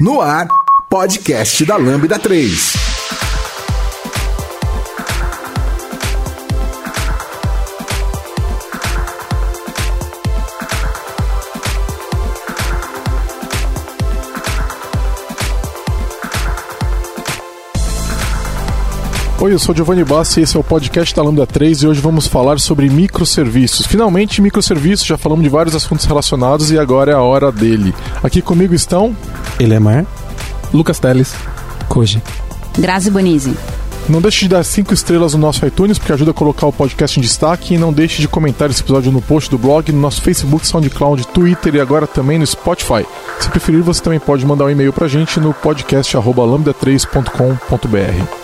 No ar, podcast da Lambda 3. Oi, eu sou Giovanni Bassi e esse é o podcast da Lambda 3 e hoje vamos falar sobre microserviços. Finalmente, microserviços, já falamos de vários assuntos relacionados e agora é a hora dele. Aqui comigo estão... Elemar, Lucas Teles, Koji. Grazi Bonizzi. Não deixe de dar 5 estrelas no nosso iTunes, porque ajuda a colocar o podcast em destaque. E não deixe de comentar esse episódio no post do blog, no nosso Facebook, SoundCloud, Twitter e agora também no Spotify. Se preferir, você também pode mandar um e-mail pra gente no podcast.lambda3.com.br.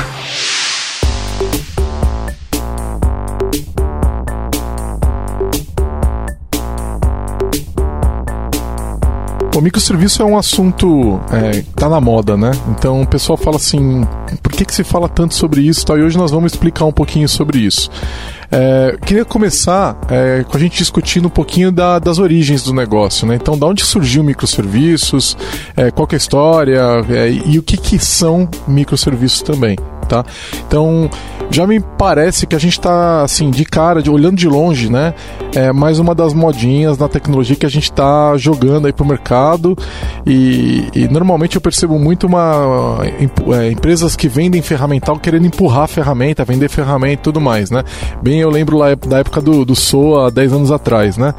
O microserviço é um assunto é, tá na moda, né? Então o pessoal fala assim, por que, que se fala tanto sobre isso? Tal? E hoje nós vamos explicar um pouquinho sobre isso. É, queria começar é, com a gente discutindo um pouquinho da, das origens do negócio, né? Então, da onde surgiu microserviços, é, qual é a história é, e o que, que são microserviços também, tá? Então, já me parece que a gente está assim de cara, de, olhando de longe, né? É mais uma das modinhas na tecnologia que a gente está jogando aí pro mercado e, e, normalmente eu percebo muito uma é, empresas que vendem ferramental querendo empurrar a ferramenta, vender ferramenta e tudo mais, né? Bem, eu lembro lá da época do, do SOA 10 anos atrás, né?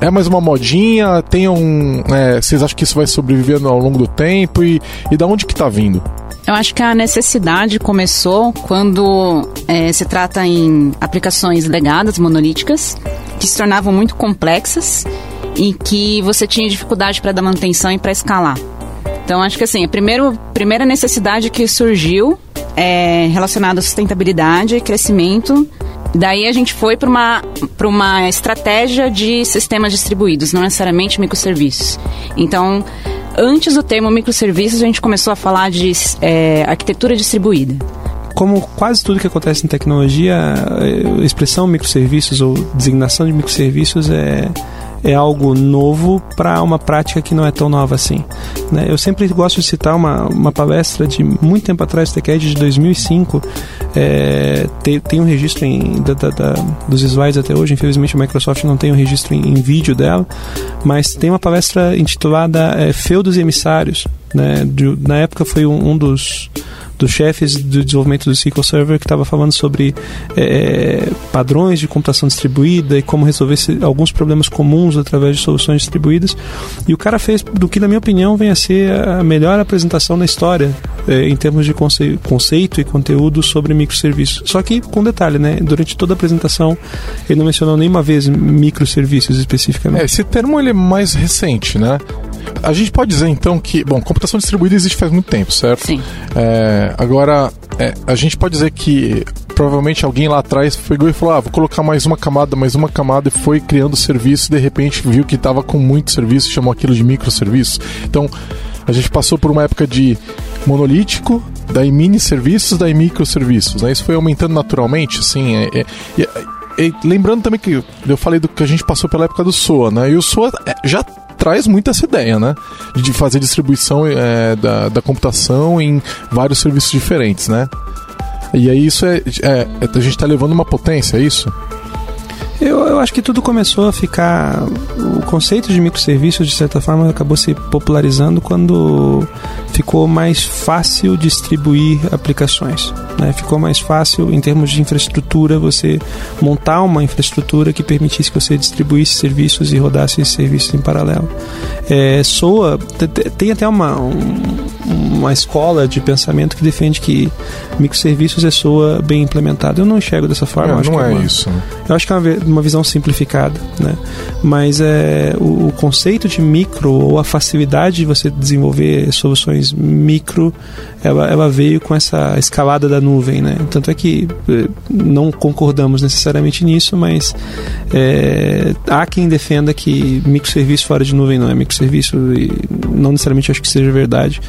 É mais uma modinha? Tem um, é, vocês acham que isso vai sobrevivendo ao longo do tempo e, e da onde que está vindo? Eu acho que a necessidade começou quando é, se trata em aplicações legadas, monolíticas, que se tornavam muito complexas e que você tinha dificuldade para dar manutenção e para escalar. Então, acho que assim, a primeiro, primeira necessidade que surgiu é relacionada à sustentabilidade e crescimento. Daí a gente foi para uma, uma estratégia de sistemas distribuídos, não necessariamente microserviços. Então, antes do termo microserviços, a gente começou a falar de é, arquitetura distribuída. Como quase tudo que acontece em tecnologia, a expressão microserviços ou designação de microserviços é é algo novo para uma prática que não é tão nova assim. Né? Eu sempre gosto de citar uma, uma palestra de muito tempo atrás, TechEd de 2005, é, tem, tem um registro em, da, da, da, dos slides até hoje, infelizmente a Microsoft não tem o um registro em, em, vídeo dela, mas tem uma palestra intitulada é, Feudos e Emissários, né? De, na época foi um, um dos dos chefes do desenvolvimento do SQL Server que estava falando sobre é, padrões de computação distribuída e como resolver alguns problemas comuns através de soluções distribuídas. E o cara fez do que, na minha opinião, vem a ser a melhor apresentação na história é, em termos de conce conceito e conteúdo sobre microserviços. Só que com detalhe, né? Durante toda a apresentação ele não mencionou nenhuma vez microserviços especificamente. É, esse termo ele é mais recente, né? A gente pode dizer então que, bom, computação distribuída existe faz muito tempo, certo? Sim. É, agora, é, a gente pode dizer que provavelmente alguém lá atrás pegou e falou: ah, vou colocar mais uma camada, mais uma camada, e foi criando serviço, e de repente viu que estava com muito serviço, chamou aquilo de microserviço. Então, a gente passou por uma época de monolítico, daí mini serviços, daí microserviços. Né? Isso foi aumentando naturalmente, assim. É, é, é, lembrando também que eu falei do que a gente passou pela época do SOA, né? E o SOA é, já traz muito essa ideia, né? De fazer distribuição é, da, da computação em vários serviços diferentes, né? E aí isso é, é a gente está levando uma potência, é isso? Eu, eu, acho que tudo começou a ficar. O conceito de microserviços, de certa forma, acabou se popularizando quando ficou mais fácil distribuir aplicações. Né? Ficou mais fácil, em termos de infraestrutura, você montar uma infraestrutura que permitisse que você distribuísse serviços e rodasse esses serviços em paralelo. É, soa, tem até uma, um, uma escola de pensamento que defende que microserviços é soa bem implementado. Eu não enxergo dessa forma. É, não é, é uma, isso. Né? Eu acho que é uma, uma visão simplificada. Né? Mas é, o, o conceito de micro ou a facilidade de você desenvolver soluções micro, ela, ela veio com essa escalada da nuvem, né? Tanto é que eh, não concordamos necessariamente nisso, mas é, há quem defenda que microserviço fora de nuvem não é microserviço e não necessariamente acho que seja verdade,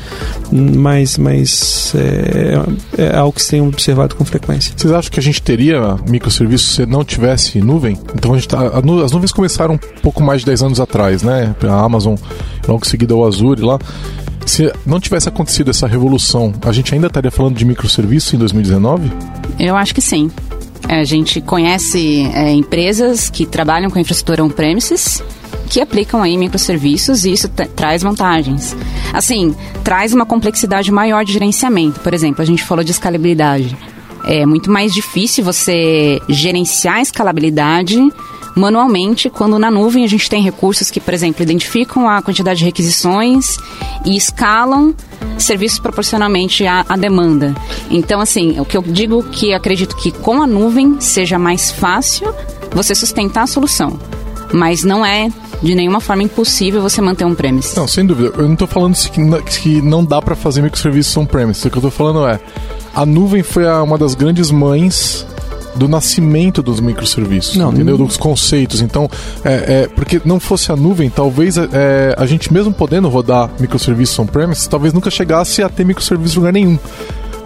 mas, mas é, é algo que se tem observado com frequência. Vocês acham que a gente teria microserviço se não tivesse nuvem? Então a gente tá, a, as nuvens começaram um pouco mais de 10 anos atrás, né? A Amazon, logo seguida o Azure lá. Se não tivesse acontecido essa revolução, a gente ainda estaria falando de microserviço em 2019? Eu acho que sim. A gente conhece é, empresas que trabalham com infraestrutura on-premises que aplicam aí microserviços e isso traz vantagens. Assim, traz uma complexidade maior de gerenciamento. Por exemplo, a gente falou de escalabilidade. É muito mais difícil você gerenciar a escalabilidade manualmente, quando na nuvem a gente tem recursos que, por exemplo, identificam a quantidade de requisições e escalam serviços proporcionalmente à, à, demanda. Então, assim, o que eu digo que acredito que com a nuvem seja mais fácil você sustentar a solução. Mas não é de nenhuma forma impossível você manter um premise. Não, sem dúvida. Eu não estou falando que não dá para fazer microserviços on-premise. O que eu estou falando é a nuvem foi uma das grandes mães do nascimento dos microserviços, não, entendeu? Dos conceitos. Então, é, é, porque não fosse a nuvem, talvez é, a gente mesmo podendo rodar microserviços on-premise, talvez nunca chegasse a ter microserviços em lugar nenhum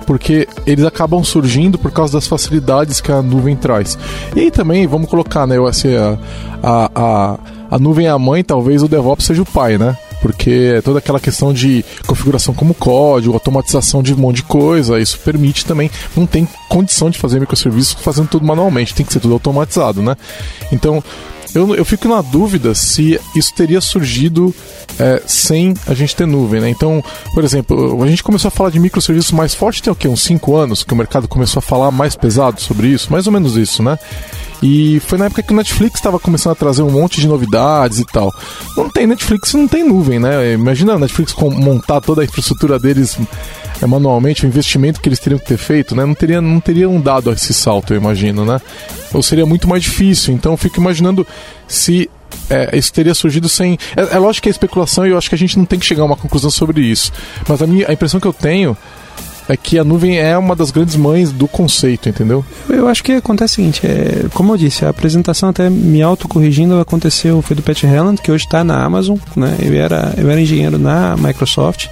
porque eles acabam surgindo por causa das facilidades que a nuvem traz. E aí também, vamos colocar, né, assim, a, a, a, a nuvem é a mãe, talvez o DevOps seja o pai, né? Porque é toda aquela questão de configuração como código, automatização de um monte de coisa, isso permite também, não tem condição de fazer microserviços fazendo tudo manualmente, tem que ser tudo automatizado, né? Então, eu, eu fico na dúvida se isso teria surgido é, sem a gente ter nuvem, né? Então, por exemplo, a gente começou a falar de microserviços mais forte tem o quê? Uns 5 anos que o mercado começou a falar mais pesado sobre isso, mais ou menos isso, né? E foi na época que o Netflix estava começando a trazer um monte de novidades e tal. Não tem Netflix, não tem nuvem, né? Imagina a Netflix montar toda a infraestrutura deles é, manualmente, o investimento que eles teriam que ter feito, né? Não, teria, não teriam dado esse salto, eu imagino, né? Ou seria muito mais difícil. Então eu fico imaginando se é, isso teria surgido sem. É, é, lógico que é especulação e eu acho que a gente não tem que chegar a uma conclusão sobre isso. Mas a, minha, a impressão que eu tenho é que a nuvem é uma das grandes mães do conceito, entendeu? Eu acho que acontece o seguinte, é, como eu disse, a apresentação até me autocorrigindo aconteceu, foi do Pat Helland, que hoje está na Amazon, né? Eu era, eu era engenheiro na Microsoft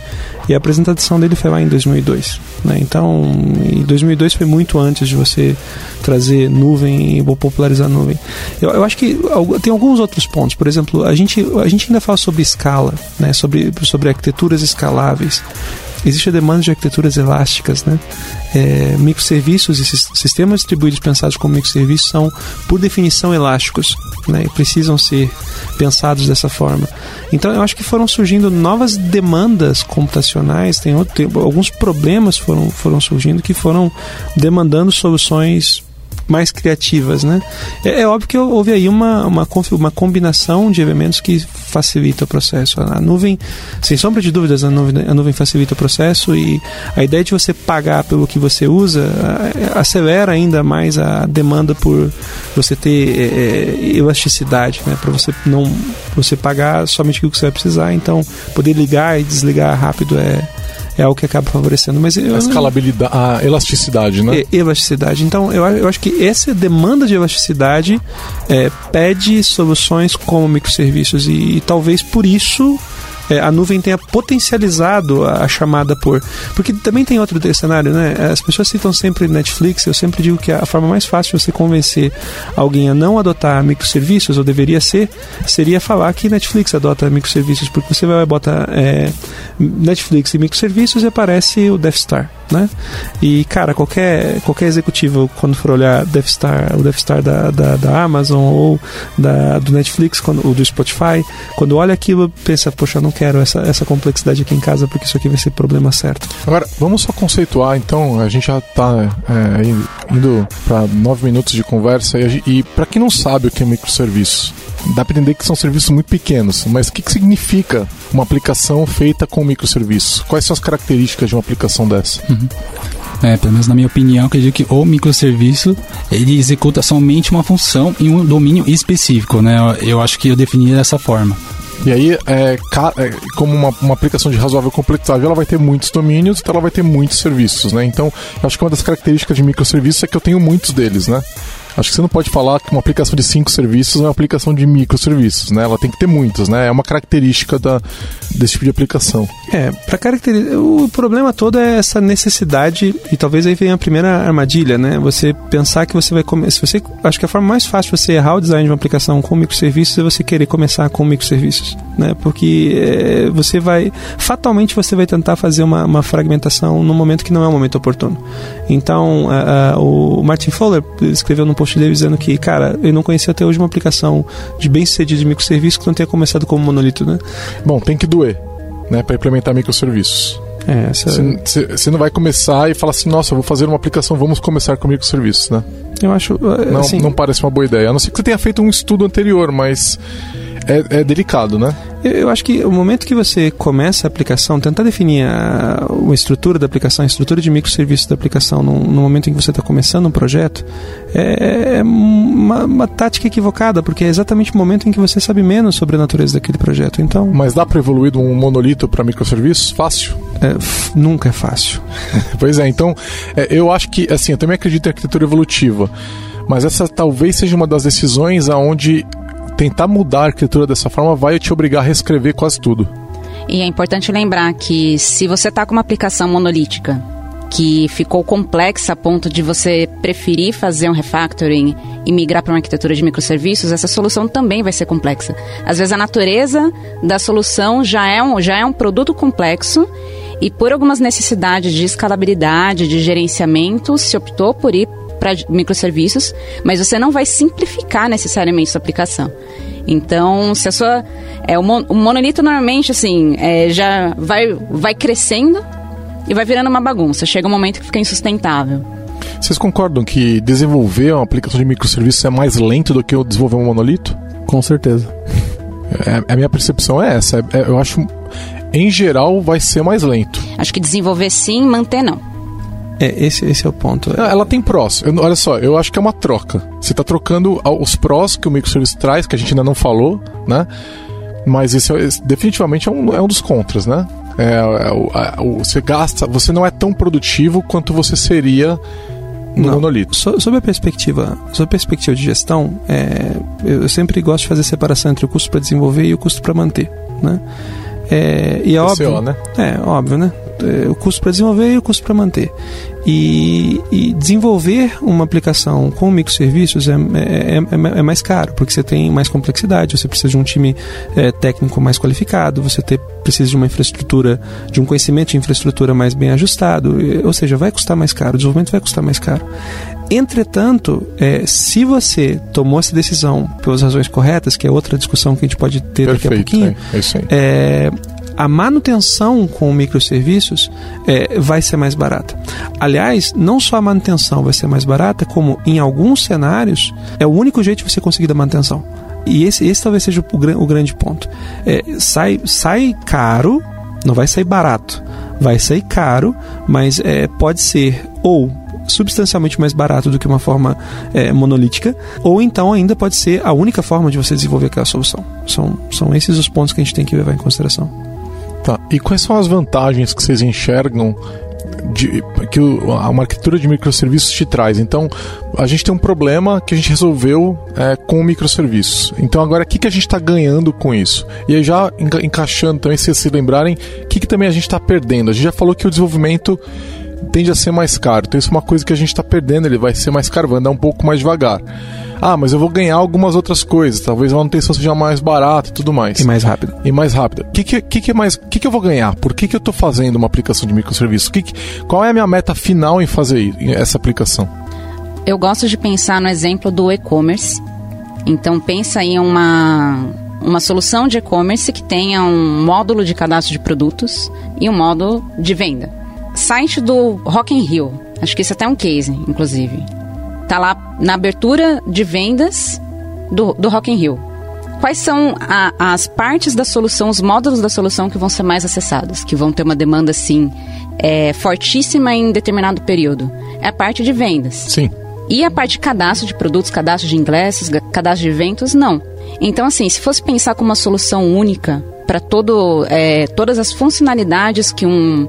e a apresentação dele foi lá em 2002, né? Então, em 2002 foi muito antes de você trazer nuvem ou popularizar nuvem. Eu, eu acho que tem alguns outros pontos, por exemplo, a gente, a gente ainda fala sobre escala, né? Sobre, sobre arquiteturas escaláveis existe a demanda de arquiteturas elásticas, né? É, microserviços e sistemas distribuídos pensados como microserviços são, por definição, elásticos, né? E precisam ser pensados dessa forma. Então, eu acho que foram surgindo novas demandas computacionais, tem, outro, tem alguns problemas foram, foram surgindo que foram demandando soluções mais criativas, né? É, é óbvio que houve aí uma, uma, uma combinação de elementos que facilita o processo. A nuvem, sem sombra de dúvidas, a nuvem, a nuvem facilita o processo e a ideia de você pagar pelo que você usa acelera ainda mais a demanda por você ter é, é, elasticidade, né? Para você não você pagar somente o que você vai precisar, então poder ligar e desligar rápido é é algo que acaba favorecendo. Mas a escalabilidade, a elasticidade, né? É, elasticidade. Então, eu, eu acho que essa demanda de elasticidade é, pede soluções como microserviços e, e talvez por isso é, a nuvem tenha potencializado a, a, chamada por. Porque também tem outro cenário, né? As pessoas citam sempre Netflix, eu sempre digo que a forma mais fácil de você convencer alguém a não adotar microserviços, ou deveria ser, seria falar que Netflix adota microserviços, porque você vai botar é, Netflix e microserviços e aparece o Death Star né? E, cara, qualquer, qualquer executivo, quando for olhar Death Star, o Death Star da, da, da Amazon ou da, do Netflix, quando, ou do Spotify, quando olha aquilo, pensa, poxa, eu não quero essa, essa complexidade aqui em casa porque isso aqui vai ser problema certo. Agora, vamos só conceituar, então, a gente já está é, indo para nove minutos de conversa e, e para quem não sabe o que é microserviço, dá para entender que são serviços muito pequenos, mas o que, que significa uma aplicação feita com microserviços? Quais são as características de uma aplicação dessa? Uhum. É, pelo menos na minha opinião, acredito que o microserviço ele executa somente uma função em um domínio específico, né? Eu acho que eu defini dessa forma. E aí, é, é, como uma, uma, aplicação de razoável complexidade, ela vai ter muitos domínios, então ela vai ter muitos serviços, né? Então, eu acho que uma das características de microserviços é que eu tenho muitos deles, né? Acho que você não pode falar que uma aplicação de cinco serviços é uma aplicação de microserviços, né? Ela tem que ter muitos, né? É uma característica da, desse tipo de aplicação. É, para caracterizar. O problema todo é essa necessidade, e talvez aí venha a primeira armadilha, né? Você pensar que você vai começar. Você, acho que a forma mais fácil de você errar o design de uma aplicação com microserviços é você querer começar com microserviços, né? Porque é, você vai. Fatalmente você vai tentar fazer uma, uma, fragmentação no momento que não é o momento oportuno. Então, a, a, o Martin Fowler escreveu num post post dele dizendo que, cara, eu não conhecia até hoje uma aplicação de bem sucedido de microserviço que não tenha começado como monolito, né? Bom, tem que doer, né, para implementar microserviços. É, essa... Você não vai começar e falar assim, nossa, eu vou fazer uma aplicação, vamos começar com microserviços, né? Eu acho. Não, assim... não parece uma boa ideia. A não ser que você tenha feito um estudo anterior, mas é, é delicado, né? Eu, eu, acho que o momento que você começa a aplicação, tentar definir a, a estrutura da aplicação, a estrutura de microserviços da aplicação no, no momento em que você está começando um projeto, é, é uma, uma, tática equivocada, porque é exatamente o momento em que você sabe menos sobre a natureza daquele projeto. Então, Mas dá para evoluir de um monolito para microserviços? Fácil? É, nunca é fácil. pois é, então é, eu acho que, assim, eu também acredito em arquitetura evolutiva. Mas essa talvez seja uma das decisões aonde tentar mudar a arquitetura dessa forma vai te obrigar a reescrever quase tudo. E é importante lembrar que se você está com uma aplicação monolítica que ficou complexa a ponto de você preferir fazer um refactoring e migrar para uma arquitetura de microserviços, essa solução também vai ser complexa. Às vezes a natureza da solução já é um, já é um produto complexo e por algumas necessidades de escalabilidade, de gerenciamento, se optou por ir para microserviços, mas você não vai simplificar necessariamente sua aplicação. Então, se a sua. É, o, mon, o monolito normalmente assim é, já vai, vai crescendo e vai virando uma bagunça. Chega um momento que fica insustentável. Vocês concordam que desenvolver uma aplicação de microserviços é mais lento do que desenvolver um monolito? Com certeza. É, a minha percepção é essa. É, eu acho, em geral, vai ser mais lento. Acho que desenvolver sim, manter não. É, esse, esse é o ponto. É. Ela tem prós. Eu, olha só, eu acho que é uma troca. Você está trocando os prós que o microservice traz, que a gente ainda não falou, né? Mas esse, é, esse definitivamente é um, é um dos contras, né? É, é, o, você gasta, você não é tão produtivo quanto você seria no não, monolito. So, sob a perspectiva, sob a perspectiva de gestão, é, eu sempre gosto de fazer separação entre o custo para desenvolver e o custo para manter, né? É, e é óbvio, né? É óbvio, né? É, o custo para desenvolver e o custo para manter. E, e, desenvolver uma aplicação com microserviços é, é, é, é, mais caro, porque você tem mais complexidade, você precisa de um time é, técnico mais qualificado, você ter, precisa de uma infraestrutura, de um conhecimento de infraestrutura mais bem ajustado, ou seja, vai custar mais caro, o desenvolvimento vai custar mais caro. Entretanto, é, se você tomou essa decisão pelas razões corretas, que é outra discussão que a gente pode ter Perfeito, daqui a pouquinho, é, aí. É, a manutenção com microserviços é, vai ser mais barata. Aliás, não só a manutenção vai ser mais barata, como em alguns cenários é o único jeito de você conseguir da manutenção. E esse, esse talvez seja o, o grande ponto. É, sai, sai caro, não vai sair barato. Vai sair caro, mas é, pode ser ou substancialmente mais barato do que uma forma é, monolítica, ou então ainda pode ser a única forma de você desenvolver aquela solução. São, são esses os pontos que a gente tem que levar em consideração. Tá. E quais são as vantagens que vocês enxergam de, que o, uma arquitetura de microserviços te traz. Então, a gente tem um problema que a gente resolveu é, com microserviços. Então, agora, o que, que a gente está ganhando com isso? E aí, já enca encaixando também, se vocês se lembrarem, o que, que também a gente está perdendo? A gente já falou que o desenvolvimento tende a ser mais caro. Então, isso é uma coisa que a gente está perdendo, ele vai ser mais caro, vai andar um pouco mais devagar. Ah, mas eu vou ganhar algumas outras coisas. Talvez a manutenção seja mais barata e tudo mais. E mais rápido. E mais rápida. O que, que, que, que, é mais, que, que eu vou ganhar? Por que, que eu estou fazendo uma aplicação de microserviço? Que que, qual é a minha meta final em fazer essa aplicação? Eu gosto de pensar no exemplo do e-commerce. Então pensa em uma, uma solução de e-commerce que tenha um módulo de cadastro de produtos e um módulo de venda. Site do Rock in Rio. Acho que isso até é um case, inclusive. Tá lá na abertura de vendas do, do Rock in Rio. Quais são a, as partes da solução, os módulos da solução que vão ser mais acessados, que vão ter uma demanda assim é, fortíssima em determinado período? É a parte de vendas. Sim. E a parte de cadastro de produtos, cadastro de ingressos, cadastro de eventos, não. Então, assim, se fosse pensar como uma solução única para todo, é, todas as funcionalidades que, um,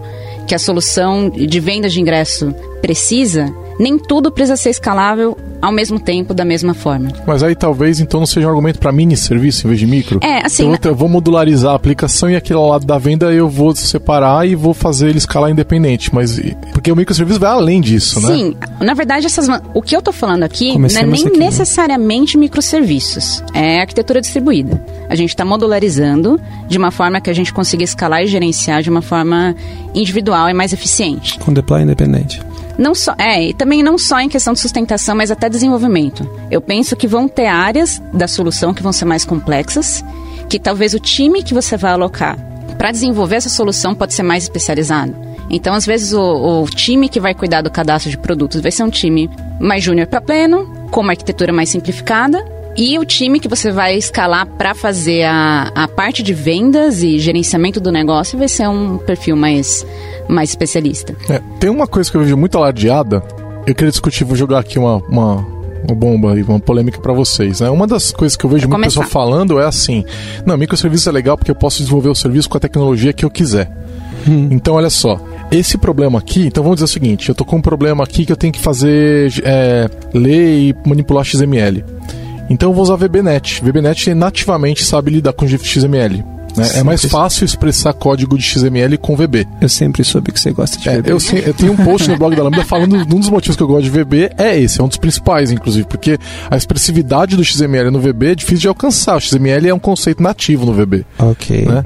que a solução de venda de ingresso precisa, nem tudo precisa ser escalável ao mesmo tempo, da mesma forma. Mas aí talvez então não seja um argumento para mini serviço em vez de micro? É, assim. Então, eu vou modularizar a aplicação e aquele lado da venda eu vou separar e vou fazer ele escalar independente. Mas. Porque o microserviço vai além disso, né? Sim, na verdade, essas, o que eu tô falando aqui Comecemos não é nem aqui, né? necessariamente microserviços. É arquitetura distribuída. A gente está modularizando de uma forma que a gente consiga escalar e gerenciar de uma forma individual e mais eficiente. Com deploy independente. Não só, é, e também não só em questão de sustentação, mas até desenvolvimento. Eu penso que vão ter áreas da solução que vão ser mais complexas, que talvez o time que você vai alocar para desenvolver essa solução pode ser mais especializado. Então, às vezes, o, o, time que vai cuidar do cadastro de produtos vai ser um time mais júnior para pleno, com uma arquitetura mais simplificada, e o time que você vai escalar para fazer a, a parte de vendas e gerenciamento do negócio vai ser um perfil mais, mais especialista. É, tem uma coisa que eu vejo muito alardeada. Eu queria discutir, vou jogar aqui uma, uma, uma bomba e uma polêmica para vocês. Né? Uma das coisas que eu vejo muito pessoal falando é assim: não, microserviço é legal porque eu posso desenvolver o serviço com a tecnologia que eu quiser. Hum. Então, olha só, esse problema aqui, então vamos dizer o seguinte: eu tô com um problema aqui que eu tenho que fazer, é, ler e manipular XML. Então eu vou usar VBNet. VBNet nativamente sabe lidar com XML. Né? É mais fácil expressar código de XML com VB. Eu sempre soube que você gosta de é, VB. Eu, eu, tenho um post no blog da Lambda falando um dos motivos que eu gosto de VB é esse, é um dos principais, inclusive, porque a expressividade do XML no VB é difícil de alcançar. O XML é um conceito nativo no VB. Ok. Né?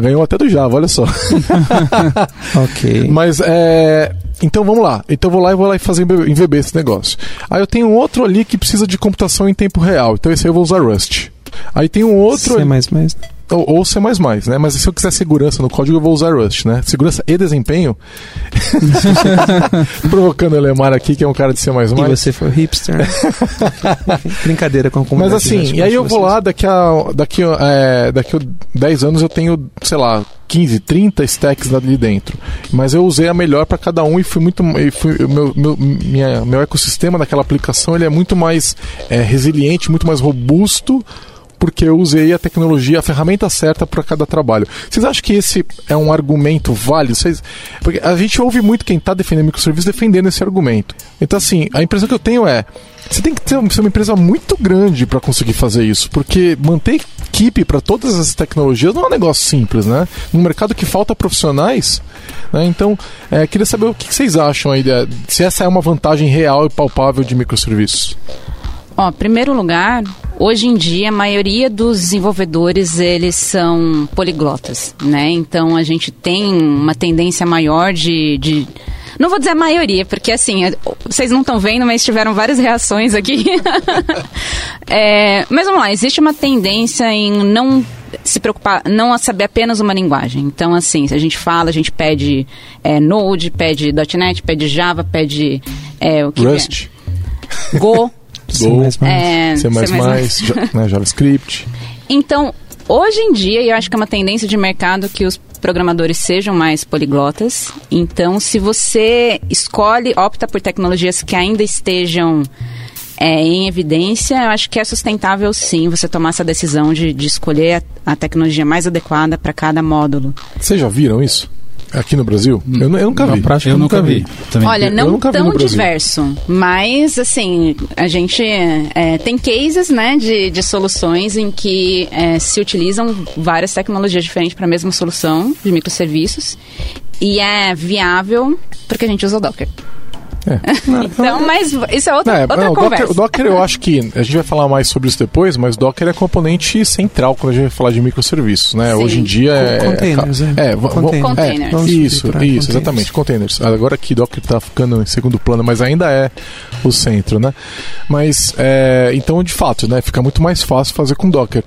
Ganhou até do Java, olha só. ok. Mas é. Então vamos lá. Então eu vou lá e vou lá e fazer em VB esse negócio. Aí eu tenho outro ali que precisa de computação em tempo real. Então esse aí eu vou usar Rust. Aí tem um outro. C++. Ou, ou C++, né? Mas se eu quiser segurança no código, eu vou usar Rust, né? Segurança e desempenho. Provocando o Lemar aqui, que é um cara de C++. E você foi hipster. Brincadeira com a Mas assim, e aí eu vou lá, daqui a, daqui, é, daqui a 10 anos eu tenho, sei lá, 15, 30 stacks ali dentro. Mas eu usei a melhor para cada um e fui muito. E fui, meu, meu, minha, meu ecossistema daquela aplicação ele é muito mais é, resiliente, muito mais robusto porque eu usei a tecnologia, a ferramenta certa para cada trabalho. Vocês acham que esse é um argumento válido? Porque a gente ouve muito quem está defendendo microserviços defendendo esse argumento. Então, assim, a impressão que eu tenho é. Você tem que ter uma empresa muito grande para conseguir fazer isso, porque manter equipe para todas as tecnologias não é um negócio simples, né? Num mercado que falta profissionais, né? Então, é, queria saber o que vocês acham aí, se essa é uma vantagem real e palpável de microserviços. Ó, primeiro lugar, hoje em dia a maioria dos desenvolvedores eles são poliglotas, né? Então a gente tem uma tendência maior de, de... não vou dizer a maioria, porque assim, vocês não estão vendo, mas tiveram várias reações aqui. é, mas vamos lá, existe uma tendência em não se preocupar, não saber apenas uma linguagem. Então, assim, se a gente fala, a gente pede é, Node, pede .NET, pede Java, pede é, o que Rust. É? Go. Go, é, C++, né, JavaScript. Então, hoje em dia, eu acho que é uma tendência de mercado que os programadores sejam mais poliglotas. Então, se você escolhe, opta por tecnologias que ainda estejam é, em evidência, eu acho que é sustentável sim você tomar essa decisão de, de escolher a, a tecnologia mais adequada para cada módulo. Vocês já viram isso? Aqui no Brasil? Eu, eu nunca vi. Prática, eu, nunca vi. vi. Olha, não tão diverso, mas assim, a gente é, tem cases né, de, de soluções em que é, se utilizam várias tecnologias diferentes para a mesma solução de microserviços e é viável porque a gente usa o Docker. É. Então, mas isso é outra, Não, é, outra não, o, conversa. Docker, o Docker eu acho que a gente vai falar mais sobre isso depois, mas Docker é componente central quando a gente vai falar de microserviços, né? Sim. Hoje em dia é Containers, é, é. é, Containers. é, Containers. Vamos isso, isso, containers. exatamente, containers. Agora que Docker tá ficando em segundo plano, mas ainda é o centro, né? Mas é, então de fato, né, fica muito mais fácil fazer com Docker.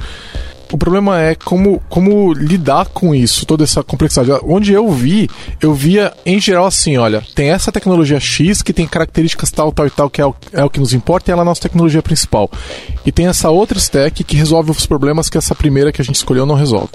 O problema é como, como lidar com isso, toda essa complexidade. Onde eu vi, eu via em geral assim: olha, tem essa tecnologia X que tem características tal, tal e tal, que é o, é o que nos importa e ela é a nossa tecnologia principal. E tem essa outra stack que resolve os problemas que essa primeira que a gente escolheu não resolve.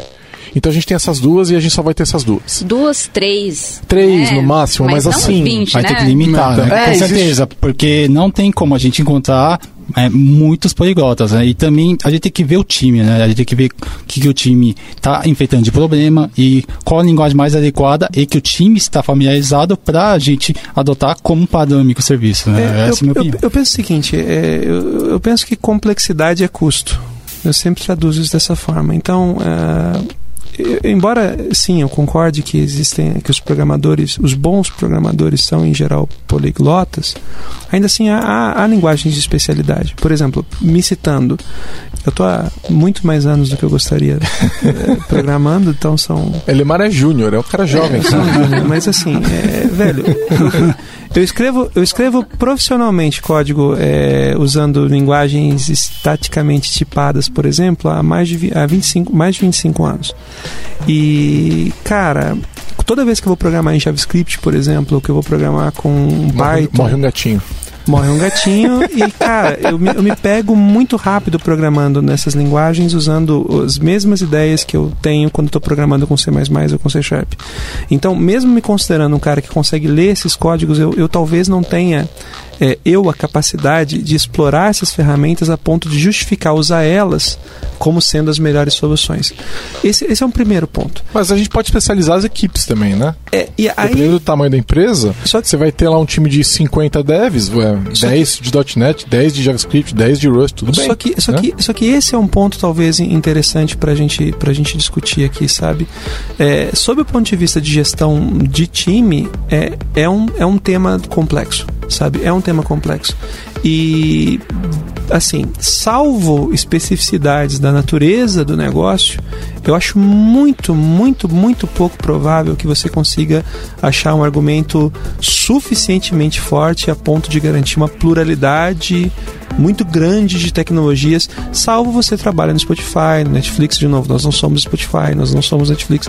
Então a gente tem essas duas e a gente só vai ter essas duas. Duas, três. Três né? no máximo, mas não assim, 20, Vai né? ter que limitar, Não, né? é, com existe- certeza, porque não tem como a gente encontrar é, muitos poliglotas, né? E também a gente tem que ver o time, né? A gente tem que ver o que, que o time está enfrentando de problema e qual a linguagem mais adequada e que o time está familiarizado para a gente adotar como padrão em microserviço, né? É, Essa é a minha eu, eu, opinião. eu penso o seguinte, é, eu, eu penso que complexidade é custo. Eu sempre traduzo isso dessa forma. Então, é, eu- embora sim, eu concorde que existem que os programadores, os bons programadores são em geral poliglotas, ainda assim há, há, linguagens de especialidade. Por exemplo, me citando, eu estou há muito mais anos do que eu gostaria eh, programando, então são Elemar é júnior, é um cara jovem. júnior, mas assim, é, velho, eu, escrevo, eu escrevo profissionalmente código é, usando linguagens estaticamente tipadas, por exemplo, há mais de, há 25, mais de 25 anos. E, cara, toda vez que eu vou programar em JavaScript, por exemplo, ou que eu vou programar com Morre, Python, morre um gatinho. morre um gatinho e, cara, eu me, eu me pego muito rápido programando nessas linguagens usando as mesmas ideias que eu tenho quando estou programando com C++ ou com C Sharp. Então, mesmo me considerando um cara que consegue ler esses códigos, eu, eu talvez não tenha é, eu a capacidade de explorar essas ferramentas a ponto de justificar usar elas como sendo as melhores soluções. Esse, esse é um primeiro ponto. Mas a gente pode especializar as equipes também, né? É, e aí, Dependendo do tamanho da empresa, Só que- você vai ter lá um time de 50 devs, ué, Só 10 de .NET, 10 de JavaScript, 10 de Rust, tudo bem. Só que, só, né? que, só que esse é um ponto talvez interessante para gente, a gente discutir aqui, sabe? É, sob o ponto de vista de gestão de time, é, é, um, é um tema complexo, sabe? É um tema complexo. E, assim, salvo especificidades da natureza do negócio, eu acho muito, muito, muito pouco provável que você consiga achar um argumento suficientemente forte a ponto de garantir uma pluralidade muito grande de tecnologias, salvo você trabalha no Spotify, no Netflix, de novo, nós não somos Spotify, nós não somos Netflix.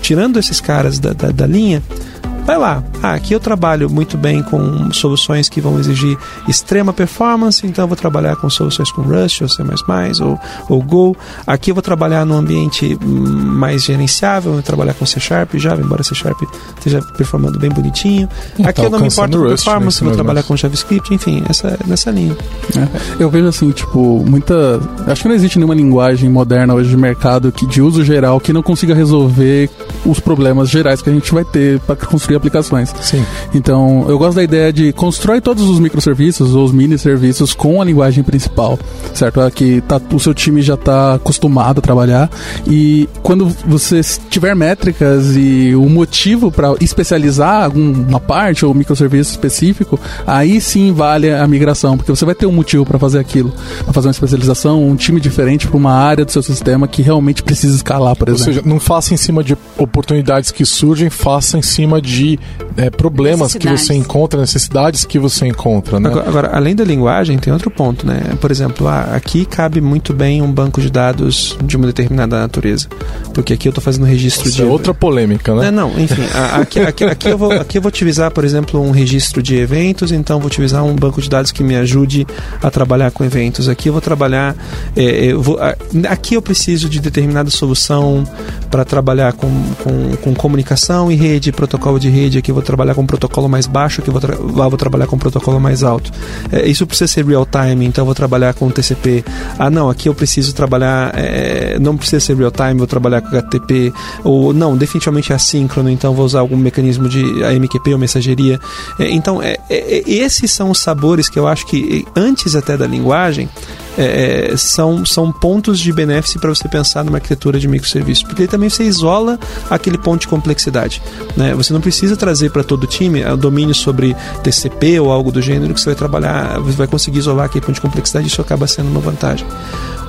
Tirando esses caras da, da, da linha, vai lá. Ah, aqui eu trabalho muito bem com soluções que vão exigir extrema performance, então eu vou trabalhar com soluções com Rust, ou C++, ou, ou Go. Aqui eu vou trabalhar num ambiente hum, mais gerenciável, eu vou trabalhar com C Sharp, Java, embora C Sharp esteja performando bem bonitinho. tá Aqui eu não me importo com Rust, performance, né, vou trabalhar com JavaScript, enfim, essa, nessa linha. É, Eu vejo assim, tipo, muita. Acho que não existe nenhuma linguagem moderna hoje de mercado que, de uso geral que não consiga resolver os problemas gerais que a gente vai ter para construir aplicações. Sim. Então, eu gosto da ideia de constrói todos os microserviços ou os mini serviços com a linguagem principal, certo? A que tá, o seu time já está acostumado a trabalhar e quando você tiver métricas e o motivo para especializar alguma parte ou microserviço específico, aí sim vale a migração, porque você vai ter um motivo para fazer aquilo, para fazer uma especialização, um time diferente para uma área do seu sistema que realmente precisa escalar, por Ou exemplo. seja, não faça em cima de oportunidades que surgem, faça em cima de é, problemas que você encontra, necessidades que você encontra, né? Agora, agora, além da linguagem, tem outro ponto, né? Por exemplo, ah, aqui cabe muito bem um banco de dados de uma determinada natureza. Porque aqui eu estou fazendo registro Isso de. é outra polêmica, né? É, não, enfim, a- aqui, aqui, aqui, eu vou, aqui eu vou utilizar, por exemplo, um registro de eventos, então vou utilizar um banco de dados que me ajude a trabalhar com eventos. Aqui eu vou trabalhar. é, eu vou, a- aqui eu preciso de determinada solução para trabalhar com, com, com comunicação e rede, protocolo de rede. Aqui vou trabalhar com um protocolo mais baixo, aqui vou, lá vou trabalhar com um protocolo mais alto. É, isso precisa ser real time, então vou trabalhar com TCP. Ah, não, aqui eu preciso trabalhar. é, não precisa ser real time, vou trabalhar com HTTP. Ou não, definitivamente é assíncrono, então vou usar algum mecanismo de AMQP ou mensageria. É, então, é, é, esses são os sabores que eu acho que, antes até da linguagem, é, é, são, são pontos de benefício para você pensar numa arquitetura de microserviços, porque também você isola aquele ponto de complexidade. Né? Você não precisa trazer para todo o time o domínio sobre TCP ou algo do gênero que você vai trabalhar, você vai conseguir isolar aquele ponto de complexidade e isso acaba sendo uma vantagem.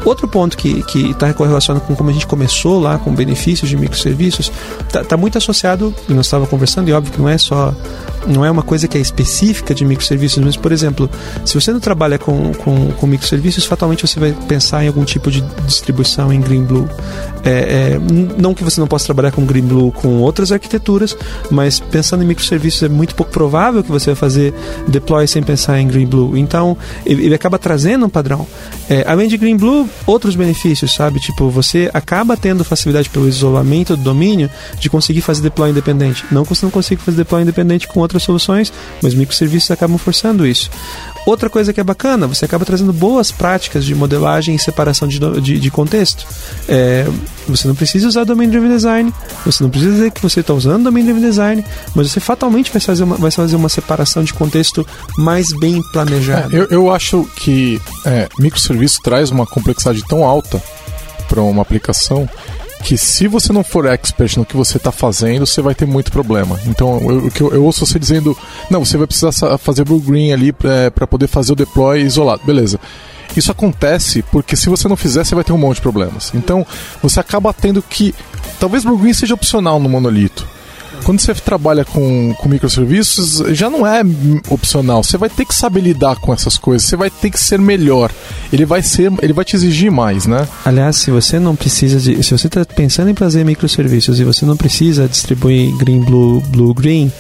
Outro ponto que está correlacionado com como a gente começou lá com benefícios de microserviços está tá muito associado, e nós estávamos conversando, e óbvio que não é só não é uma coisa que é específica de microserviços, mas, por exemplo, se você não trabalha com, com, com microserviços, fatalmente você vai pensar em algum tipo de distribuição em Greenblue. É, é, não que você não possa trabalhar com Greenblue com outras arquiteturas, mas pensando em microserviços é muito pouco provável que você vai fazer deploy sem pensar em Greenblue. Então, ele, ele acaba trazendo um padrão. É, além de Greenblue, outros benefícios, sabe? Tipo, você acaba tendo facilidade pelo isolamento do domínio de conseguir fazer deploy independente. Não que você não consiga fazer deploy independente com outras soluções, mas microserviços acabam forçando isso. Outra coisa que é bacana, você acaba trazendo boas práticas de modelagem e separação de, de, de contexto. É, você não precisa usar Domain Driven Design, você não precisa dizer que você está usando Domain Driven Design, mas você fatalmente vai fazer uma, vai fazer uma separação de contexto mais bem planejada. É, eu, eu acho que é, microserviço traz uma complexidade tão alta para uma aplicação que se você não for expert no que você está fazendo, você vai ter muito problema. Então, eu, eu, eu ouço você dizendo, não, você vai precisar fazer blue green ali para poder fazer o deploy isolado. Beleza. Isso acontece porque se você não fizer, você vai ter um monte de problemas. Então, você acaba tendo que. Talvez blue green seja opcional no monolito quando você trabalha com, com microserviços, já não é opcional. Você vai ter que saber lidar com essas coisas. Você vai ter que ser melhor. Ele vai ser, ele vai te exigir mais, né? Aliás, se você não precisa de, se você está pensando em fazer microserviços e você não precisa distribuir green, blue, blue, green,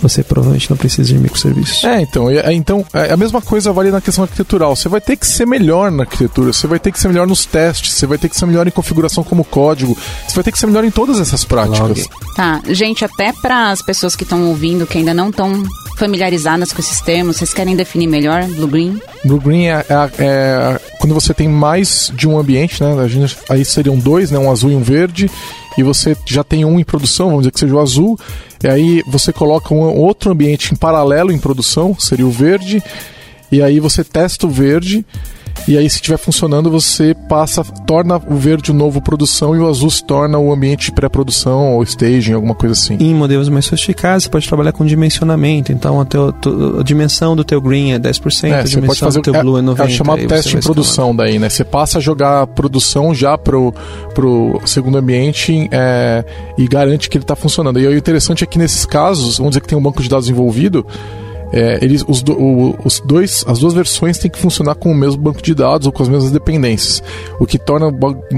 você provavelmente não precisa de microserviços. É, então, é, então é, a mesma coisa vale na questão arquitetural. Você vai ter que ser melhor na arquitetura, você vai ter que ser melhor nos testes, você vai ter que ser melhor em configuração como código, você vai ter que ser melhor em todas essas práticas. Log. Tá, gente, até para as pessoas que estão ouvindo, que ainda não estão familiarizadas com esses termos, vocês querem definir melhor Blue Green? Blue Green é, é, é quando você tem mais de um ambiente, né? A gente, aí seriam dois, né? Um azul e um verde e você já tem um em produção, vamos dizer que seja o azul, e aí você coloca um outro ambiente em paralelo em produção, seria o verde, e aí você testa o verde e aí, se estiver funcionando, você passa, torna o verde o novo produção e o azul se torna o ambiente pré-produção ou staging, alguma coisa assim. Em modelos mais sofisticados, você pode trabalhar com dimensionamento. Então, a, teu, a dimensão do teu green é 10%, é, a dimensão pode fazer, do teu é, blue é 90%. É chamado teste em produção daí, né? Você passa a jogar a produção já pro, pro segundo ambiente é, e garante que ele está funcionando. E o interessante é que nesses casos, vamos dizer que tem um banco de dados envolvido, é, eles, os, do, o, os dois, as duas versões têm que funcionar com o mesmo banco de dados ou com as mesmas dependências, o que torna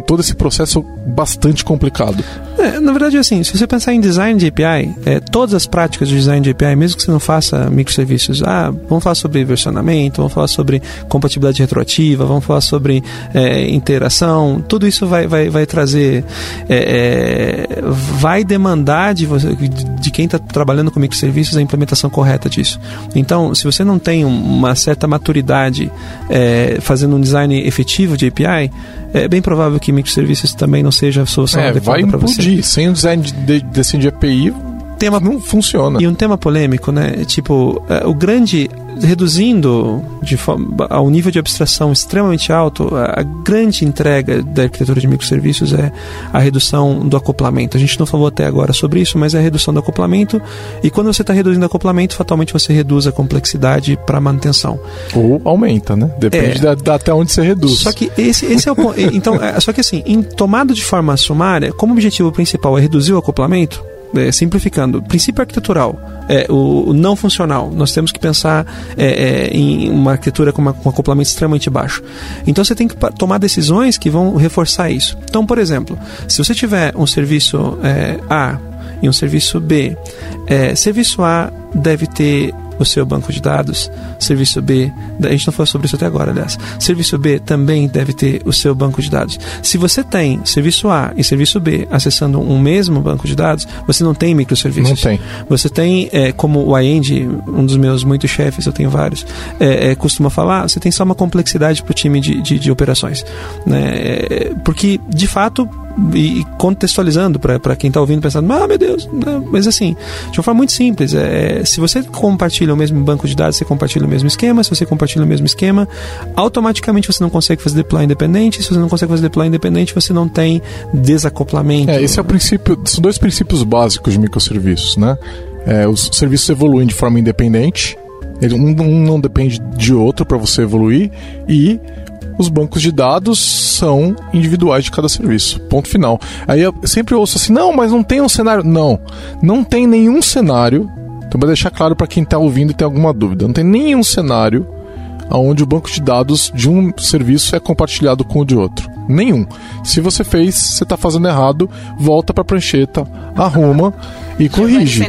todo esse processo bastante complicado. É, na verdade, assim, se você pensar em design de API, é, todas as práticas de design de API, mesmo que você não faça microserviços, ah, vamos falar sobre versionamento, vamos falar sobre compatibilidade retroativa, vamos falar sobre é, interação, tudo isso vai, vai, vai trazer, é, é, vai demandar de, você, de quem está trabalhando com microserviços a implementação correta disso. Então, se você não tem uma certa maturidade é, fazendo um design efetivo de API, é bem provável que microserviços também não seja a solução é, adequada para você. Sem o design de, de, de, de API, tema não funciona. E um tema polêmico, né? Tipo, é, o grande reduzindo de forma, ao nível de abstração extremamente alto, a, a, grande entrega da arquitetura de microserviços é a redução do acoplamento. A gente não falou até agora sobre isso, mas é a redução do acoplamento. E quando você está reduzindo o acoplamento, fatalmente você reduz a complexidade para manutenção. Ou aumenta, né? Depende é, da, da, até onde você reduz. Só que esse, esse é o ponto. então, é, só que assim, em tomada de forma sumária, como o objetivo principal é reduzir o acoplamento, é, simplificando, princípio arquitetural, é, o, o, não funcional, nós temos que pensar é, é, em uma arquitetura com, uma, com um acoplamento extremamente baixo. Então você tem que tomar decisões que vão reforçar isso. Então, por exemplo, se você tiver um serviço é, A e um serviço B, é, serviço A deve ter o seu banco de dados. Serviço B, a gente não falou sobre isso até agora, aliás. Serviço B também deve ter o seu banco de dados. Se você tem serviço A e serviço B acessando um mesmo banco de dados, você não tem microserviços. Não tem. Você tem, é, como o iEnd, um dos meus muitos chefes, eu tenho vários, é, é, costuma falar, você tem só uma complexidade para o time de, de, de, operações. Né? É, porque, de fato, e contextualizando para quem está ouvindo pensando, ah, meu Deus, não. mas assim, de uma forma muito simples, é, se você compartilha o mesmo banco de dados, você compartilha o mesmo esquema, se você compartilha o mesmo esquema, automaticamente você não consegue fazer deploy independente, se você não consegue fazer deploy independente, você não tem desacoplamento. É, esse é o princípio, são dois princípios básicos de microserviços, né? É, os serviços evoluem de forma independente, um não depende de outro para você evoluir, e os bancos de dados são individuais de cada serviço. Ponto final. Aí eu sempre ouço assim: não, mas não tem um cenário. Não, não tem nenhum cenário. Então, para deixar claro para quem está ouvindo e tem alguma dúvida, não tem nenhum cenário onde o banco de dados de um serviço é compartilhado com o de outro. Nenhum. Se você fez, você está fazendo errado, volta para a prancheta, arruma e corrige.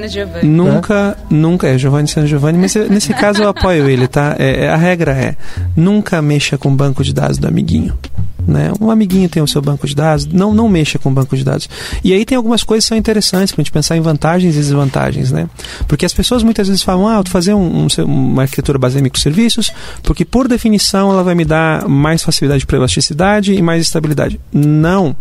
Nunca, é? nunca é Giovanni San Giovanni, mas nesse caso eu apoio ele, tá? É, é, a regra é nunca mexa com o banco de dados do amiguinho. Né? Um amiguinho tem o seu banco de dados, não, não mexa com o banco de dados. E aí tem algumas coisas que são interessantes para a gente pensar em vantagens e desvantagens, né? Porque as pessoas muitas vezes falam, ah, eu vou fazer um, um, uma arquitetura baseada em microserviços, porque por definição ela vai me dar mais facilidade para elasticidade e mais estabilidade. Não,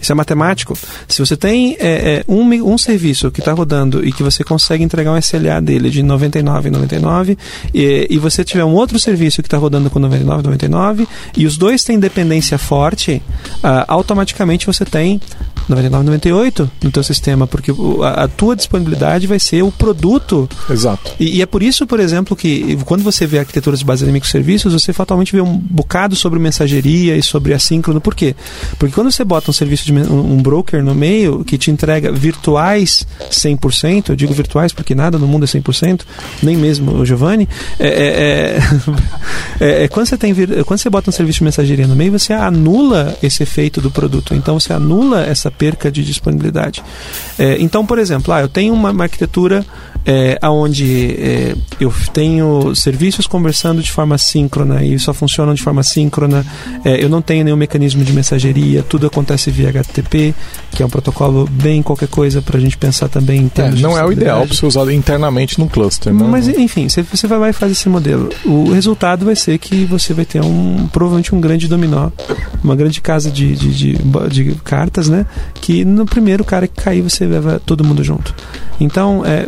isso é matemático. Se você tem é, é, um, um serviço que está rodando e que você consegue entregar um SLA dele de 99 99 e, e você tiver um outro serviço que está rodando com 99 99 e os dois têm dependência forte, uh, automaticamente você tem 99, 98 no teu sistema, porque a, a, tua disponibilidade vai ser o produto. Exato. E, e, é por isso, por exemplo, que quando você vê arquiteturas baseadas em microserviços, você fatalmente vê um bocado sobre mensageria e sobre assíncrono. Por quê? Porque quando você bota um serviço de um, um broker no meio que te entrega virtuais 100%, eu digo virtuais porque nada no mundo é 100%, nem mesmo o Giovanni, é, é, é, é quando, você tem, quando você bota um serviço de mensageria no meio, você anula esse efeito do produto. Então você anula essa perca de disponibilidade. É, então, por exemplo, ah, eu tenho uma, uma arquitetura é, onde é, eu tenho serviços conversando de forma síncrona e só funcionam de forma síncrona, é, eu não tenho nenhum mecanismo de mensageria, tudo acontece via HTTP, que é um protocolo bem qualquer coisa para a gente pensar também em termos é, Não é o ideal para ser usado internamente num cluster. Né? Mas, enfim, você, você vai lá e faz esse modelo. O resultado vai ser que você vai ter um provavelmente um grande dominó, uma grande casa de, de, de, de cartas, né? Que no primeiro cara que cair, você leva todo mundo junto. Então, é,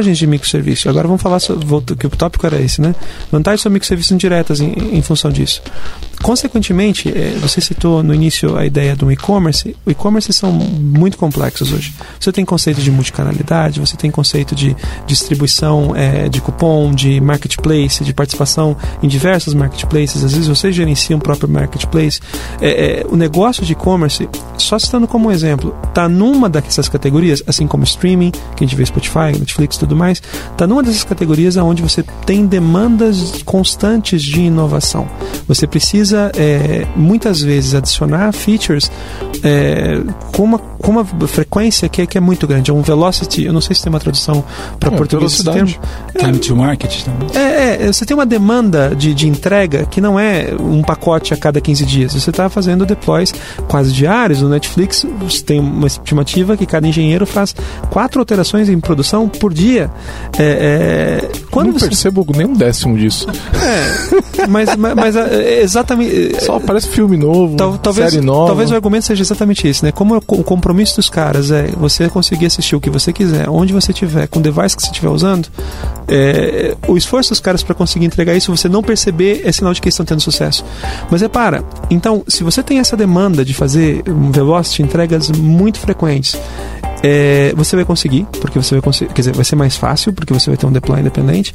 vantagens de microserviço. Agora vamos falar sobre, que o tópico era esse, né? Vantagens sobre microserviços indiretas em, em função disso. Consequentemente, é, você citou no início a ideia do e-commerce. O e-commerce são muito complexos hoje. Você tem conceito de multicanalidade, você tem conceito de distribuição é, de cupom, de marketplace, de participação em diversos marketplaces. Às vezes você gerencia um próprio marketplace. É, é, o negócio de e-commerce, só citando como exemplo, está numa dessas categorias, assim como streaming, que a gente vê Spotify, Netflix e tudo mais, está numa dessas categorias onde você tem demandas constantes de inovação. Você precisa precisa é, muitas vezes adicionar features é, com, uma, com uma frequência que é, que é muito grande. É um velocity, eu não sei se tem uma tradução para é, português esse termo. Time to market também. É, é, você tem uma demanda de, de entrega que não é um pacote a cada 15 dias. Você está fazendo deploys quase diários. No Netflix, você tem uma estimativa que cada engenheiro faz quatro alterações em produção por dia. É, é, quando não você... percebo nenhum décimo disso. É, mas, mas, mas é, exatamente exatamente. Só aparece filme novo, tal, talvez, série nova. Talvez o argumento seja exatamente esse, né? Como o compromisso dos caras é você conseguir assistir o que você quiser, onde você tiver, com o device que você estiver usando, é, o esforço dos caras para conseguir entregar isso, você não perceber, é sinal de que eles estão tendo sucesso. Mas repara, então, se você tem essa demanda de fazer um velocity, entregas muito frequentes, é, você vai conseguir, porque você vai conseguir, quer dizer, vai ser mais fácil, porque você vai ter um deploy independente.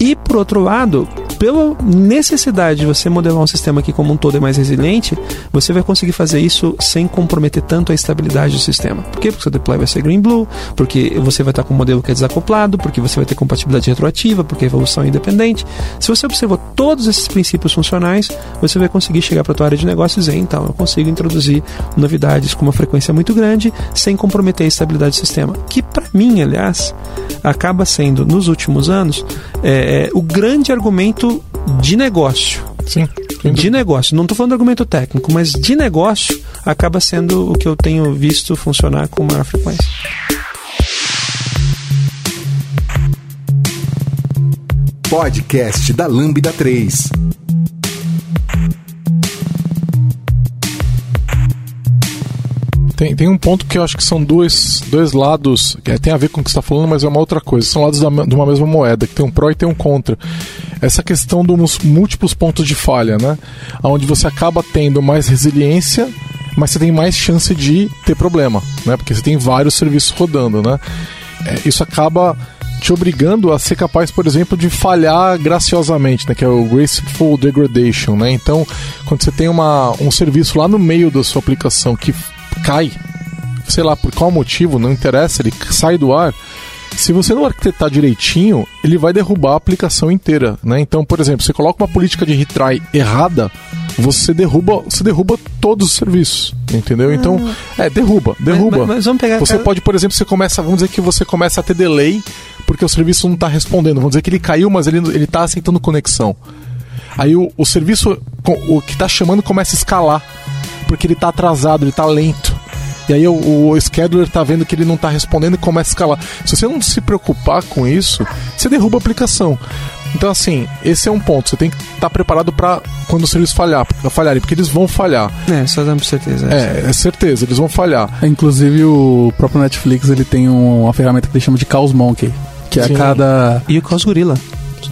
E por outro lado, pela necessidade de você modelar um sistema que como um todo é mais resiliente, você vai conseguir fazer isso sem comprometer tanto a estabilidade do sistema. Por quê? Porque seu deploy vai ser green blue, porque você vai estar com um modelo que é desacoplado, porque você vai ter compatibilidade retroativa, porque a evolução é independente. Se você observou todos esses princípios funcionais, você vai conseguir chegar para a tua área de negócios e então, eu consigo introduzir novidades com uma frequência muito grande sem comprometer a estabilidade estabilidade do sistema, que para mim, aliás, acaba sendo nos últimos anos é, é, o grande argumento de negócio. Sim. De negócio. Não estou falando de argumento técnico, mas de negócio acaba sendo o que eu tenho visto funcionar com maior frequência. Podcast da Lambda 3. Tem, tem um ponto que eu acho que são dois, dois lados, que é, tem a ver com o que você está falando, mas é uma outra coisa. São lados da, de uma mesma moeda, que tem um pró e tem um contra. Essa questão dos múltiplos pontos de falha, né? Onde você acaba tendo mais resiliência, mas você tem mais chance de ter problema, né? Porque você tem vários serviços rodando, né? É, isso acaba te obrigando a ser capaz, por exemplo, de falhar graciosamente, né, que é o graceful degradation, né? Então, quando você tem uma, um serviço lá no meio da sua aplicação que cai, sei lá por qual motivo, não interessa, ele sai do ar. Se você não arquitetar direitinho, ele vai derrubar a aplicação inteira, né? Então, por exemplo, você coloca uma política de retry errada, você derruba, você derruba todos os serviços, entendeu? Então, é, derruba, derruba. Mas, mas vamos pegar Você cara- pode, por exemplo, você começa, vamos dizer que você começa a ter delay porque o serviço não está respondendo. Vamos dizer que ele caiu, mas ele ele está aceitando conexão. Aí o, o serviço, o que está chamando começa a escalar, porque ele está atrasado, ele está lento. E aí o, o scheduler está vendo que ele não está respondendo e começa a escalar. Se você não se preocupar com isso, você derruba a aplicação. Então assim, esse é um ponto. Você tem que estar preparado para quando os serviços falhar, falharem, porque eles vão falhar. É, só dando certeza. É, é certeza, eles vão falhar. É, Inclusive o próprio Netflix ele tem um- uma ferramenta que ele chama de Chaos Monkey, que é Sim. a cada E o Cos Gorilla.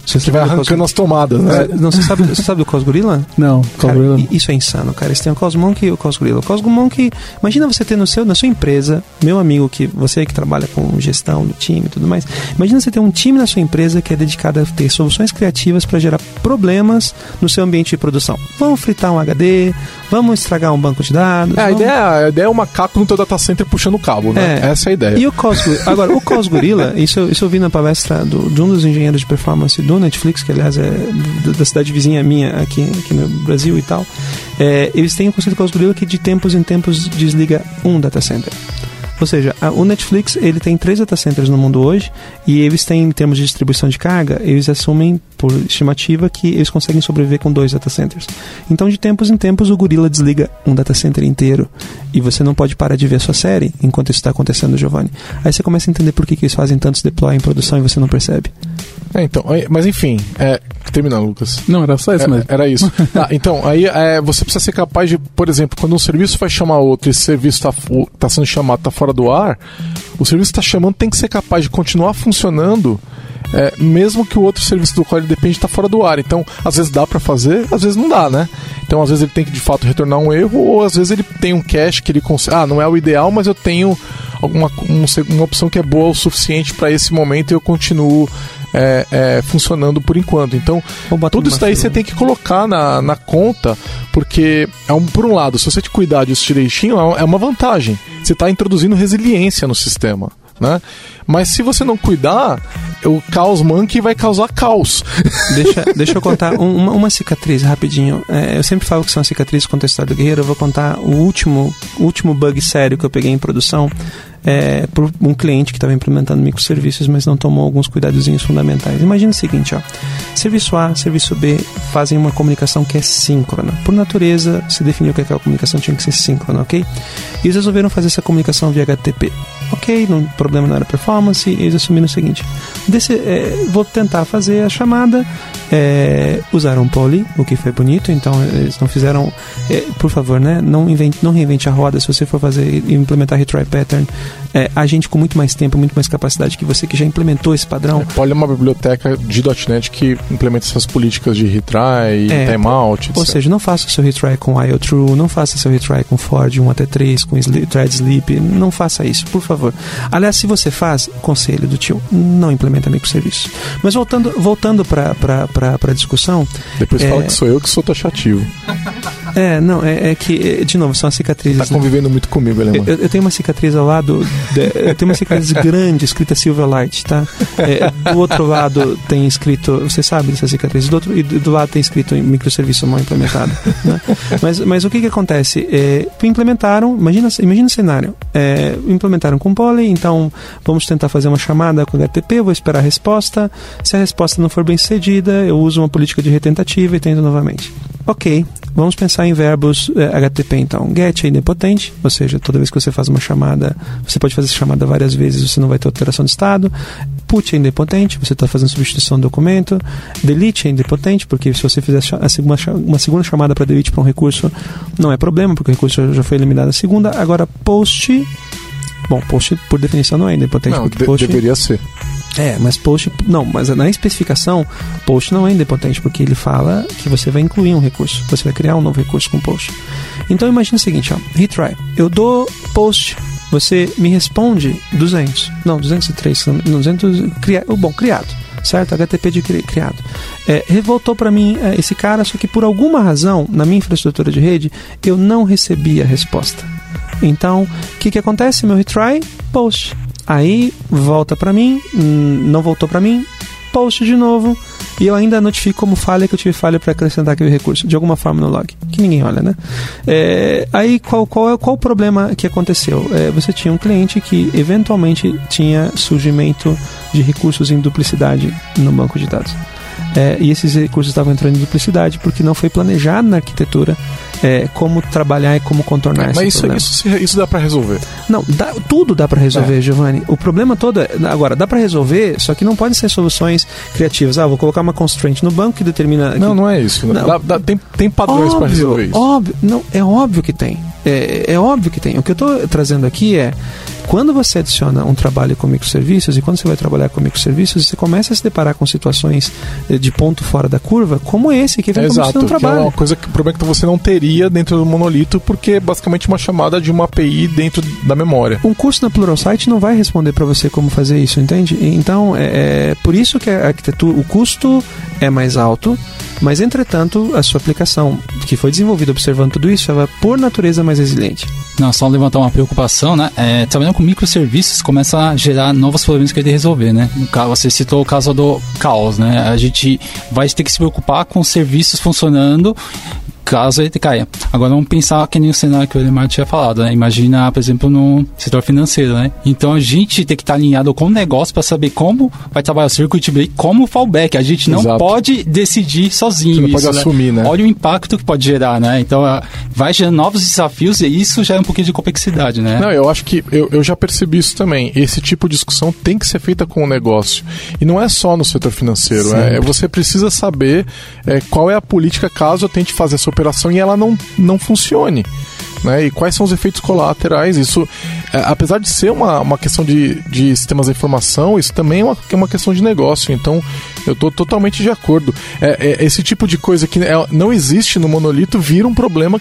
Você Que vai Cos arrancando as tomadas, né? É, não, você sabe, você sabe do Cos Gorilla? não, Cara, isso é insano, cara. Eles têm o Cos Monkey e o Cos Gorilla. O Cos Monkey, imagina você ter no seu, na sua empresa, meu amigo, que você que trabalha com gestão do time e tudo mais, imagina você ter um time na sua empresa que é dedicado a ter soluções criativas para gerar problemas no seu ambiente de produção. Vamos fritar um HD, vamos estragar um banco de dados. É, a vamos- ideia, a ideia é o macaco no teu data center puxando o cabo, né? É. Essa é a ideia. E o Cos Gorilla- Agora, o Cos Gorilla, isso, eu- isso eu vi na palestra do, de um dos engenheiros de performance do Netflix, que aliás é da- da cidade vizinha minha aqui, aqui no Brasil e tal. É, eles têm o conceito Cos Gorilla que de tempos em tempos desliga um data center. Ou seja, a- o Netflix ele tem três data centers no mundo hoje e eles têm, em termos de distribuição de carga, eles assumem por estimativa que eles conseguem sobreviver com dois data centers. Então, de tempos em tempos, o Gorilla desliga um data center inteiro e você não pode parar de ver a sua série enquanto isso está acontecendo, Giovanni. Aí você começa a entender por que, que eles fazem tantos deploy em produção e você não percebe. É, então, mas enfim, é, terminando, Lucas. Não, era só isso É, mesmo. Era isso. Tá, então, aí é, você precisa ser capaz de, por exemplo, quando um serviço vai chamar outro e esse serviço está sendo chamado, está fora do ar, o serviço está chamando tem que ser capaz de continuar funcionando, é, mesmo que o outro serviço do qual ele depende está fora do ar. Então, às vezes dá para fazer, às vezes não dá, né? Então, às vezes ele tem que de fato retornar um erro, ou às vezes ele tem um cache que ele consegue. Ah, não é o ideal, mas eu tenho alguma um uma opção que é boa o suficiente para esse momento e eu continuo é, é, funcionando por enquanto. Então, tudo isso daí você tem que colocar na, na conta, porque, é um, por um lado, se você te cuidar disso direitinho, é é uma vantagem. Você está introduzindo resiliência no sistema. Né? Mas se você não cuidar, o caos monkey vai causar caos. Deixa, deixa eu contar um- uma, uma cicatriz rapidinho. É, eu sempre falo que são cicatrizes do guerreiro. Eu vou contar o último, o último bug sério que eu peguei em produção é, por um cliente que estava implementando microserviços, mas não tomou alguns cuidadozinhos fundamentais. Imagina o seguinte, ó. Serviço A, serviço B fazem uma comunicação que é síncrona. Por natureza, se definiu que aquela comunicação tinha que ser síncrona, ok? E eles resolveram fazer essa comunicação via HTTP. Ok, não, problema não era performance, eles assumiram o seguinte: desse, é, vou tentar fazer a chamada, é, usaram poly, o que foi bonito, então eles não fizeram, é, por favor, né, não, invente, não reinvente a roda se você for fazer implementar retry pattern, é, a gente com muito mais tempo, muito mais capacidade que você que já implementou esse padrão, Olha uma biblioteca de .NET que implementa essas políticas de retry, É, timeout, etc. Ou seja, não faça seu retry com IO True, não faça seu retry com Ford 1 até 3, com thread sleep, não faça isso, por favor. Aliás, se você faz, conselho do tio, não implementa microserviços. Mas voltando, voltando para a discussão, Depois é- fala que sou eu que sou taxativo. é, não, é, é que, é, de novo, são as cicatrizes. Tá convivendo muito comigo, alemão. eu- eu tenho uma cicatriz ao lado. de- eu tenho uma cicatriz grande escrita Silverlight, tá? É, do outro lado tem escrito. Você sabe dessa cicatriz? Do outro, e do do lado tem escrito em microserviço mal implementado. né? mas, mas o que que acontece? É, implementaram, imagina, imagina o cenário. É, implementaram com Poly, então vamos tentar fazer uma chamada com HTTP, eu vou esperar a resposta. Se a resposta não for bem sucedida, eu uso uma política de retentativa e tento novamente. Ok, vamos pensar em verbos eh, HTTP então. Get é idempotente, ou seja, toda vez que você faz uma chamada, você pode fazer essa chamada várias vezes, você não vai ter alteração de estado. Put é idempotente, você está fazendo substituição do documento. Delete é idempotente, porque se você fizer cha- a segunda, cha- uma segunda chamada para delete para um recurso, não é problema, porque o recurso já- foi eliminado a segunda. Agora, post. Bom, post por definição não é idempotente, Não, porque de- post. deveria ser. É, mas post. Não, mas na especificação, post não é indepotente, porque ele fala que você vai incluir um recurso. Você vai criar um novo recurso com post. Então imagina o seguinte, ó. Retry. Eu dou post. Você me responde 200. Não, 203. Não, 200. Cria, bom, criado. Certo? HTTP de cri- criado. É, revoltou para mim é, esse cara, só que por alguma razão, na minha infraestrutura de rede, eu não recebi a resposta. Então, o que, que acontece? Meu retry, post. Aí volta para mim, hum, não voltou para mim, post de novo. E eu ainda notifico como falha que eu tive falha para acrescentar aquele recurso, de alguma forma no log, que ninguém olha, né? É, aí qual, qual, qual o problema que aconteceu? É, você tinha um cliente que eventualmente tinha surgimento de recursos em duplicidade no banco de dados. É, e esses recursos estavam entrando em duplicidade porque não foi planejado na arquitetura é, como trabalhar e como contornar esse Mas isso, problema. isso, isso dá pra resolver. Não, dá- tudo dá pra resolver, Giovanni. O problema todo é, agora, dá pra resolver, só que não podem ser soluções criativas. Ah, vou colocar uma constraint no banco que determina. Não, que, não é isso. Não. Dá- dá- tem, tem padrões pra resolver isso. Óbvio, não, é óbvio que tem. É, é óbvio que tem. O que eu estou trazendo aqui é quando você adiciona um trabalho com microserviços e quando você vai trabalhar com microserviços, você começa a se deparar com situações eh, de ponto fora da curva, como esse que eventualmente Exato, você não que é trabalha. uma coisa que o problema é que você não teria dentro do monolito, porque é basicamente uma chamada de uma API dentro da memória. Um curso na Pluralsight não vai responder para você como fazer isso, entende? Então, é, é por isso que a arquitetura, o custo é mais alto, mas entretanto, a sua aplicação que foi desenvolvida observando tudo isso, ela é por natureza mais resiliente. Não, só levantar uma preocupação, né? É, trabalhando com microserviços começa a gerar novos problemas que a gente resolver, né? Você citou o caso do caos, né? A gente vai ter que se preocupar com serviços funcionando caso ele caia. Agora vamos pensar que nem o cenário que o Elemar tinha falado, né? Imagina, por exemplo, no setor financeiro, né? Então a gente tem que estar alinhado com o negócio para saber como vai trabalhar o circuit break, como fallback. A gente não Exato. pode decidir sozinho Você não isso, pode assumir, né? Olha o impacto que pode gerar, né? Então vai gerando novos desafios e isso já é um pouquinho de complexidade, né? Não, eu acho que eu, eu já percebi isso também. Esse tipo de discussão tem que ser feita com o negócio. E não é só no setor financeiro. Sempre. É, você precisa saber é, qual é a política caso eu tente fazer essa operação e ela não, não funcione. Né? E quais são os efeitos colaterais? Isso, é, apesar de ser uma, uma questão de, de sistemas de informação, isso também é uma, é uma questão de negócio. Então, eu estou totalmente de acordo. É, é, esse tipo de coisa que é- não existe no monolito vira um problema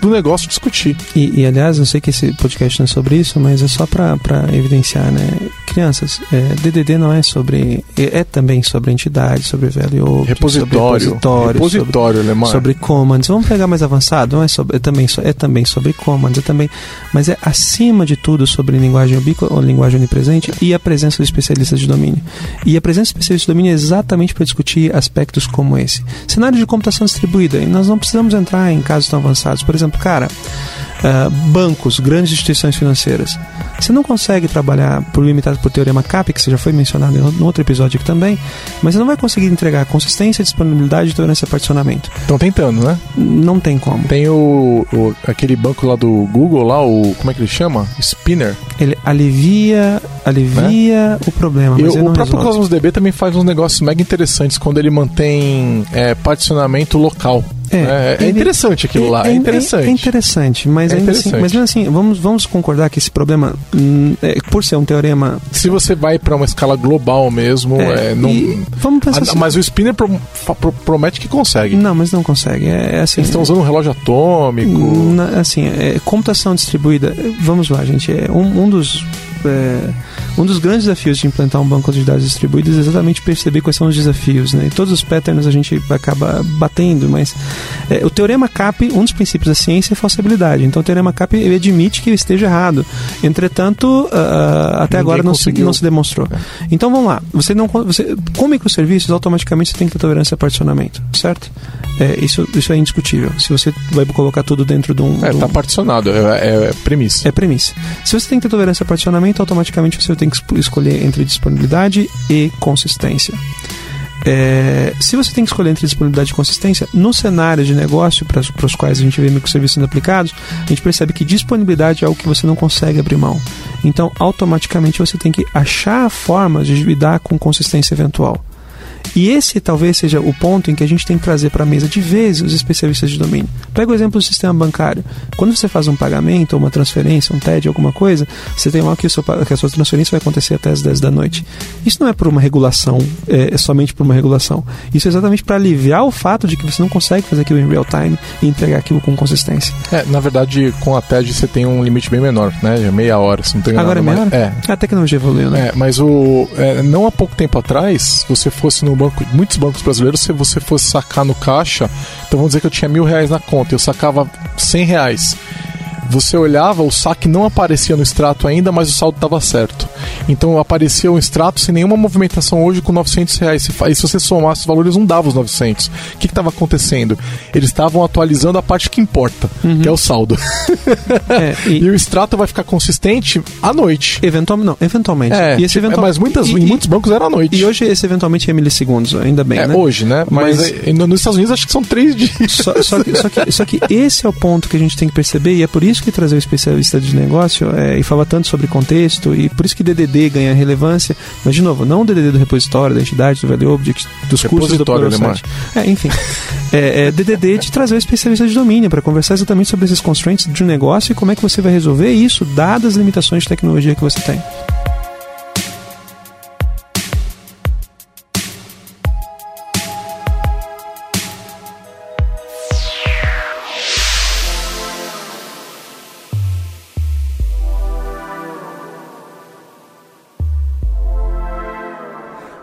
do negócio discutir. E, e, aliás, eu sei que esse podcast não é sobre isso, mas é só para evidenciar, né? Crianças, é, DDD não é sobre. É, é também sobre entidade, sobre value, Repositório. sobre repositório, Repositório, sobre, sobre commands. Vamos pegar mais avançado, não é, sobre, é, também, é também sobre commands, é também, mas é acima de tudo sobre linguagem ubíqua ou linguagem onipresente e a presença de especialistas de domínio. E a presença de especialistas de domínio é exatamente para discutir aspectos como esse. Cenário de computação distribuída, e nós não precisamos entrar em casos tão avançados. Por exemplo, cara, ah, bancos, grandes instituições financeiras. Você não consegue trabalhar por limitado por teorema CAP, que já foi mencionado em no outro episódio aqui também, mas você não vai conseguir entregar consistência, disponibilidade e tolerância a particionamento. Estão tentando, né? Não tem como. Tem o, o- aquele banco lá do Google lá, o como é que ele chama? Spinner. Ele alivia, alivia o problema, mas não o próprio resolve. Cosmos DB também faz uns negócios mega interessantes quando ele mantém é, particionamento local. É, é ele- interessante aquilo lá, é, interessante. É, interessante, mas É ainda assim, mas mesmo assim, vamos, vamos concordar que esse problema, hum, é, por ser um teorema. Se você vai para uma escala global mesmo, é, não. e vamos pensar Ah, assim, mas o Spinner pro- pro- promete que consegue. Não, mas não consegue. É, é assim. Eles estão usando um relógio atômico. Na- assim, é, computação distribuída. é, Vamos lá, gente. É um, um dos é, um dos grandes desafios de implantar um banco de dados distribuídos é exatamente perceber quais são os desafios, né? E todos os patterns a gente acaba batendo, mas é, o teorema CAP, um dos princípios da ciência é falsibilidade. Então o teorema CAP ele admite que ele esteja errado. Entretanto, ah, até Ninguém agora não se, não se demonstrou. Então vamos lá. Você não você com microserviços automaticamente você tem que ter tolerância a particionamento, certo? É, isso isso é indiscutível. Se você vai colocar tudo dentro de um, É, de um- tá particionado, é, é- é premissa. é premissa. Se você tem que ter tolerância a particionamento, automaticamente você tem que escolher entre disponibilidade e consistência. é, se você tem que escolher entre disponibilidade e consistência, no cenário de negócio para os quais a gente vê microserviços sendo aplicados, a gente percebe que disponibilidade é algo que você não consegue abrir mão. Então, automaticamente você tem que achar formas de lidar com consistência eventual. E esse talvez seja o ponto em que a gente tem que trazer para a mesa de vez os especialistas de domínio. Pega o exemplo do sistema bancário. Quando você faz um pagamento, ou uma transferência, um TED, alguma coisa, você tem lá que, seu, que a sua transferência vai acontecer até as 10 da noite. Isso não é por uma regulação, é, é somente por uma regulação. Isso é exatamente para aliviar o fato de que você não consegue fazer aquilo em real time e entregar aquilo com consistência. É, na verdade, com a TED você tem um limite bem menor, né? Meia hora, se não tem Agora nada é menor? É. A tecnologia evoluiu, né? É, mas o, é, não há pouco tempo atrás, você fosse no banco, muitos bancos brasileiros, se você fosse sacar no caixa, então vamos dizer que eu tinha mil reais na conta, eu sacava cem reais. Você olhava, o saque não aparecia no extrato ainda, mas o saldo estava certo. Então aparecia um extrato sem nenhuma movimentação hoje com 900 reais. E se você somasse os valores, não dava os 900. O que estava acontecendo? Eles estavam atualizando a parte que importa, que é o saldo. É, e... e, o extrato vai ficar consistente à noite. eventualmente, não, eventualmente. É, e esse tipo, eventual- mas muitas, e- em e- muitos bancos era à noite. E hoje esse eventualmente é milissegundos, ainda bem, é, né? hoje, né? Mas, Mas- é, no- nos Estados Unidos acho que são três dias. Só, só que, só, que, só que esse é o ponto que a gente tem que perceber, e é por isso que trazer o especialista de negócio é, e falar tanto sobre contexto, e por isso que DDD ganha relevância, mas de novo, não o DDD do repositório, da entidade, do value object, dos custos do. É, enfim. É, é DDD de trazer o especialista de domínio para conversar exatamente sobre esses constraints de um negócio e como é que você vai resolver isso, dadas as limitações de tecnologia que você tem.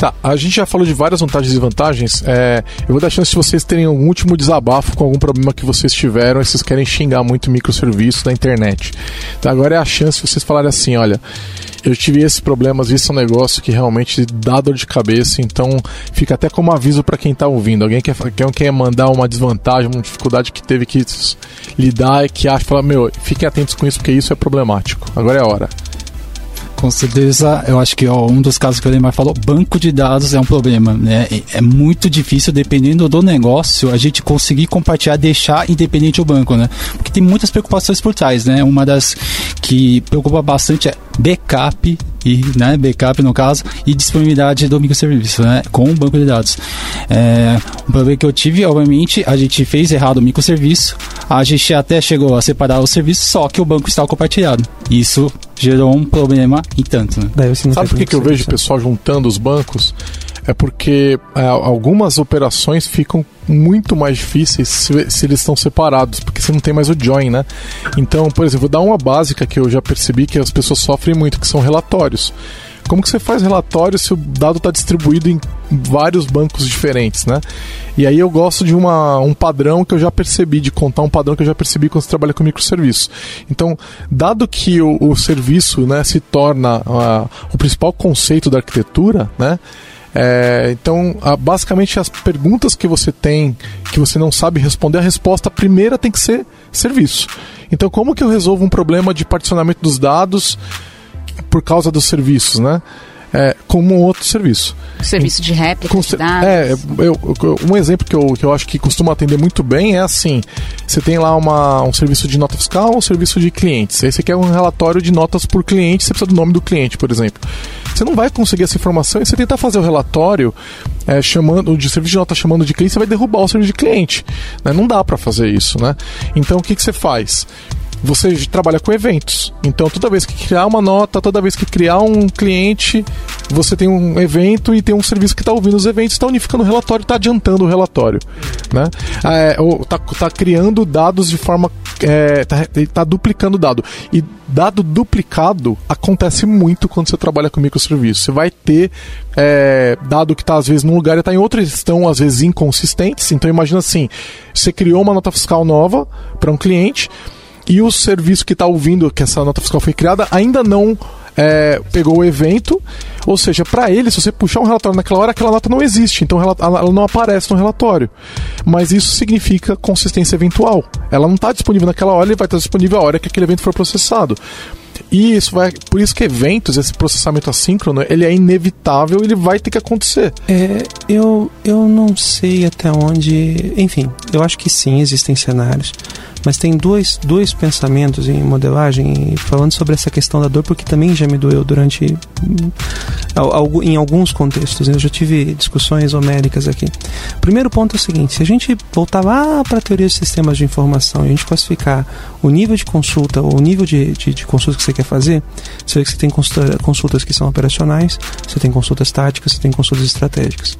Tá, a gente já falou de várias vantagens e desvantagens. É, eu vou dar chance de vocês terem algum último desabafo com algum problema que vocês tiveram e vocês querem xingar muito microserviço da internet. Então agora é a chance de vocês falarem assim: olha, eu tive esses problemas, isso é um negócio que realmente dá dor de cabeça, então fica até como aviso para quem tá ouvindo. Alguém quer, quer mandar uma desvantagem, uma dificuldade que teve que lidar e que acha, fala, meu, fiquem atentos com isso porque isso é problemático. Agora é a hora. Com certeza, eu acho que ó, um dos casos que o Lemar falou, banco de dados é um problema, né? É- É muito difícil, dependendo do negócio, a gente conseguir compartilhar, deixar independente o banco, né? Porque tem muitas preocupações por trás, né? Uma das que preocupa bastante é backup e, né, backup no caso, e disponibilidade do microserviço, né, com o banco de dados. É, um problema que eu tive, obviamente, a gente fez errado o microserviço, a gente até chegou a separar o serviço, só que o banco estava compartilhado. Isso gerou um problema em tanto, né? Daí Sabe por que, que eu vejo o pessoal juntando os bancos? É porque é, algumas operações ficam muito mais difíceis se, se eles estão separados, porque você não tem mais o join, né? Então, por exemplo, vou dar uma básica que eu já percebi que as pessoas sofrem muito, que são relatórios. Como que você faz relatório se o dado está distribuído em vários bancos diferentes, né? E aí eu gosto de uma, um padrão que eu já percebi, de contar um padrão que eu já percebi quando você trabalha com microserviço. Então, dado que o, o serviço né, se torna ah, o principal conceito da arquitetura, né? É, então, basicamente, as perguntas que você tem, que você não sabe responder, a resposta primeira tem que ser serviço. Então, como que eu resolvo um problema de particionamento dos dados por causa dos serviços, né? É, como um outro serviço. Serviço de réplica de dados. É, eu- eu- um exemplo que eu, que eu acho que costuma atender muito bem é assim: você tem lá uma, um serviço de nota fiscal, um serviço de clientes. Aí você quer um relatório de notas por cliente, você precisa do nome do cliente, por exemplo. Você não vai conseguir essa informação e você tentar fazer o relatório é, chamando de serviço de nota chamando de cliente, você vai derrubar o serviço de cliente. né? Não dá para fazer isso, né? Então o que, que você faz? Você trabalha com eventos. Então, toda vez que criar uma nota, toda vez que criar um cliente, você tem um evento e tem um serviço que está ouvindo os eventos, está unificando o relatório, está adiantando o relatório. Né? É, ou está tá criando dados de forma. Está tá duplicando dado. E dado duplicado acontece muito quando você trabalha com microserviços. Você vai ter é, dado que está às vezes num lugar e está em outro, estão às vezes inconsistentes. Então imagina assim: você criou uma nota fiscal nova para um cliente e o serviço que está ouvindo que essa nota fiscal foi criada ainda não é, pegou o evento, ou seja, para ele, se você puxar um relatório naquela hora, aquela nota não existe, então ela não aparece no relatório. Mas isso significa consistência eventual. Ela não está disponível naquela hora, ele vai estar disponível a hora que aquele evento for processado. E isso vai, por isso que eventos, esse processamento assíncrono, ele é inevitável, ele vai ter que acontecer. É, eu, eu não sei até onde, enfim, eu acho que sim, existem cenários. Mas tem dois, dois pensamentos em modelagem, falando sobre essa questão da dor, porque também já me doeu durante. em alguns contextos. Eu já tive discussões homéricas aqui. Primeiro ponto é o seguinte: se a gente voltar lá para a teoria de sistemas de informação e a gente classificar o nível de consulta ou o nível de, de, de consulta que você quer fazer, você vê que você tem consultas que são operacionais, você tem consultas táticas, você tem consultas estratégicas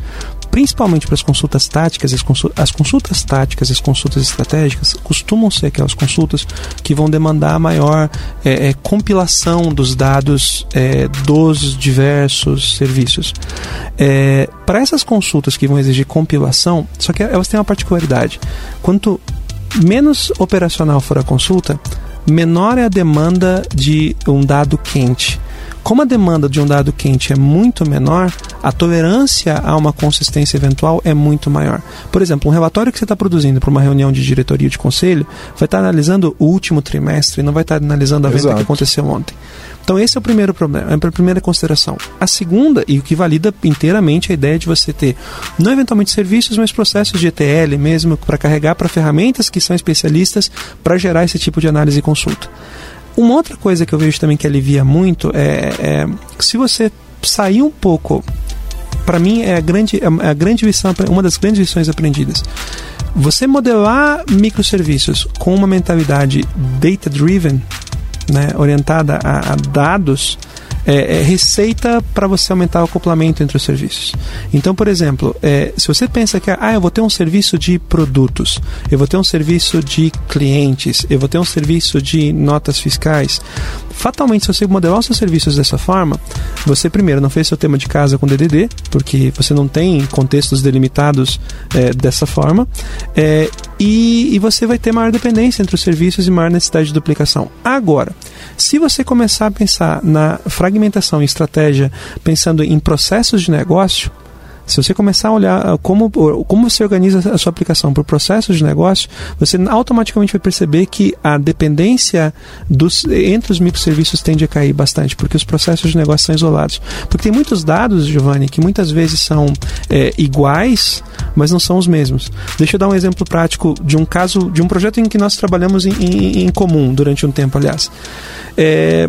principalmente para as consultas táticas, as, as consultas táticas as consultas estratégicas costumam ser aquelas consultas que vão demandar maior é, é, compilação dos dados é, dos diversos serviços. É, para essas consultas que vão exigir compilação, só que elas têm uma particularidade. Quanto menos operacional for a consulta, menor é a demanda de um dado quente. Como a demanda de um dado quente é muito menor, a tolerância a uma consistência eventual é muito maior. Por exemplo, um relatório que você está produzindo para uma reunião de diretoria de conselho vai estar tá analisando o último trimestre, não vai estar tá analisando a venda Exato. que aconteceu ontem. Então esse é o primeiro problema, é a primeira consideração. A segunda, e o que valida inteiramente a ideia de você ter, não eventualmente serviços, mas processos de ETL mesmo, para carregar para ferramentas que são especialistas para gerar esse tipo de análise e consulta. Uma outra coisa que eu vejo também que alivia muito é, é se você sair um pouco, para mim é a grande, é a grande lição, uma das grandes lições aprendidas. Você modelar microserviços com uma mentalidade data-driven, né, orientada a, a dados, é, é receita para você aumentar o acoplamento entre os serviços. Então, por exemplo, é, se você pensa que ah, eu vou ter um serviço de produtos, eu vou ter um serviço de clientes, eu vou ter um serviço de notas fiscais, fatalmente, se você modelar os seus serviços dessa forma, você primeiro não fez seu tema de casa com DDD, porque você não tem contextos delimitados é, dessa forma, é, e, e, você vai ter maior dependência entre os serviços e maior necessidade de duplicação. Agora, se você começar a pensar na fragmentação e estratégia, pensando em processos de negócio, se você começar a olhar ah, como, como você organiza a sua aplicação por processos de negócio, você automaticamente vai perceber que a dependência dos, entre os microserviços tende a cair bastante, porque os processos de negócio são isolados. Porque tem muitos dados, Giovanni, que muitas vezes são é, iguais, mas não são os mesmos. Deixa eu dar um exemplo prático de um caso, de um projeto em que nós trabalhamos em, em, em comum durante um tempo, aliás. É,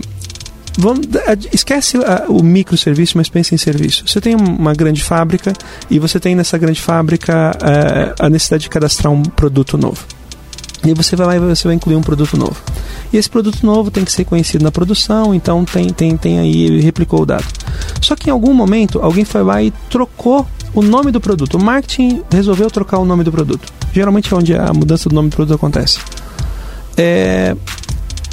Vamos, esquece o microserviço, mas pense em serviço. Você tem uma grande fábrica e você tem nessa grande fábrica é, a necessidade de cadastrar um produto novo. E você vai lá e você vai incluir um produto novo. E esse produto novo tem que ser conhecido na produção, então tem, tem, tem aí, replicou o dado. Só que em algum momento alguém foi lá e trocou o nome do produto. O marketing resolveu trocar o nome do produto. Geralmente é onde a mudança do nome do produto acontece. É,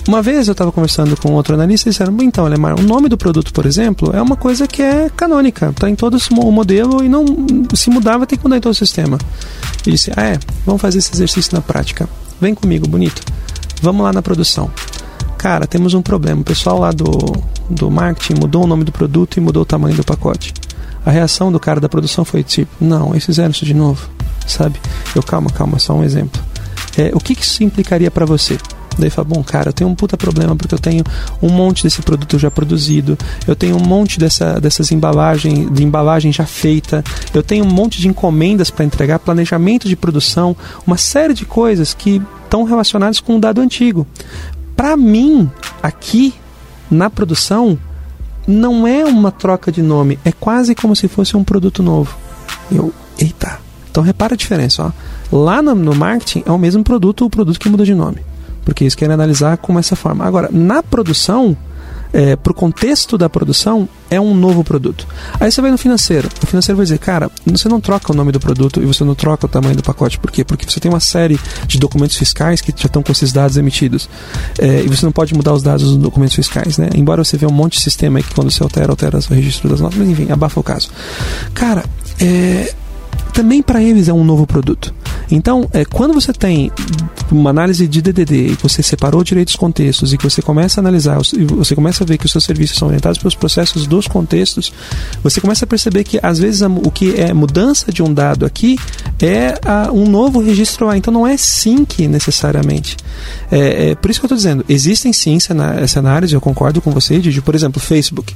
uma vez eu estava conversando com outro analista e disseram: então, Alemar, o nome do produto, por exemplo, é uma coisa que é canônica, está em todo o modelo e não se mudar vai ter que mudar em todo o sistema. Ele disse: ah, é, vamos fazer esse exercício na prática. Vem comigo, bonito. Vamos lá na produção. Cara, temos um problema. O pessoal lá do, do marketing mudou o nome do produto e mudou o tamanho do pacote. A reação do cara da produção foi tipo: não, eles fizeram isso de novo, sabe? Eu, calma, calma, só um exemplo. É, o que, que isso implicaria para você? Daí fala, bom, cara, eu tenho um puta problema porque eu tenho um monte desse produto já produzido, eu tenho um monte dessa, dessas embalagens, de embalagem já feita, eu tenho um monte de encomendas para entregar, planejamento de produção, uma série de coisas que estão relacionadas com um dado antigo. Para mim, aqui na produção, não é uma troca de nome, é quase como se fosse um produto novo. Eu, eita. Então repara a diferença, ó. Lá no, no marketing é o mesmo produto, o produto que muda de nome porque eles querem analisar como essa forma. Agora, na produção, é, para o contexto da produção, é um novo produto. Aí você vai no financeiro. O financeiro vai dizer, cara, você não troca o nome do produto e você não troca o tamanho do pacote. Por quê? Porque você tem uma série de documentos fiscais que já estão com esses dados emitidos. É, e você não pode mudar os dados dos documentos fiscais, né? Embora você veja um monte de sistema aí que quando você altera, altera o registro das notas. Mas enfim, abafa o caso. Cara, é, também para eles é um novo produto. Então, é, quando você tem uma análise de DDD e você separou direito os contextos e que você começa a analisar e você começa a ver que os seus serviços são orientados pelos processos dos contextos, você começa a perceber que às vezes o que é mudança de um dado aqui é a, um novo registro lá. Então não é sync necessariamente. É, é por isso que eu estou dizendo, existem sim cenários, eu concordo com você, Didi, por exemplo, Facebook.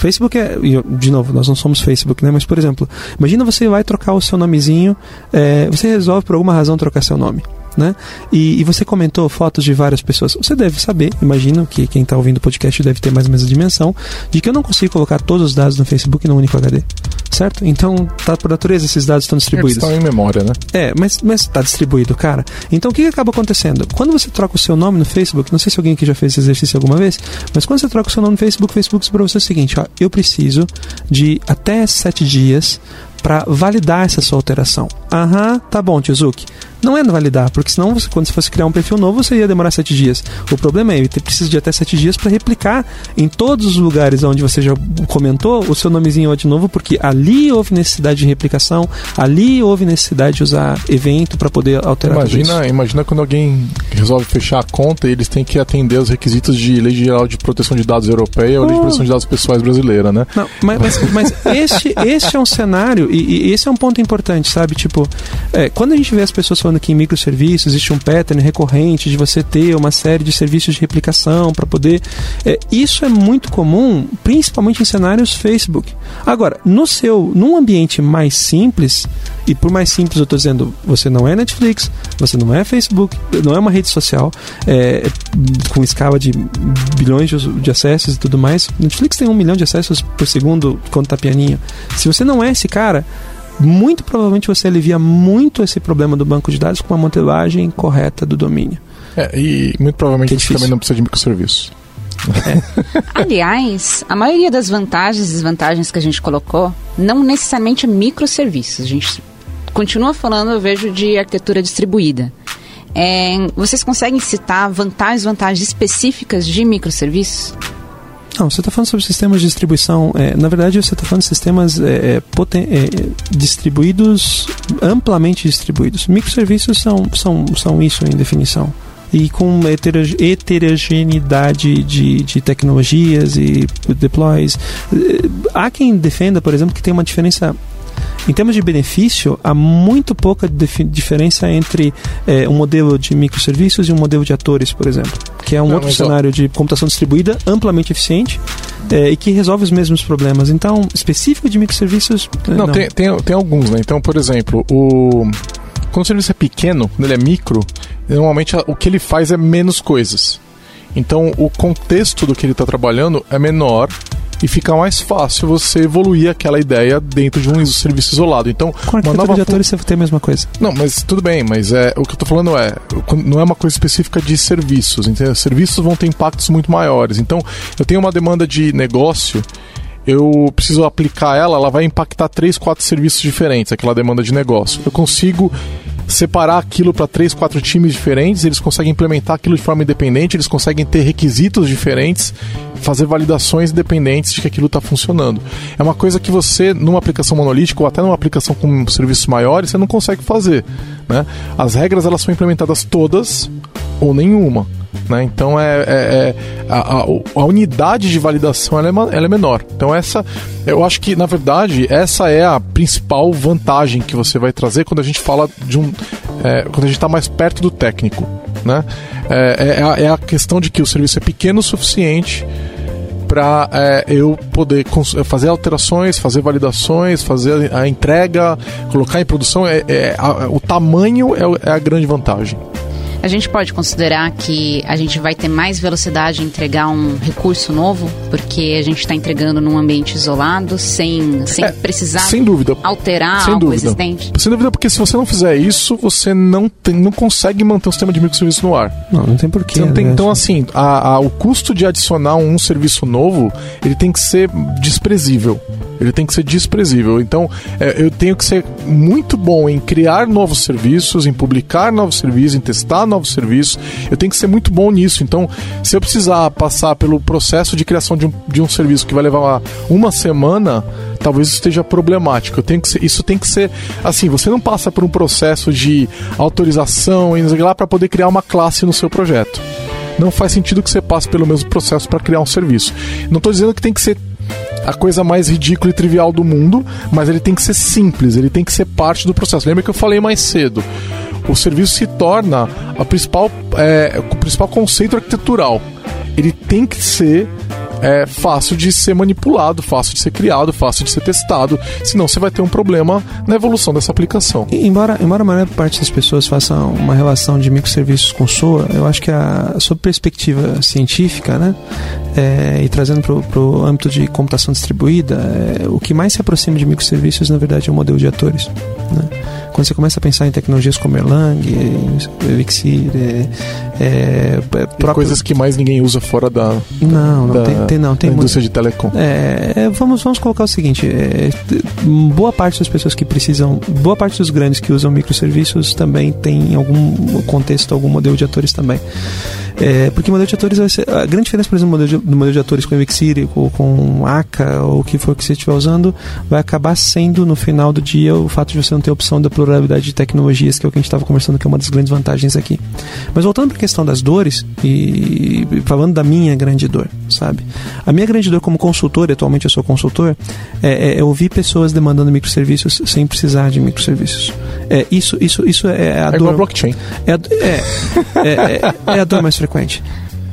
Facebook é. De novo, nós não somos Facebook, né? Mas, por exemplo, imagina você vai trocar o seu nomezinho, é, você resolve por alguma razão trocar seu nome né? E, e, você comentou fotos de várias pessoas. Você deve saber, imagino que quem está ouvindo o podcast deve ter mais ou menos a dimensão, de que eu não consigo colocar todos os dados no Facebook num único HD. Certo? Então, tá por natureza, esses dados estão distribuídos. Eles estão em memória, né? É, mas, mas tá distribuído, cara. Então, o que, que acaba acontecendo? Quando você troca o seu nome no Facebook, não sei se alguém aqui já fez esse exercício alguma vez, mas quando você troca o seu nome no Facebook, o Facebook diz para você o seguinte: ó, eu preciso de até sete dias para validar essa sua alteração. Aham, tá bom, Tizuki não é validar, porque senão você, quando você fosse criar um perfil novo, você ia demorar sete dias. O problema é ele precisa de até sete dias para replicar em todos os lugares onde você já comentou o seu nomezinho de novo, porque ali houve necessidade de replicação, ali houve necessidade de usar evento para poder alterar imagina, Imagina quando alguém resolve fechar a conta e eles têm que atender os requisitos de Lei Geral de Proteção de Dados Europeia oh. ou Lei de Proteção de Dados Pessoais brasileira, né? Não, mas, mas, mas este, este é um cenário e, e, esse é um ponto importante, sabe? Tipo, é, quando a gente vê as pessoas falando falando que em microserviços existe um pattern recorrente de você ter uma série de serviços de replicação para poder. É, isso é muito comum, principalmente em cenários Facebook. Agora, no seu, num ambiente mais simples, e por mais simples eu estou dizendo, você não é Netflix, você não é Facebook, não é uma rede social é, com escala de bilhões de, acessos e tudo mais. Netflix tem um milhão de acessos por segundo quando tá pianinho. Se você não é esse cara, muito provavelmente você alivia muito esse problema do banco de dados com uma modelagem correta do domínio. É, e muito provavelmente é você também não precisa de microserviços. É. Aliás, a maioria das vantagens e desvantagens que a gente colocou não necessariamente é microserviços. A gente continua falando, eu vejo, de arquitetura distribuída. É, vocês conseguem citar vantagens, vantagens específicas de microserviços? Não, você está falando sobre sistemas de distribuição. É, na verdade, você está falando de sistemas é, é poten é, distribuídos, amplamente distribuídos. Microserviços são, são, são isso em definição e com heterogeneidade de, de tecnologias e deploys. Há quem defenda, por exemplo, que tem uma diferença em termos de benefício, há muito pouca diferença entre é, um modelo de microserviços e um modelo de atores, por exemplo, que é um Não, outro cenário ó... de computação distribuída amplamente eficiente é, e que resolve os mesmos problemas. Então, específico de microserviços. É, não, não. Tem, tem, tem alguns, né? Então, por exemplo, o. Quando o serviço é pequeno, quando ele é micro, normalmente o que ele faz é menos coisas. Então, o contexto do que ele está trabalhando é menor e fica mais fácil você evoluir aquela ideia dentro de um serviço isolado. Então, com uma nova de atores você tem a mesma coisa. Não, mas tudo bem, mas é o que eu estou falando é não é uma coisa específica de serviços. Entendeu? Serviços vão ter impactos muito maiores. Então, eu tenho uma demanda de negócio eu preciso aplicar ela, ela vai impactar três, quatro serviços diferentes, aquela demanda de negócio. Eu consigo separar aquilo para três, quatro times diferentes, eles conseguem implementar aquilo de forma independente, eles conseguem ter requisitos diferentes, fazer validações independentes de que aquilo está funcionando. É uma coisa que você, numa aplicação monolítica ou até numa aplicação com serviços maiores, você não consegue fazer. Né? As regras elas são implementadas todas ou nenhuma. Né? Então é, é, é a, a, unidade de validação ela é, ela é, menor. Então essa, eu acho que na verdade essa é a principal vantagem que você vai trazer quando a gente fala de um, é, quando a gente está mais perto do técnico, né? É, é, a, é a questão de que o serviço é pequeno o suficiente para é, eu poder fazer alterações, fazer validações, fazer a entrega, colocar em produção. É, é a, o tamanho é, é a grande vantagem. A gente pode considerar que a gente vai ter mais velocidade em entregar um recurso novo, porque a gente está entregando num ambiente isolado, sem, sem é, precisar sem dúvida. alterar sem algo dúvida. existente? Sem dúvida, porque se você não fizer isso, você não, tem, não consegue manter o sistema de microserviços no ar. Não, não tem porquê. Né? então, assim, a, a, o custo de adicionar um serviço novo, ele tem que ser desprezível. Ele tem que ser desprezível. Então, é, eu tenho que ser muito bom em criar novos serviços, em publicar novos serviços, em testar novos serviços. Eu tenho que ser muito bom nisso. Então, se eu precisar passar pelo processo de criação de um, de um serviço que vai levar uma semana, talvez isso esteja problemático. Eu tenho que ser, isso tem que ser assim. Você não passa por um processo de autorização e lá para poder criar uma classe no seu projeto não faz sentido que você passe pelo mesmo processo para criar um serviço. Não estou dizendo que tem que ser a coisa mais ridícula e trivial do mundo, mas ele tem que ser simples, ele tem que ser parte do processo. Lembra que eu falei mais cedo? O serviço se torna a principal, é, o principal conceito arquitetural. Ele tem que ser é fácil de ser manipulado, fácil de ser criado, fácil de ser testado, senão você vai ter um problema na evolução dessa aplicação. Embora, embora a maior parte das pessoas façam uma relação de microserviços com SOA, eu acho que a, sob perspectiva científica, né, é, e trazendo para o âmbito de computação distribuída, é, o que mais se aproxima de microserviços, na verdade, é o modelo de atores. Né? Quando você começa a pensar em tecnologias como Erlang, Elixir, é, é, próprio... coisas que mais ninguém usa fora da, não, não, da, tem, tem, não, tem indústria de telecom. É, é, vamos, vamos colocar o seguinte: é, boa parte das pessoas que precisam, boa parte dos grandes que usam microserviços também tem em algum contexto, algum modelo de atores também. É, porque modelo de atores vai ser. A grande diferença, por exemplo, do modelo de, do modelo de atores com Elixir ou com ACA ou o que for que você estiver usando, vai acabar sendo, no final do dia, o fato de você não ter opção da pluralidade de tecnologias, que é o que a gente estava conversando, que é uma das grandes vantagens aqui. Mas voltando para a questão das dores, e, e falando da minha grande dor, sabe? A minha grande dor como consultor, e atualmente eu sou consultor, é, é, é ouvir pessoas demandando microserviços sem precisar de microserviços. É, isso, isso, isso é a é dor. Blockchain. É, é, é, é a dor mais frequente.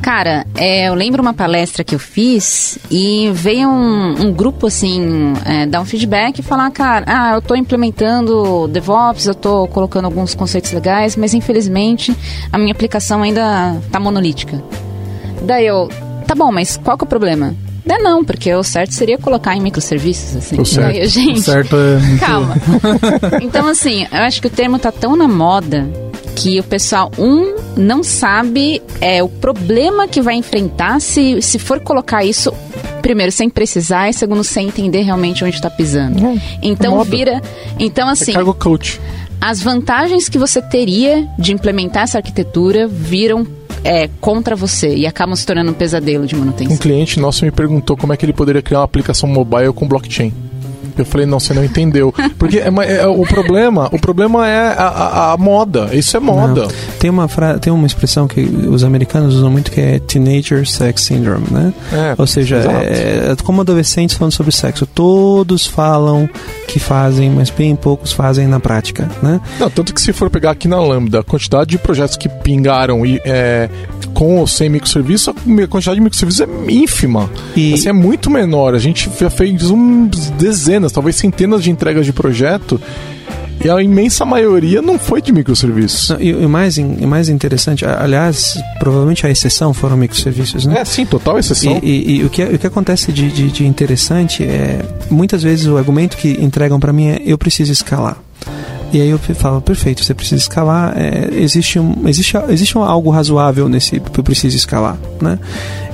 Cara, é, eu lembro uma palestra que eu fiz e veio um, um grupo assim é, dar um feedback e falar, cara, ah, eu estou implementando DevOps, eu estou colocando alguns conceitos legais, mas infelizmente a minha aplicação ainda tá monolítica. Daí eu, tá bom, mas qual que é o problema? É não, porque o certo seria colocar em microserviços, assim. O certo, Daí, gente, o certo é muito... calma. então, assim, eu acho que o termo tá tão na moda que o pessoal, um, não sabe é, o problema que vai enfrentar se, se for colocar isso primeiro sem precisar e segundo sem entender realmente onde está pisando. É, então vira, então assim, é cargo coach. As vantagens que você teria de implementar essa arquitetura viram é, contra você e acabam se tornando um pesadelo de manutenção. Um cliente nosso me perguntou como é que ele poderia criar uma aplicação mobile com blockchain. Eu falei, não, você não entendeu. Porque é, é, o problema, o problema é a, a, a moda. Isso é moda. Não. Tem uma fra... tem uma expressão que os americanos usam muito que é teenager sex syndrome, né? É, Ou seja, é, como adolescentes falando sobre sexo, todos falam que fazem, mas bem poucos fazem na prática, né? Não, tanto que se for pegar aqui na Lambda, a quantidade de projetos que pingaram e é, com ou sem microserviço, a quantidade de microserviços é ínfima. E... Assim, é muito menor. A gente já fez um dezenas, talvez centenas de entregas de projeto e a imensa maioria não foi de microserviços. Não, e o mais, mais interessante, aliás, provavelmente a exceção foram microserviços, né? É, sim, total exceção. E, e, e o, que, o que acontece de, de, de interessante é, muitas vezes o argumento que entregam para mim é eu preciso escalar. E aí eu falo, perfeito, você precisa escalar, é, existe, um, existe, existe um, algo razoável nesse eu preciso escalar, né?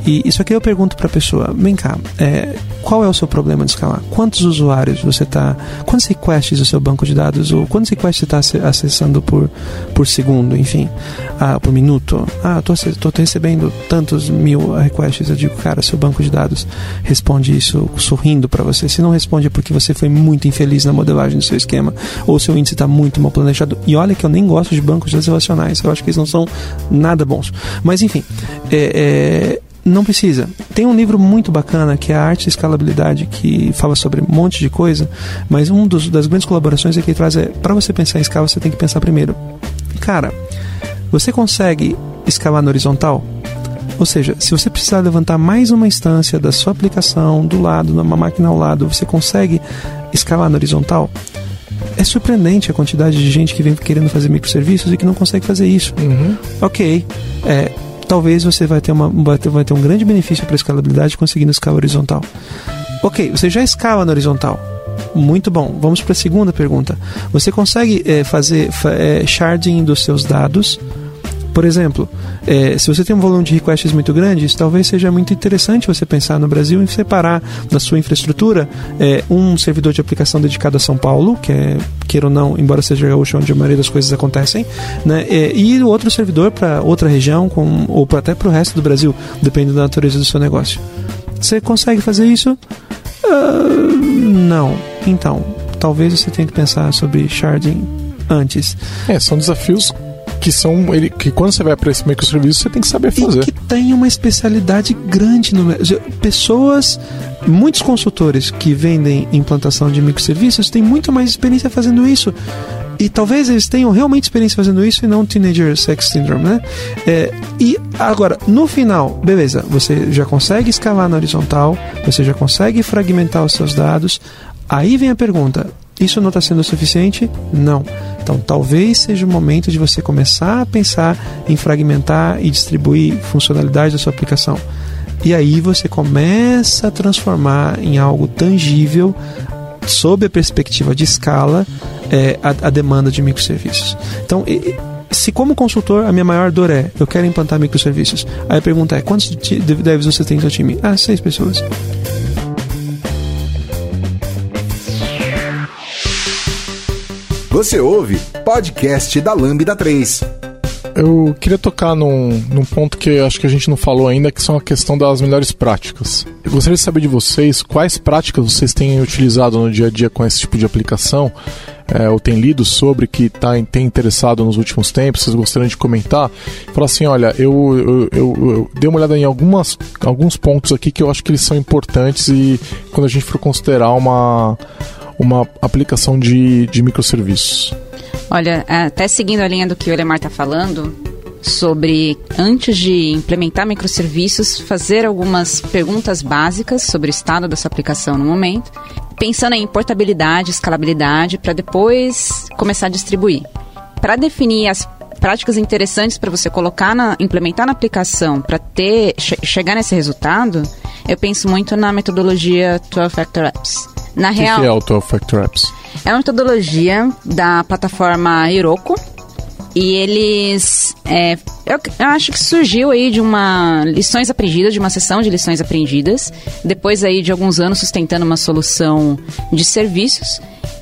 E isso aqui eu pergunto para a pessoa, vem cá, é, qual é o seu problema de escalar? Quantos usuários você está, quantos requests o seu banco de dados, ou quantos requests você está acessando por, por segundo, enfim, ah, por minuto? Ah, estou recebendo tantos mil requests, eu digo, cara, seu banco de dados responde isso sorrindo para você. Se não responde é porque você foi muito infeliz na modelagem do seu esquema, ou seu índice está muito mal planejado. E olha que eu nem gosto de bancos de dados relacionais, eu acho que eles não são nada bons. Mas enfim, é, é não precisa. Tem um livro muito bacana que é a Arte e Escalabilidade, que fala sobre um monte de coisa, mas um dos, das grandes colaborações é que ele traz é, para você pensar em escala, você tem que pensar primeiro. Cara, você consegue escalar na horizontal? Ou seja, se você precisar levantar mais uma instância da sua aplicação do lado, numa máquina ao lado, você consegue escalar na horizontal? É surpreendente a quantidade de gente que vem querendo fazer microserviços e que não consegue fazer isso. Uhum. Ok, é, talvez você vai ter, uma, vai ter, vai ter um grande benefício para a escalabilidade conseguindo escala horizontal. Ok, você já escala na horizontal. Muito bom. Vamos para a segunda pergunta. Você consegue é, fazer é, sharding dos seus dados Por exemplo, é, se você tem um volume de requests muito grande, talvez seja muito interessante você pensar no Brasil em separar da sua infraestrutura é, um servidor de aplicação dedicado a São Paulo, que é, queira ou não, embora seja gaúcho onde a maioria das coisas acontecem, né, é, e outro servidor para outra região com, ou pra, até para o resto do Brasil, dependendo da natureza do seu negócio. Você consegue fazer isso? Uh, não. Então, talvez você tenha que pensar sobre sharding antes. É, são desafios que são ele, que quando você vai para esse microserviço você tem que saber fazer. E que tem uma especialidade grande no pessoas muitos consultores que vendem implantação de microserviços têm muito mais experiência fazendo isso e talvez eles tenham realmente experiência fazendo isso e não teenager sex syndrome, né? É, e agora, no final, beleza, você já consegue escalar na horizontal, você já consegue fragmentar os seus dados. Aí vem a pergunta: isso não está sendo suficiente? Não. Então, talvez seja o momento de você começar a pensar em fragmentar e distribuir funcionalidades da sua aplicação. E aí você começa a transformar em algo tangível, sob a perspectiva de escala, é, a, a, demanda de microserviços. Então, e, se como consultor a minha maior dor é eu quero implantar microserviços, aí a pergunta é quantos devs você tem no seu time? Ah, seis pessoas. Você ouve podcast da Lambda 3. Eu queria tocar num, num ponto que acho que a gente não falou ainda, que são a questão das melhores práticas. Eu gostaria de saber de vocês quais práticas vocês têm utilizado no dia a dia com esse tipo de aplicação, é, ou têm lido sobre, que tá, tem interessado nos últimos tempos, vocês gostariam de comentar. Falar assim, olha, eu, eu, eu, eu dei uma olhada em algumas, alguns pontos aqui que eu acho que eles são importantes e quando a gente for considerar uma uma aplicação de, de microserviços? Olha, até seguindo a linha do que o Elemar está falando, sobre, antes de implementar microserviços, fazer algumas perguntas básicas sobre o estado da sua aplicação no momento, pensando em portabilidade, escalabilidade, para depois começar a distribuir. Para definir as práticas interessantes para você colocar na, implementar na aplicação para ter che chegar nesse resultado, eu penso muito na metodologia 12 Factor Apps. Na que real, que é o 12 Factor Apps? É uma metodologia da plataforma Heroku. E eles. É, eu, eu, acho que surgiu aí de uma lições aprendidas, de uma sessão de lições aprendidas, depois aí de alguns anos sustentando uma solução de serviços.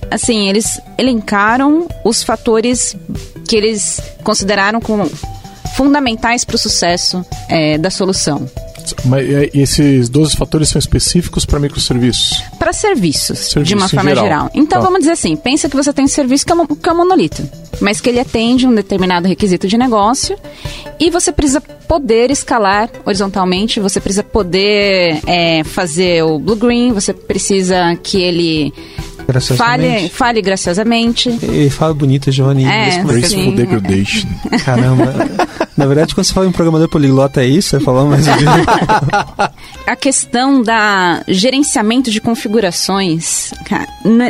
Assim, eles elencaram os fatores que eles consideraram como fundamentais para o sucesso é, da solução. Mas esses 12 fatores são específicos para microserviços? Para serviços, Serviço de uma forma geral. geral. Então tá. vamos dizer assim: pensa que você tem um serviço que é, um, que é um monolito, mas que ele atende um determinado requisito de negócio e você precisa poder escalar horizontalmente, você precisa poder é, fazer o blue-green, você precisa que ele Fale, fale graciosamente. E fala bonito, Johnny. É, Graceful degradation. Caramba. Na verdade, quando você fala em programador poliglota, é isso? Você falou mais A questão da gerenciamento de configurações, cara,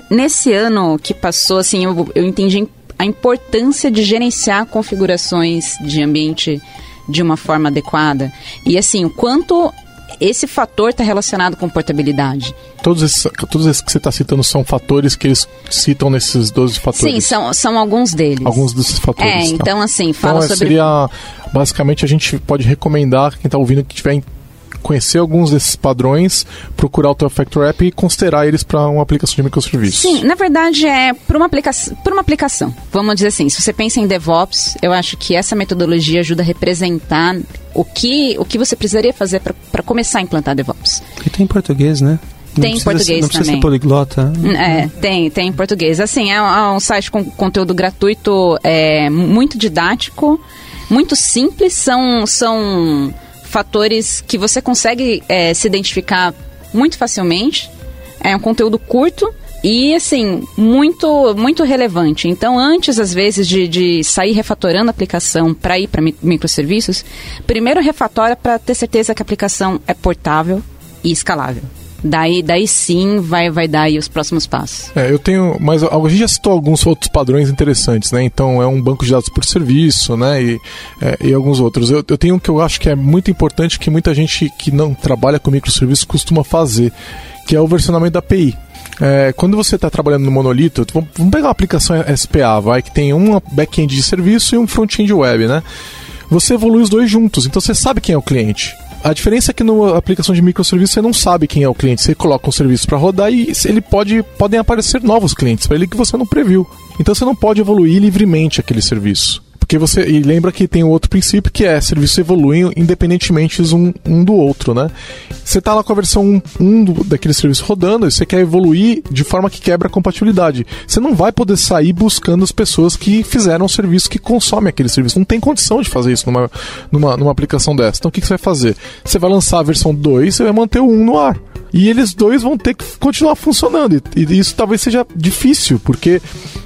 nesse ano que passou, assim, eu, eu entendi a importância de gerenciar configurações de ambiente de uma forma adequada. E assim, o quanto esse fator está relacionado com portabilidade. Todos esses, todos esses que você está citando são fatores que eles citam nesses 12 fatores? Sim, são, são alguns deles. Alguns desses fatores. É, então tá. assim, fala então, sobre... Seria, basicamente, a gente pode recomendar quem está ouvindo que tiver conhecer alguns desses padrões, procurar o teu Factor App e considerar eles para uma aplicação de microserviços. Sim, na verdade é por uma, aplica uma aplicação. Vamos dizer assim, se você pensa em DevOps, eu acho que essa metodologia ajuda a representar o que, o que você precisaria fazer para começar a implantar DevOps. E tem em português, né? Não tem em português não também. Não precisa ser poliglota. É, tem, tem em português. Assim, é, é um site com conteúdo gratuito, é, muito didático, muito simples, são, são fatores que você consegue é, se identificar muito facilmente. É um conteúdo curto e, assim, muito, muito relevante. Então, antes, às vezes, de, de sair refatorando a aplicação para ir para microserviços, primeiro refatora para ter certeza que a aplicação é portável e escalável. Daí, daí sim vai, vai dar os próximos passos. É, eu tenho, mas a gente já citou alguns outros padrões interessantes, né? Então é um banco de dados por serviço, né? E, é, e alguns outros. Eu, eu tenho um que eu acho que é muito importante que muita gente que não trabalha com microserviços costuma fazer, que é o versionamento da API. É, quando você está trabalhando no monolito, vamos pegar uma aplicação SPA, vai, que tem uma back-end de serviço e um front-end web, né? você evolui os dois juntos. Então você sabe quem é o cliente. A diferença é que na aplicação de microserviço você não sabe quem é o cliente. Você coloca um serviço para rodar e ele pode podem aparecer novos clientes para ele que você não previu. Então você não pode evoluir livremente aquele serviço. Porque você. E lembra que tem um outro princípio que é serviços evoluem independentemente um, um do outro, né? Você está lá com a versão 1, 1 do, daquele serviço rodando e você quer evoluir de forma que quebra a compatibilidade. Você não vai poder sair buscando as pessoas que fizeram o serviço que consomem aquele serviço. Não tem condição de fazer isso numa, numa, numa aplicação dessa. Então o que, que você vai fazer? Você vai lançar a versão 2 e vai manter o 1 no ar. E eles dois vão ter que continuar funcionando. E, e isso talvez seja difícil, porque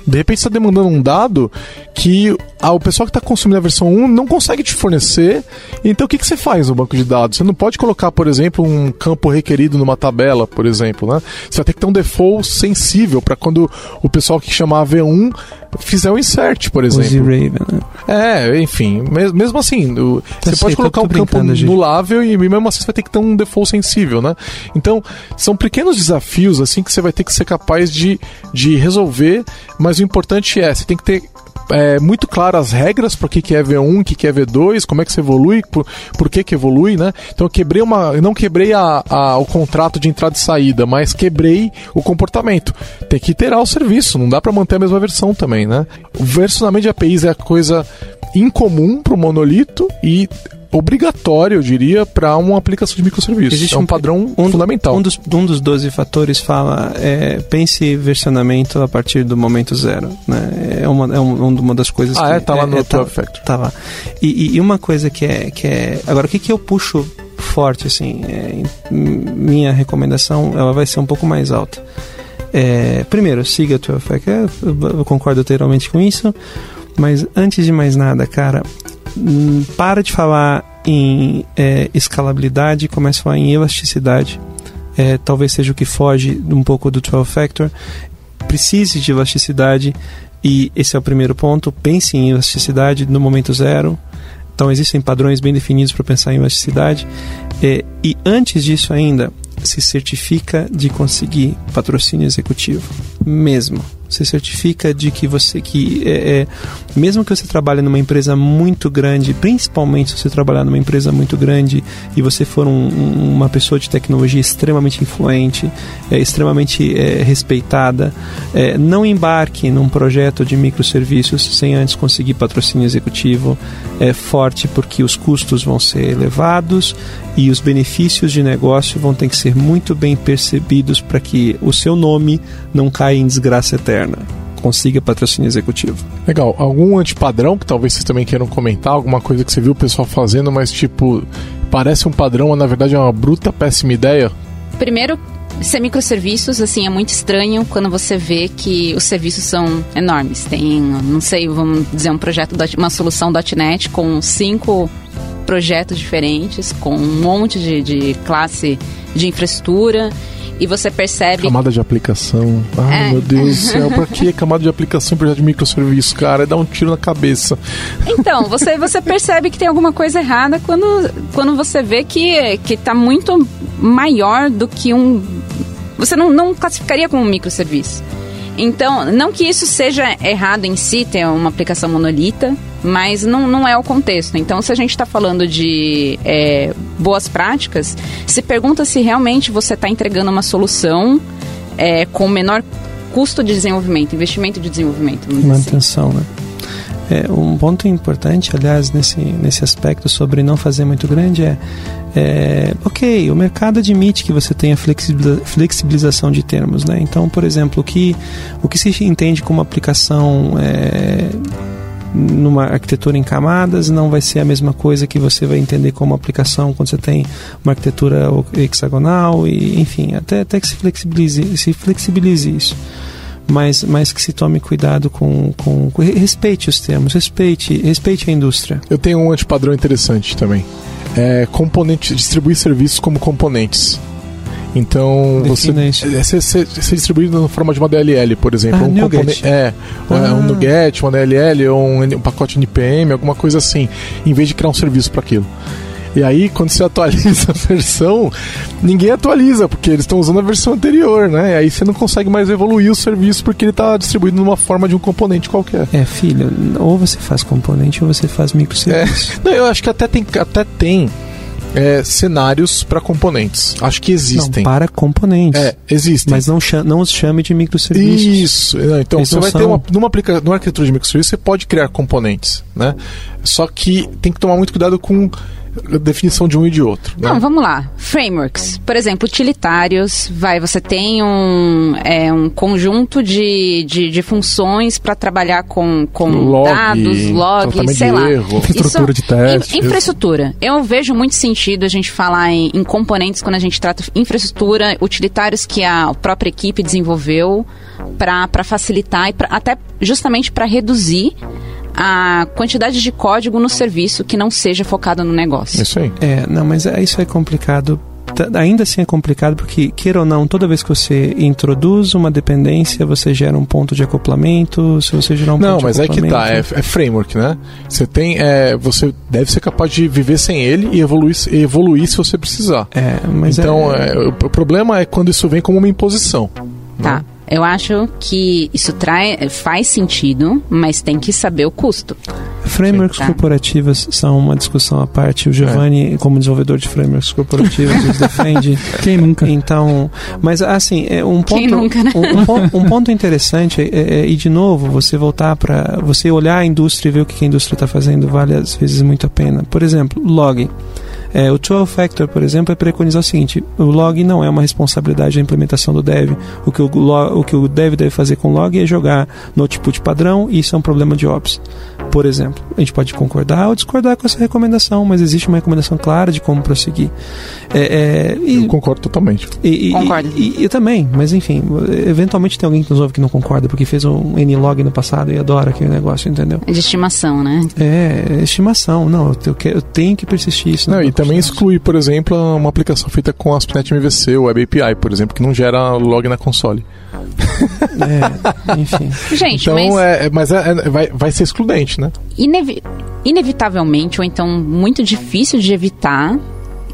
de repente está demandando um dado que o pessoal que está consumindo a versão 1 não consegue te fornecer. Então o que, que você faz no banco de dados? Você não pode colocar, por exemplo, um campo requerido numa tabela, por exemplo. Né? Você vai ter que ter um default sensível para quando o pessoal que chamar V1 fizer um insert, por exemplo. Raven, né? É, enfim, mesmo assim, o, Tá você pode certo, eu colocar um campo nulável e mesmo assim você vai ter que ter um default sensível, né? Então, são pequenos desafios assim que você vai ter que ser capaz de, de resolver, mas o importante é, você tem que ter é, muito claras as regras para o que, que é V1, o que, que é V2, como é que você evolui, por, por que, que evolui, né? Então eu quebrei uma. Não quebrei a, a- o contrato de entrada e saída, mas quebrei o comportamento. Tem que iterar o serviço, não dá para manter a mesma versão também, né? O versionamento de APIs é a coisa incomum para o monolito e obrigatório, eu diria, para uma aplicação de microserviços. Existe é um, um- padrão Um, fundamental. Um dos, um dos 12 fatores fala é, pense versionamento a partir do momento zero. Né? É, uma, é um- uma das coisas Ah, que. é? Tá lá no tá, 12 Factor. Tá lá. E, e- uma coisa que é, que é. Agora, o que, que eu puxo forte, assim? é, minha recomendação ela vai ser um pouco mais alta. É, primeiro, siga o 12 Factor. É, Eu, concordo inteiramente com isso. Mas antes de mais nada, cara, para de falar em é, escalabilidade e comece a falar em elasticidade. É, talvez seja o que foge um pouco do 12 Factor. Precise de elasticidade e esse é o primeiro ponto. Pense em elasticidade no momento zero. Então existem padrões bem definidos para pensar em elasticidade. É, e antes disso ainda, se certifica de conseguir patrocínio executivo. Mesmo. Se certifica de que você que é, é, mesmo que você trabalhe numa empresa muito grande, principalmente se você trabalhar numa empresa muito grande e você for um- uma pessoa de tecnologia extremamente influente, é, extremamente é, respeitada, é, não embarque num projeto de microserviços sem antes conseguir patrocínio executivo é, forte, porque os custos vão ser elevados e os benefícios de negócio vão ter que ser muito bem percebidos para que o seu nome não caia em desgraça eterna. Consiga patrocínio executivo. Legal. Algum antipadrão que talvez vocês também queiram comentar? Alguma coisa que você viu o pessoal fazendo, mas tipo, parece um padrão, mas na verdade é uma bruta péssima ideia? Primeiro, ser microserviços, assim, é muito estranho quando você vê que os serviços são enormes. Tem, não sei, vamos dizer, um projeto, uma solução .NET com cinco projetos diferentes, com um monte de, de classe de infraestrutura, e você percebe... Camada de aplicação. Ai, É. meu Deus do céu, pra que camada de aplicação projeto de microserviço, cara? É dar um tiro na cabeça. Então, você, você percebe que tem alguma coisa errada quando, quando você vê que, que tá muito maior do que um. Você não, não classificaria como um microserviço. Então, não que isso seja errado em si, ter uma aplicação monolita, mas não, não é o contexto. Então, se a gente está falando de é, boas práticas, se pergunta se realmente você está entregando uma solução é, com menor custo de desenvolvimento, investimento de desenvolvimento. assim. Manutenção, né? É, um ponto importante, aliás, nesse, nesse aspecto sobre não fazer muito grande é, é ok, o mercado admite que você tenha flexibiliza- flexibilização de termos, né? Então, por exemplo, o que, o que se entende como aplicação é, numa arquitetura em camadas não vai ser a mesma coisa que você vai entender como aplicação quando você tem uma arquitetura hexagonal e enfim até, até que se flexibilize se flexibilize isso mas, mas que se tome cuidado com, com, com- respeite os termos respeite respeite a indústria Eu tenho um antipadrão interessante também. É componente, distribuir serviços como componentes. Então, você, Defina isso. é distribuído na forma de uma DLL, por exemplo. Ah, um componente- É, é Ah. um NuGet, uma DLL, um, um pacote NPM, alguma coisa assim, em vez de criar um serviço para aquilo. E aí, quando você atualiza a versão, ninguém atualiza, porque eles estão usando a versão anterior, né? E aí você não consegue mais evoluir o serviço porque ele está distribuído numa forma de um componente qualquer. É, filho, ou você faz componente ou você faz microserviço. É. Não, eu acho que até tem, até tem é, cenários para componentes. Acho que existem. Não, para componentes. É, existem. Mas não, chame, não os chame de microserviços. Isso. Então, Eles você vai são... ter uma, numa, aplica, numa arquitetura de microserviços, você pode criar componentes, né? Só que tem que tomar muito cuidado com definição de um e de outro. Né? Não, vamos lá. Frameworks. Por exemplo, utilitários. Vai, você tem um, é, um conjunto de, de, de funções para trabalhar com, com log, dados, log, sei lá. Erro. Infraestrutura de teste. In, infraestrutura. Eu vejo muito sentido a gente falar em, em componentes quando a gente trata infraestrutura, utilitários que a própria equipe desenvolveu para facilitar e pra, até justamente para reduzir a quantidade de código no serviço que não seja focado no negócio. Isso aí. É, não, mas é, isso é complicado ainda assim é complicado porque, queira ou não, toda vez que você introduz uma dependência, você gera um ponto de acoplamento. Se você gerar um não, ponto mas de acoplamento. Não, mas é que tá, é, é, framework, né? Você tem. É, você deve ser capaz de viver sem ele e evoluir, evoluir se você precisar. É, mas então, é... É, o problema é quando isso vem como uma imposição. Tá. Né? Eu acho que isso trai, faz sentido, mas tem que saber o custo. Frameworks tá. corporativas são uma discussão à parte. O Giovanni, é. como desenvolvedor de frameworks corporativos, os defende. Quem nunca? Então, mas assim, é um ponto, Quem nunca, né? um, um, ponto, um ponto interessante é, é, é, e de novo, você voltar para você olhar a indústria e ver o que a indústria está fazendo vale às vezes muito a pena. Por exemplo, log. É, o 12 Factor, por exemplo, é preconizar o seguinte: o log não é uma responsabilidade da implementação do dev. O que o, log, o que o dev deve fazer com o log é jogar no output padrão e isso é um problema de ops. Por exemplo, a gente pode concordar ou discordar com essa recomendação, mas existe uma recomendação clara de como prosseguir. É, é, e, eu concordo totalmente. E, concordo. E, eu também, mas enfim, eventualmente tem alguém que nos ouve que não concorda porque fez um Nlog no passado e adora aquele negócio, entendeu? É de estimação, né? É, estimação. Não, eu, eu, eu tenho que persistir isso. Não, e também exclui, por exemplo, uma aplicação feita com ASP.NET MVC, o Web API, por exemplo, que não gera log na console. é, enfim. Gente, então, mas, é, mas é, é, vai, vai ser excludente, né? Inevi inevitavelmente, ou então muito difícil de evitar,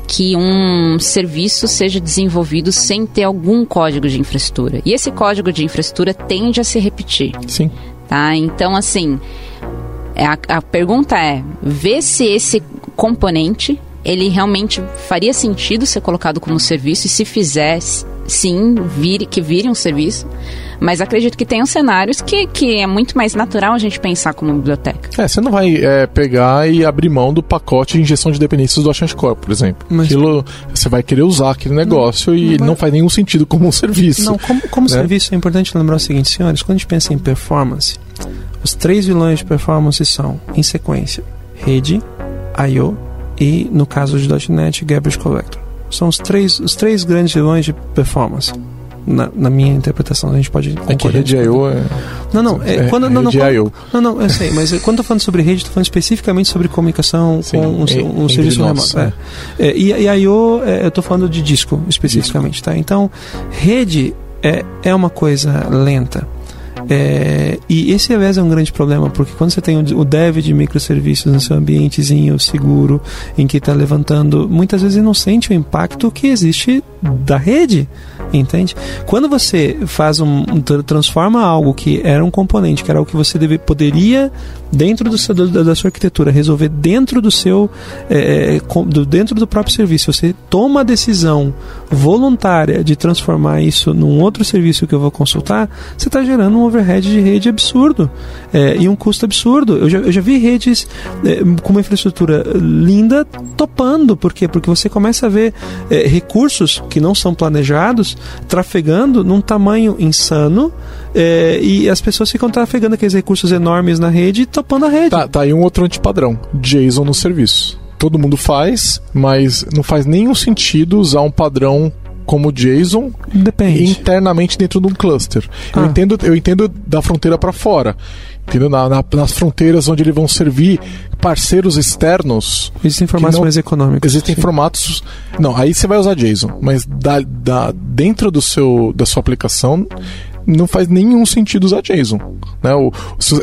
que um serviço seja desenvolvido sem ter algum código de infraestrutura. E esse código de infraestrutura tende a se repetir. Sim. Tá? Então, assim, é, a, a pergunta é: ver se esse componente ele realmente faria sentido ser colocado como serviço e se fizesse, sim, vire, que vire um serviço. Mas acredito que tenham cenários que, que é muito mais natural a gente pensar como biblioteca. É, você não vai é, pegar e abrir mão do pacote de injeção de dependências do HashiCorp, por exemplo. Mas... Aquilo, você vai querer usar aquele negócio não, e não, não faz nenhum sentido como um serviço. Não, como, como né? serviço é importante lembrar o seguinte, senhores, quando a gente pensa em performance, os três vilões de performance são, em sequência, rede, I.O. e, no caso de .NET, Garbage Collector. São os três, os três grandes vilões de performance. Na, na, minha interpretação, a gente pode concordar. É que rede I.O. é... Não, não, é, é quando, não, não, quando, não, não, eu sei, mas quando eu tô falando sobre rede, estou falando especificamente sobre comunicação Sim, com um, um, um serviço remoto. É. É, e, e I.O., é, eu estou falando de disco, especificamente, disco. tá? Então, rede é, é uma coisa lenta. É, e esse, aliás, é um grande problema, porque quando você tem o dev de microserviços no seu ambientezinho seguro, em que está levantando, muitas vezes não sente o impacto que existe da rede, entende? Quando você faz um transforma algo que era um componente, que era o que você deve, poderia dentro do seu, da, da, sua arquitetura resolver dentro do seu é, é do, dentro do próprio serviço, você toma a decisão voluntária de transformar isso num outro serviço que eu vou consultar, você está gerando um overhead de rede absurdo é, e um custo absurdo. Eu já, eu já vi redes é, com uma infraestrutura linda topando, por quê? Porque você começa a ver é, recursos que não são planejados trafegando num tamanho insano é, e as pessoas ficam trafegando aqueles recursos enormes na rede e topando a rede. Tá, tá aí um outro antipadrão: JSON no serviço. Todo mundo faz, mas não faz nenhum sentido usar um padrão como JSON Depende. internamente dentro de um cluster. Ah. Eu, entendo, eu entendo da fronteira para fora. Entendeu? Na, na, nas fronteiras onde eles vão servir parceiros externos. Existem formatos não, mais econômicos. Existem sim. formatos. Não, aí você vai usar JSON, mas da, da, dentro do seu, da sua aplicação não faz nenhum sentido usar JSON. Né? O,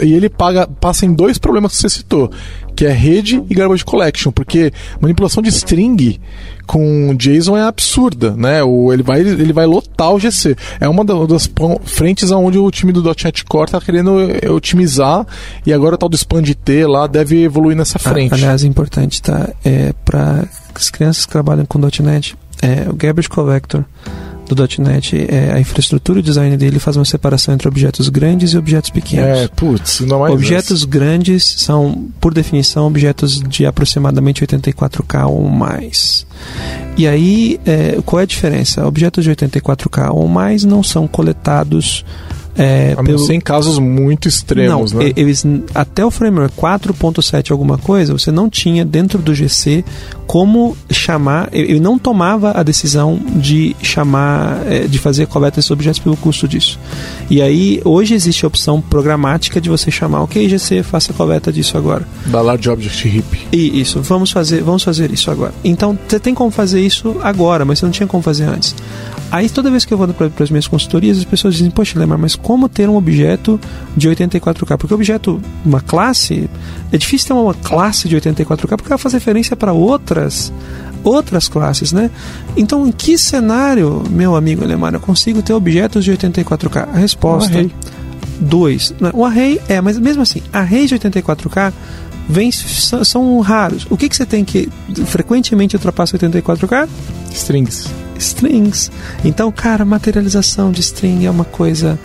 e ele paga, passa em dois problemas que você citou, que é rede e garbage collection, porque manipulação de string com JSON é absurda, né? O, ele, vai, ele vai lotar o GC. É uma das frentes onde o time do .NET Core está querendo eh, otimizar e agora o tal do Expand-T lá deve evoluir nessa frente. Aliás, é importante, tá? É, para as crianças que trabalham com .NET, é, o garbage collector do .NET, é, a infraestrutura e o design dele faz uma separação entre objetos grandes e objetos pequenos. É, putz, não é Objetos grandes são, por definição, objetos de aproximadamente 84K ou mais. E aí, é, qual é a diferença? Objetos de 84K ou mais não são coletados é, a pelo... em casos muito extremos, não, né? Eles, até o framework 4.7 alguma coisa, você não tinha dentro do GC como chamar, ele não tomava a decisão de chamar, é, de fazer coleta desses objetos pelo custo disso. E aí, hoje existe a opção programática de você chamar, ok, GC, faça coleta disso agora. Da Large Object Heap. E isso, vamos fazer, vamos fazer isso agora. Então, você tem como fazer isso agora, mas você não tinha como fazer antes. Aí toda vez que eu vou para as minhas consultorias, as pessoas dizem, poxa, Lemar, mas como ter um objeto de 84K? Porque o objeto, uma classe, é difícil ter uma classe de 84K porque ela faz referência para outras outras classes, né? Então, em que cenário, meu amigo Lemar, eu consigo ter objetos de 84K? A resposta: 2. O array é, mas mesmo assim, arrays de 84K vem, são, são raros. O que, que você tem que frequentemente ultrapassa 84K? Strings strings. Então, cara, materialização de string é uma coisa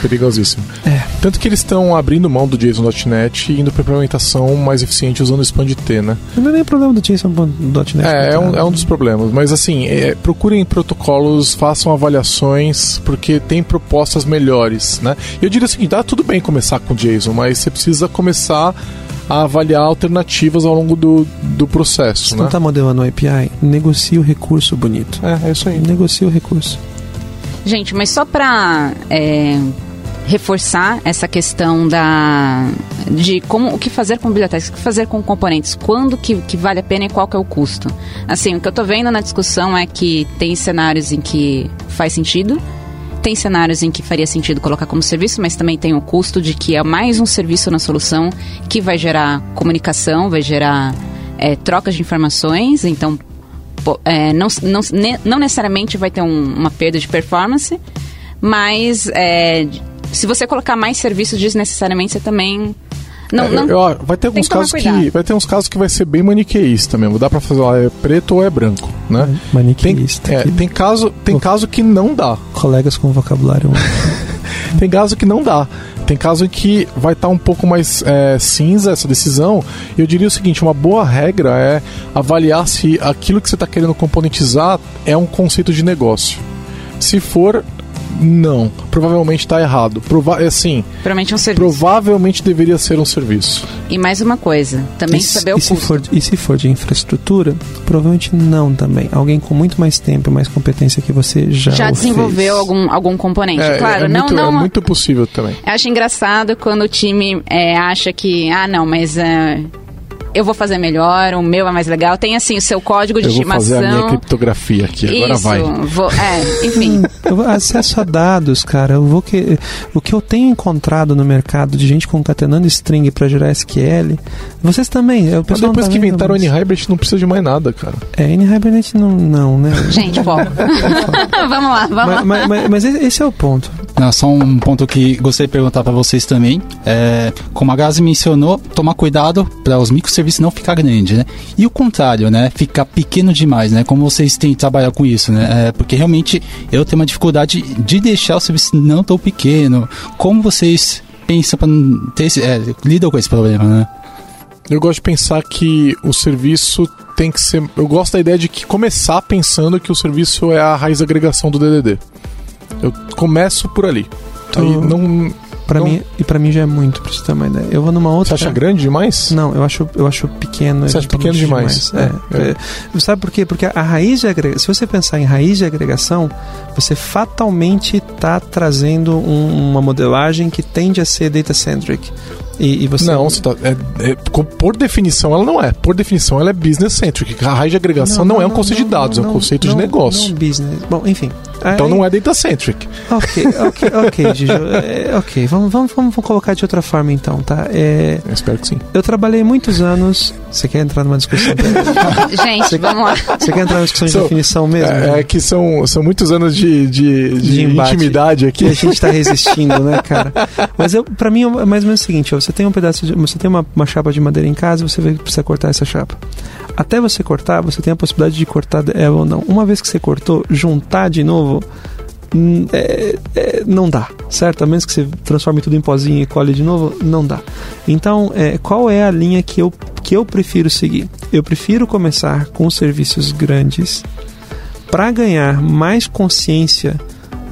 perigosíssima. É. Tanto que eles estão abrindo mão do JSON.NET e indo para implementação mais eficiente usando o expand-T, né? Não é nem problema do JSON.NET. É, é um, é um dos problemas. Mas assim, é, procurem protocolos, façam avaliações, porque tem propostas melhores, né? Eu diria o seguinte, dá tudo bem começar com JSON, mas você precisa começar a avaliar alternativas ao longo do, do processo. Se né? não está modelando o API, negocie o recurso bonito. É, é isso aí. Negocie o recurso. Gente, mas só para é, reforçar essa questão da de como o que fazer com bibliotecas, o que fazer com componentes, quando que, que vale a pena e qual que é o custo. Assim, o que eu estou vendo na discussão é que tem cenários em que faz sentido tem cenários em que faria sentido colocar como serviço, mas também tem o custo de que é mais um serviço na solução que vai gerar comunicação, vai gerar é, trocas de informações, então é, não, não, não necessariamente vai ter um, uma perda de performance, mas é, se você colocar mais serviços desnecessariamente, você também não, é, não, eu, vai ter alguns casos que vai ter uns casos que vai ser bem maniqueísta mesmo. Dá para fazer lá é preto ou é branco, né? Maniqueísta. Tem, é, tem caso tem caso que não dá. Colegas com vocabulário. tem caso que não dá. Tem caso em que vai estar tá um pouco mais é, cinza essa decisão. Eu diria o seguinte: uma boa regra é avaliar se aquilo que você está querendo componentizar é um conceito de negócio. Se for, não, provavelmente está errado. Prova é assim. Provavelmente é um serviço. Provavelmente deveria ser um serviço. E mais uma coisa, também e, saber o e custo. Se for, e se for de infraestrutura, provavelmente não também. Alguém com muito mais tempo e mais competência que você já já desenvolveu algum algum componente. É, claro, é não, muito, não. É muito possível também. Eu acho engraçado quando o time é, acha que ah não, mas é, eu vou fazer melhor, o meu é mais legal. Tem assim o seu código de eu estimação. Vou fazer a minha criptografia aqui, agora Isso, vai. Vou, é, enfim. eu, acesso a dados, cara. Eu vou que, o que eu tenho encontrado no mercado de gente concatenando string para gerar SQL, vocês também. O Mas depois tá que inventaram o NHybrid não precisa de mais nada, cara. É, NHybrid não, não, né? Gente, foco. vamos lá, vamos mas, lá. Mas, mas, mas, esse é o ponto. Não, só um ponto que gostaria de perguntar para vocês também. É, como a Gazi mencionou, tomar cuidado para os microserviços não ficar grande, né? E o contrário, né? Ficar pequeno demais, né? Como vocês têm que trabalhar com isso, né? É, porque realmente eu tenho uma dificuldade de deixar o serviço não tão pequeno. Como vocês pensam para ter esse, é, lidam com esse problema, né? Eu gosto de pensar que o serviço tem que ser. Eu gosto da ideia de que começar pensando que o serviço é a raiz agregação do DDD. Eu começo por ali. Aí não. Pra não... mim, e para mim já é muito, pra você ter uma ideia. Eu vou numa outra. Você acha grande demais? Não, eu acho, eu acho pequeno. Você acha pequeno demais? demais. É, é. É. Sabe por quê? Porque a raiz de agregação, se você pensar em raiz de agregação, você fatalmente está trazendo um, uma modelagem que tende a ser data-centric. E, e você Não, você tá, é- é- por definição ela não é. Por definição ela é business centric. A raiz de agregação não, é um conceito de dados, é um conceito de não- negócio. Não business. Bom, enfim. Então não é data centric. Ok, ok, ok, Gigi. É, ok, vamos, vamos, vamos colocar de outra forma então, tá? É, Eu espero que sim. eu trabalhei muitos anos. Você quer entrar numa discussão? Gente, vamos lá. Você quer entrar numa discussão de So, definição mesmo? É, é que são, são muitos anos de, de, de De intimidade que aqui. a gente tá resistindo, né, cara? Mas eu, pra mim é mais ou menos o seguinte, ó, você tem um pedaço de, você tem uma, uma chapa de madeira em casa, você vai precisar cortar essa chapa. Até você cortar, você tem a possibilidade de cortar ela ou não. Uma vez que você cortou, juntar de novo, hum, é- é, não dá, certo? A menos que você transforme tudo em pozinho e colhe de novo, não dá. Então, é, qual é a linha que eu, que eu prefiro seguir? Eu prefiro começar com serviços grandes para ganhar mais consciência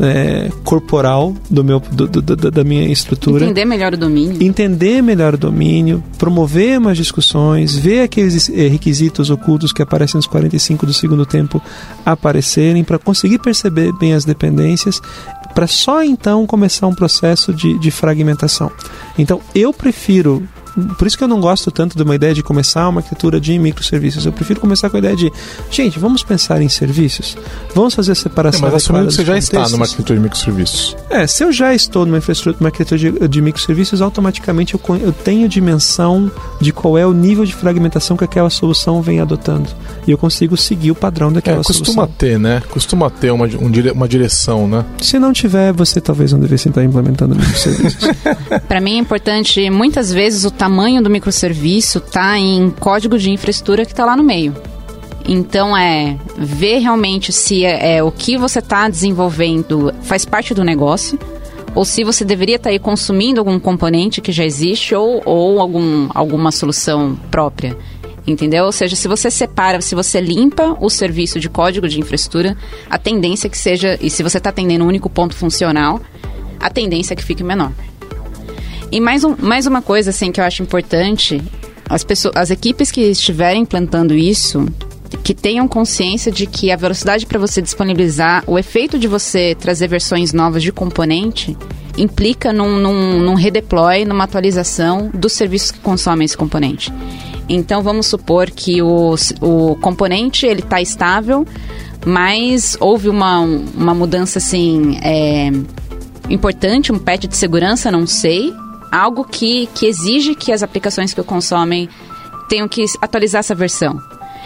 é, corporal do meu, do- do- da minha estrutura Entender melhor o domínio. entender melhor o domínio, promover mais discussões, ver aqueles eh, requisitos ocultos que aparecem nos 45 do segundo tempo aparecerem, para conseguir perceber bem as dependências, para só então começar um processo de, de fragmentação. Então, eu prefiro. Por isso que eu não gosto tanto de uma ideia de começar uma arquitetura de microserviços. Eu prefiro começar com a ideia de, gente, vamos pensar em serviços, vamos fazer a É, separação. mas assumindo que você já está contextos. numa arquitetura de microserviços. É, se eu já estou numa infraestrutura, numa arquitetura de, de microserviços, automaticamente eu, eu tenho dimensão de qual é o nível de fragmentação que aquela solução vem adotando. E eu consigo seguir o padrão É, daquela costuma solução. ter, né? Costuma ter uma, um dire- uma direção, né? Se não tiver, você talvez não devesse estar implementando microserviços. Para mim é importante, muitas vezes, o tamanho do microserviço tá em código de infraestrutura que tá lá no meio. Então é ver realmente se é, é o que você está desenvolvendo faz parte do negócio ou se você deveria estar aí consumindo algum componente que já existe ou, ou algum, alguma solução própria. Entendeu? Ou seja, se você separa, se você limpa o serviço de código de infraestrutura, a tendência é que seja, e se você está atendendo um único ponto funcional, a tendência é que fique menor. E mais, um, mais uma coisa assim que eu acho importante, as, pessoas, as equipes que estiverem implantando isso, que tenham consciência de que a velocidade para você disponibilizar, o efeito de você trazer versões novas de componente, implica num, num, num redeploy, numa atualização dos serviços que consomem esse componente. Então vamos supor que o, o componente ele está estável, mas houve uma, uma mudança assim é, importante, um patch de segurança, não sei, algo que, que exige que as aplicações que o consomem tenham que atualizar essa versão.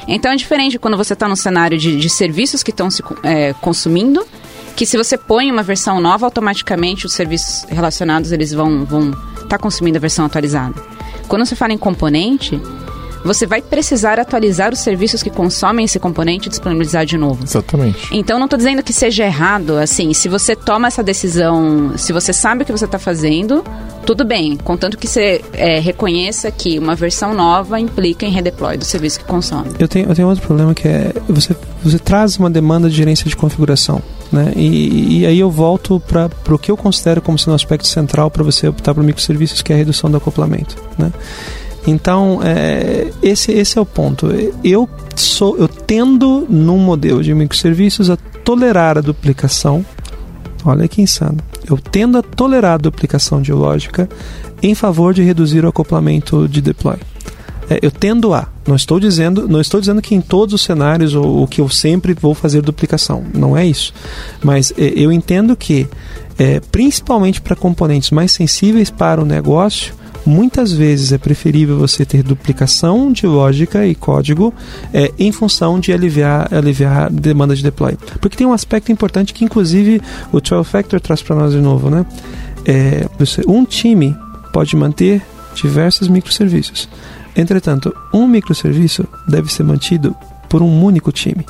Então é diferente quando você está no cenário de, de serviços que estão se é, consumindo, que se você põe uma versão nova, automaticamente os serviços relacionados eles vão estar vão tá consumindo a versão atualizada. Quando você fala em componente, você vai precisar atualizar os serviços que consomem esse componente e disponibilizar de novo. Exatamente. Então não estou dizendo que seja errado, assim, se você toma essa decisão, se você sabe o que você está fazendo, tudo bem, contanto que você é, reconheça que uma versão nova implica em redeploy do serviço que consome. eu, tenho, eu tenho outro problema que é você, você traz uma demanda de gerência de configuração. Né? E, e aí eu volto para o que eu considero como sendo um aspecto central para você optar por microserviços, que é a redução do acoplamento. Né? Então, é, esse, esse é o ponto. Eu sou, eu tendo num modelo de microserviços a tolerar a duplicação. Olha que insano. Eu tendo a tolerar a duplicação de lógica em favor de reduzir o acoplamento de deploy. É, eu tendo a. Não estou dizendo, não estou dizendo que em todos os cenários ou, que eu sempre vou fazer duplicação. Não é isso. Mas é, eu entendo que, é, principalmente para componentes mais sensíveis para o negócio, muitas vezes é preferível você ter duplicação de lógica e código é, em função de aliviar, aliviar a demanda de deploy. Porque tem um aspecto importante que, inclusive, o 12 Factor traz para nós de novo, né? É, um time pode manter diversos microserviços. Entretanto, um microserviço deve ser mantido por um único time.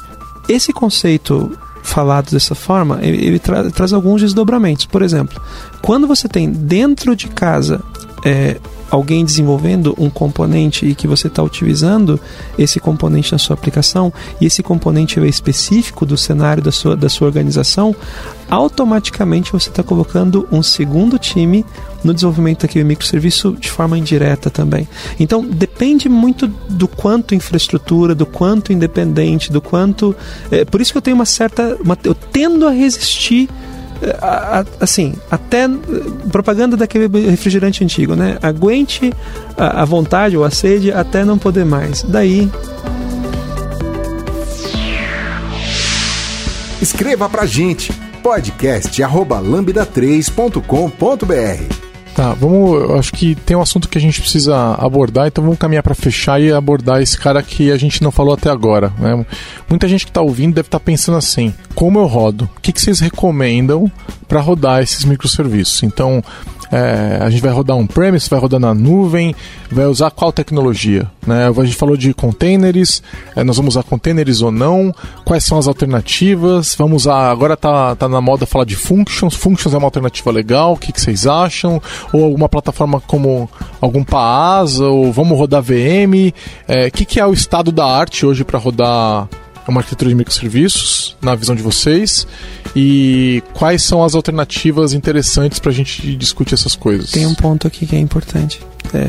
Esse conceito falado dessa forma, ele tra traz alguns desdobramentos. Por exemplo, quando você tem dentro de casa é, alguém desenvolvendo um componente e que você está utilizando esse componente na sua aplicação e esse componente é específico do cenário da sua, da sua organização, automaticamente você está colocando um segundo time no desenvolvimento daquele microserviço de forma indireta também. Então depende muito do quanto infraestrutura, do quanto independente, do quanto. É, por isso que eu tenho uma certa. Uma, eu tendo a resistir a- a- assim, até propaganda daquele refrigerante antigo, né? Aguente a, a vontade ou a sede até não poder mais. Daí, Escreva pra gente podcast@lambda3.com.br. Tá, vamos. Acho que tem um assunto que a gente precisa abordar, então vamos caminhar para fechar e abordar esse cara que a gente não falou até agora. Né? Muita gente que está ouvindo deve estar pensando assim: como eu rodo? O que, que vocês recomendam para rodar esses microserviços? Então. É, a gente vai rodar um premise, vai rodar na nuvem, vai usar qual tecnologia? Né? A gente falou de containers, é, nós vamos usar containers ou não? Quais são as alternativas? Vamos usar. Agora tá, tá na moda falar de functions. Functions é uma alternativa legal, o que, que vocês acham? Ou alguma plataforma como algum PaaS, ou vamos rodar VM? É, O que, que é o estado da arte hoje para rodar uma arquitetura de microserviços, na visão de vocês? E quais são as alternativas interessantes para a gente discutir essas coisas? tem um ponto aqui que é importante. É,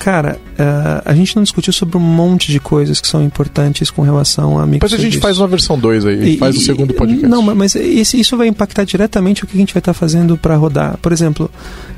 cara, eh, a gente não discutiu sobre um monte de coisas que são importantes com relação a Depois a microserviços. gente faz uma versão 2 aí, E- faz o segundo podcast. Não, mas- mas esse- isso vai impactar diretamente o que a gente vai estar fazendo para rodar. Por exemplo,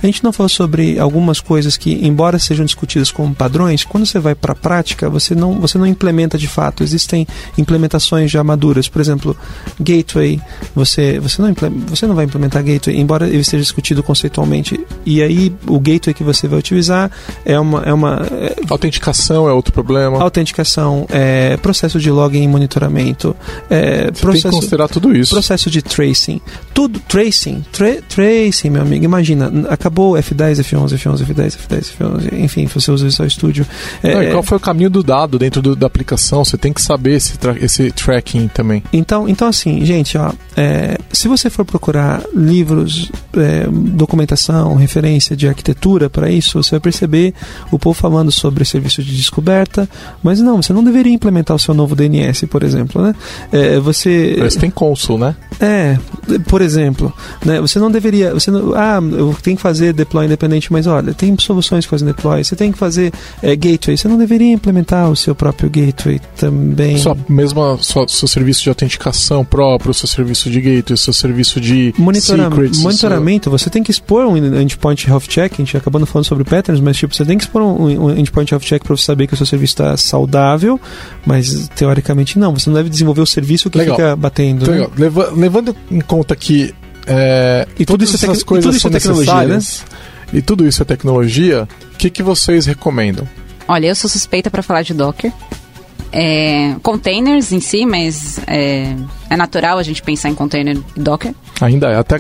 a gente não falou sobre algumas coisas que, embora sejam discutidas como padrões, quando você vai para a prática, você não, você não implementa de fato. Existem implementações já maduras. Por exemplo, gateway, você, você, não, você não vai implementar gateway, embora ele esteja discutido conceitualmente. E aí, o gateway que você vai utilizar é uma. É uma é- Autenticação é outro problema. autenticação, é, processo de login e monitoramento, é, Você tem que processo, considerar tudo isso. processo de tracing. Tudo, tracing, tra- tracing, meu amigo. Imagina, acabou F10, F11, F11, F10, F10, F11, enfim, você usa Visual Studio. É, Não, e qual foi o caminho do dado dentro do- da aplicação? Você tem que saber esse, tra- esse tracking também. Então, então assim, gente, ó, é, se você for procurar livros, é, documentação, referência de arquitetura para isso, você vai perceber o falando sobre serviço de descoberta, mas não, você não deveria implementar o seu novo DNS, por exemplo, né? É, você Você tem console, né? É, por exemplo, né, você não deveria, você não, ah, eu tenho que fazer deploy independente, mas olha, tem soluções que fazem deploy, você tem que fazer é, gateway, você não deveria implementar o seu próprio gateway também. Sua mesma, sua, seu serviço de autenticação próprio, seu serviço de gateway, seu serviço de Monitora- secrets. monitoramento, você tem que expor um endpoint health check, a gente acabou não falando sobre patterns, mas tipo, você tem que expor um, um endpoint health check para você saber que o seu serviço está saudável, mas teoricamente não, você não deve desenvolver o serviço que Legal. fica batendo. Então, né? legal. Leva- levando em conta que é, E tudo todas isso é essas e coisas tudo isso são é tecnologia, né? necessárias e tudo isso é tecnologia, o que, que vocês recomendam? Olha, eu sou suspeita para falar de Docker. É, containers em si, mas é, é natural a gente pensar em container e Docker. Ainda é. Até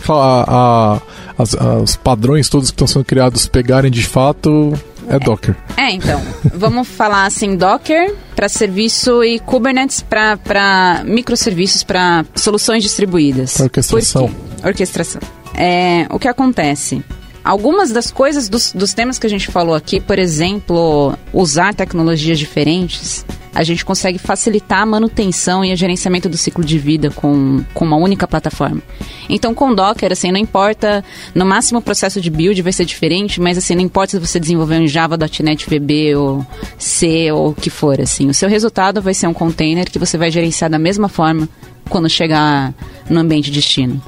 as- os padrões todos que estão sendo criados pegarem de fato, é Docker. É, então, vamos falar assim, Docker para serviço e Kubernetes para microserviços, para soluções distribuídas. Pra orquestração. Orquestração. É, o que acontece? Algumas das coisas dos, dos temas que a gente falou aqui, por exemplo, usar tecnologias diferentes, a gente consegue facilitar a manutenção e o gerenciamento do ciclo de vida com, com uma única plataforma. Então, com Docker, assim, não importa, no máximo o processo de build vai ser diferente, mas assim, não importa se você desenvolveu em Java.NET VB ou C ou o que for, assim, o seu resultado vai ser um container que você vai gerenciar da mesma forma quando chegar no ambiente destino.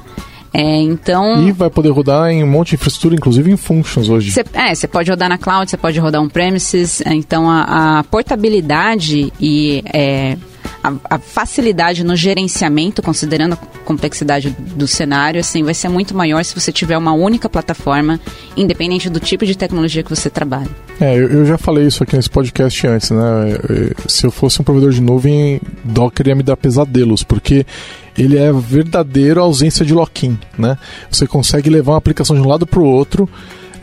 É, então... E vai poder rodar em um monte de infraestrutura, inclusive em functions hoje. Cê, é, você pode rodar na cloud, você pode rodar on-premises. é, Então, a, a portabilidade e é, a, a facilidade no gerenciamento, considerando a complexidade do cenário, assim, vai ser muito maior se você tiver uma única plataforma, independente do tipo de tecnologia que você trabalha. É, eu, eu já falei isso aqui nesse podcast antes, né? Eu- Se eu fosse um provedor de nuvem, Docker ia me dar pesadelos, porque ele é a verdadeira ausência de lock-in, né? Você consegue levar uma aplicação de um lado para o outro,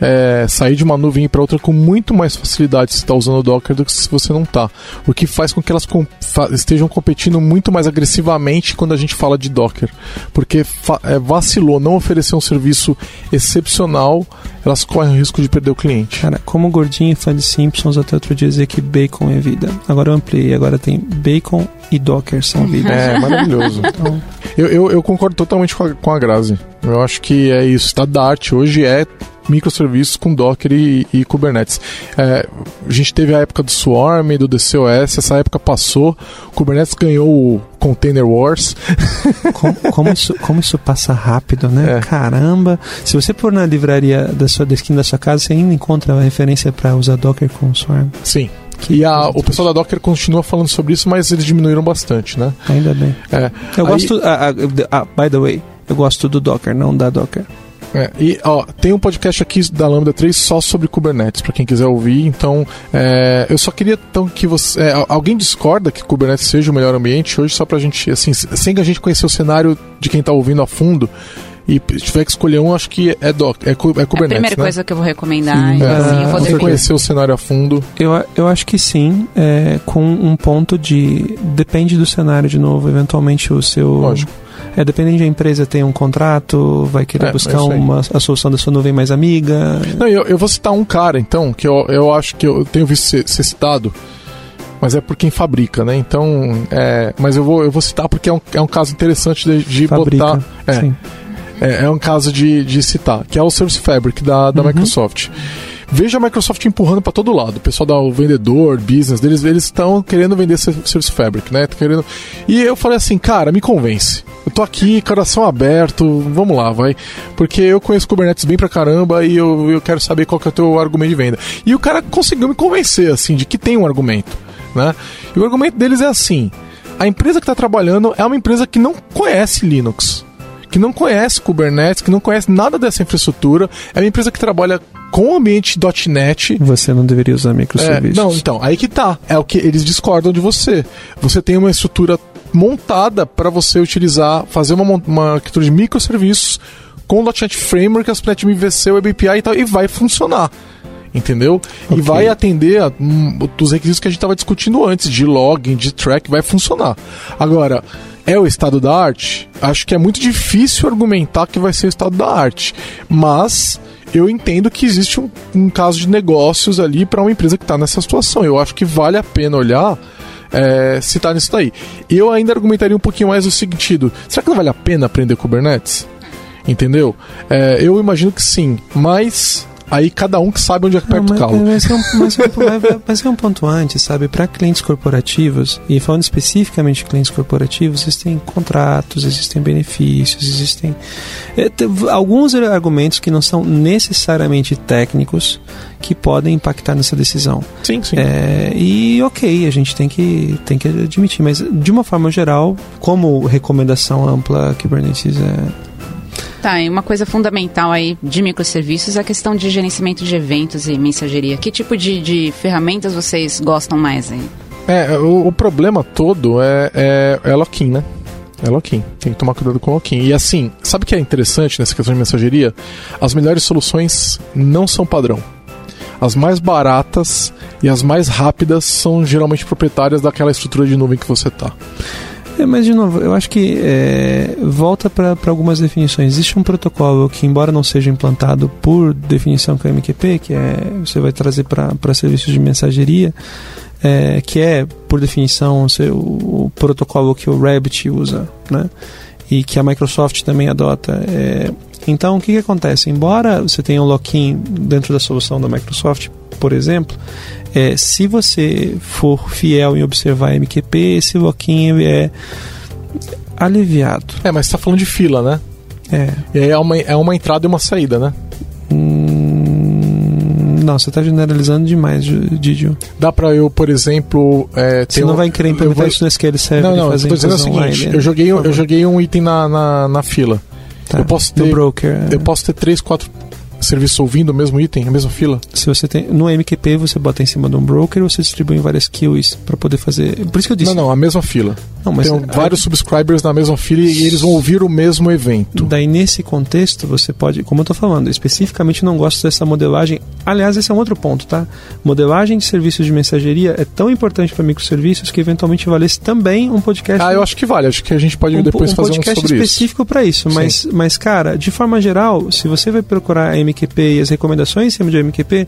é, sair de uma nuvem para outra com muito mais facilidade se está usando o Docker do que se você não está. O que faz com que elas com- fa- estejam competindo muito mais agressivamente quando a gente fala de Docker. Porque fa- é, vacilou não oferecer um serviço excepcional, elas correm o risco de perder o cliente. Cara, como gordinho fã de Simpsons, até outro dia dizer que bacon é vida. Agora eu ampliei, agora tem bacon e Docker são vida. É, maravilhoso. Então, Eu, eu, eu concordo totalmente com a, com a Grazi. Eu acho que é isso. Estado da arte hoje é microserviços com Docker e, e Kubernetes. É, a gente teve a época do Swarm, do DCOS, essa época passou. Kubernetes ganhou o Container Wars. Como, como isso, como isso passa rápido, né? É. Caramba! Se você for na livraria da sua da esquina da sua casa, você ainda encontra a referência para usar Docker com Swarm. Sim. Que E a- o pessoal da Docker continua falando sobre isso, mas eles diminuíram bastante, né? Ainda bem. É. Eu Aí- gosto. ah, ah, ah, by the way, eu gosto do Docker, não da Docker. É, e ó, tem um podcast aqui da Lambda 3 só sobre Kubernetes, para quem quiser ouvir. Então, é, eu só queria então que você. é, al- alguém discorda que Kubernetes seja o melhor ambiente hoje, só pra gente, assim, sem a gente conhecer o cenário de quem tá ouvindo a fundo e tiver que escolher um, acho que é, doc, é, é É a Kubernetes. primeira né? coisa que eu vou recomendar. Sim. então, É, assim, eu vou você conhecer o cenário a fundo. Eu, eu acho que sim, é, com um ponto de. Depende do cenário de novo. Eventualmente o seu. Lógico. É, dependendo de a empresa tem um contrato, vai querer É, buscar uma, a solução da sua nuvem mais amiga. Não, eu, eu vou citar um cara, então, que eu, eu acho que eu tenho visto ser, ser citado, mas é por quem fabrica, né? Então, é, mas eu vou, eu vou citar porque é um, é um caso interessante de, de Fabrica. botar. É. É, é um caso de, de citar, que é o Service Fabric da, da Uhum. Microsoft. Veja a Microsoft empurrando para todo lado. O pessoal da o vendedor, business deles, eles estão querendo vender Service Fabric, né? Tão Querendo... E eu falei assim, cara, me convence. Eu tô aqui, coração aberto, vamos lá, vai. Porque eu conheço Kubernetes bem pra caramba e eu, eu quero saber qual que é o teu argumento de venda. E o cara conseguiu me convencer, assim, de que tem um argumento, né? E o argumento deles é assim: a empresa que está trabalhando é uma empresa que não conhece Linux que não conhece Kubernetes, que não conhece nada dessa infraestrutura, é uma empresa que trabalha com o ambiente .NET. Você não deveria usar É, microserviços. não, então, aí que tá. É o que eles discordam de você. Você tem uma estrutura montada para você utilizar, fazer uma, uma arquitetura de microserviços com o .NET Framework, ASP.NET MVC, Web API e tal, e vai funcionar. Entendeu? E Ok. vai atender a, hum, os requisitos que a gente estava discutindo antes, de login, de track, vai funcionar. Agora, é o estado da arte? Acho que é muito difícil argumentar que vai ser o estado da arte. Mas eu entendo que existe um, um caso de negócios ali para uma empresa que está nessa situação. Eu acho que vale a pena olhar é, se tá nisso daí. Eu ainda argumentaria um pouquinho mais no sentido: será que não vale a pena aprender Kubernetes? Entendeu? É, eu imagino que sim, mas aí cada um que sabe onde é que Não, aperta o mas, calo. mas, é um, mas, vai- vai- um ponto antes, sabe? Para clientes corporativos, e falando especificamente de clientes corporativos, existem contratos, existem benefícios, existem é, alguns argumentos que não são necessariamente técnicos que podem impactar nessa decisão. Sim, sim. É, e ok, a gente tem que, tem que admitir, mas de uma forma geral, como recomendação ampla, Kubernetes é. Tá, e uma coisa fundamental aí de microserviços é a questão de gerenciamento de eventos e mensageria. Que tipo de, de ferramentas vocês gostam mais aí? É, o, o problema todo é, é, é lock-in, né? É lock-in. Tem que tomar cuidado com lock-in. E assim, sabe o que é interessante nessa questão de mensageria? As melhores soluções não são padrão. As mais baratas e as mais rápidas são geralmente proprietárias daquela estrutura de nuvem que você tá. É, mas de novo, eu acho que é, volta para algumas definições. Existe um protocolo que, embora não seja implantado por definição com a MQP, que é você vai trazer para serviços de mensageria, é, que é, por definição, o, o protocolo que o Rabbit usa, né? E que a Microsoft também adota. É, então, o que, que acontece? Embora você tenha um lock-in dentro da solução da Microsoft, por exemplo, é, se você for fiel em observar MQP, esse ele é aliviado. É, mas você tá falando de fila, né? É. E aí é uma, é uma entrada e uma saída, né? Hum, não, você está generalizando demais, Didio. Dá pra eu, por exemplo. É, Você não um- vai querer implementar vou- isso no SQL Server Não, não, tô dizendo o seguinte: eu joguei, um- por eu joguei um item na, na, na fila. Tá. eu posso ter- broker. é. Eu posso ter três, quatro serviços ouvindo o mesmo item, a mesma fila? Se você tem no MQP você bota em cima de um broker, você distribui em várias queues para poder fazer. Por isso que eu disse. Não, não, a mesma fila. Não, mas Tem vários subscribers na mesma fila e eles vão ouvir o mesmo evento. Daí, nesse contexto, você pode, como eu tô falando, especificamente não gosto dessa modelagem. Aliás, esse é um outro ponto, tá? Modelagem de serviços de mensageria é tão importante para microserviços que eventualmente valesse também um podcast. Ah, eu acho que vale. Acho que a gente pode um, depois um fazer um podcast sobre isso. específico para isso. Mas, mas, cara, de forma geral, se você vai procurar a MQP e as recomendações em cima de MQP,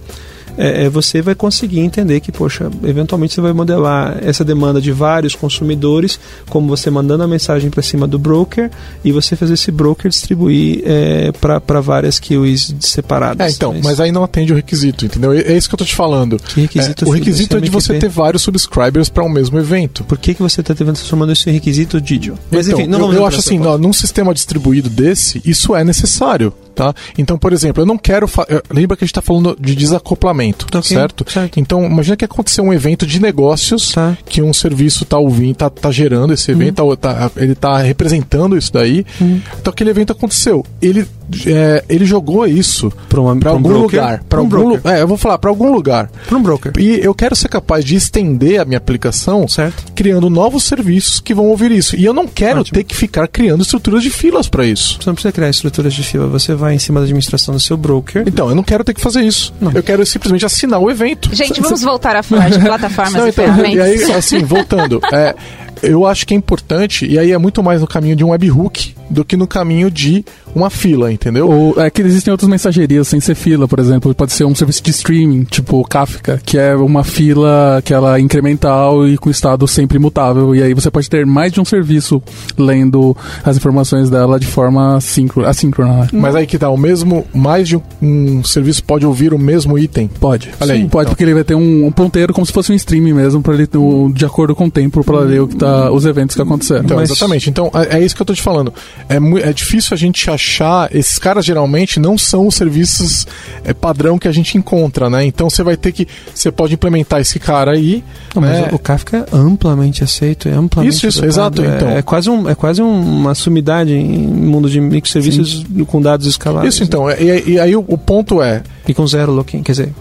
é, é, você vai conseguir entender que, poxa, eventualmente você vai modelar essa demanda de vários consumidores, como você mandando a mensagem para cima do broker e você fazer esse broker distribuir é, para várias queues separadas. É, então, mas... mas... aí não atende o requisito, entendeu? É, é isso que eu tô te falando. Que requisito é, o requisito é de você ter vários subscribers para um mesmo evento. Por que, que você está transformando isso em requisito, Didio? Mas então, enfim, não eu, eu acho assim, num sistema distribuído desse, isso é necessário. Tá? Então, por exemplo, eu não quero. Lembra que a gente está falando de desacoplamento, okay, certo? certo? Então, imagina que aconteceu um evento de negócios tá. que um serviço está ouvindo, está tá gerando esse evento, uhum. tá, ele está representando isso daí. Uhum. Então, aquele evento aconteceu. Ele, é, ele jogou isso para algum um lugar. Para um algum É, eu vou falar, para algum lugar. Para um broker. E eu quero ser capaz de estender a minha aplicação certo. criando novos serviços que vão ouvir isso. E eu não quero Ótimo. ter que ficar criando estruturas de filas para isso. Você não precisa criar estruturas de fila, você vai vai em cima da administração do seu broker. Então, eu não quero ter que fazer isso. Não. Eu quero simplesmente assinar o evento. Gente, vamos voltar a falar de plataformas não, então, e ferramentas. E aí, assim, voltando. é, eu acho que é importante, e aí é muito mais no caminho de um webhook do que no caminho de uma fila, entendeu? Ou é que existem outras mensagerias sem ser fila, por exemplo, pode ser um serviço de streaming, tipo Kafka, que é uma fila que ela é incremental e com estado sempre imutável, e aí você pode ter mais de um serviço lendo as informações dela de forma assíncrona. né? Mas aí que tá, o mesmo, mais de um, um, serviço pode ouvir o mesmo item? Pode. Olha Sim, aí, pode, então. porque ele vai ter um, um, ponteiro como se fosse um streaming mesmo, para ele de acordo com o tempo, para ler o que tá, os eventos que aconteceram. Então, Mas... exatamente. Então, é, é isso que eu tô te falando. É, é difícil a gente achar. Esses caras geralmente não são os serviços é, padrão que a gente encontra, né? Então você vai ter que. Você pode implementar esse cara aí. Não, né? Mas o Kafka é amplamente aceito, é amplamente. Isso, isso, exato. É, então. é, quase um, é quase uma sumidade em mundo de microserviços Sim. com dados escalados. Isso, então. Né? E, e, aí o, o, ponto é. E com zero lock-in, quer dizer,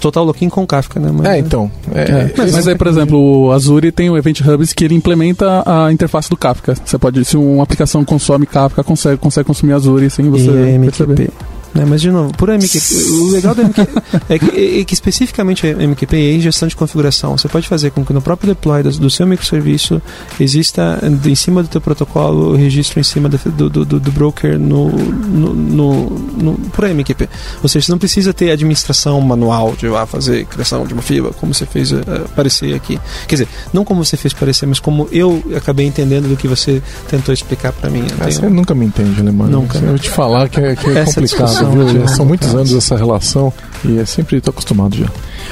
total lock-in com Kafka, né? Mas, é, então. É, é. Mas, mas aí, por exemplo, o Azure tem o Event Hubs que ele implementa a interface do Kafka. Você pode, se uma aplicação consome Kafka, consegue, consegue consumir Azure sem você e perceber. Né? Mas, de novo, por MQP, o legal do MQP é, que, é que especificamente a MQP é gestão de configuração. Você pode fazer com que no próprio deploy do, do seu microserviço exista em cima do teu protocolo o registro em cima do, do, do, do broker no, no, no, no, por MQP. Ou seja, você não precisa ter administração manual de ah, fazer criação de uma fila, como você fez uh, aparecer aqui. Quer dizer, não como você fez parecer, mas como eu acabei entendendo do que você tentou explicar para mim. Ah, você nunca me entende, Alemão. Nunca. Eu vou te falar que é, que é complicado viu? São muitos anos essa relação e é sempre estou acostumado já.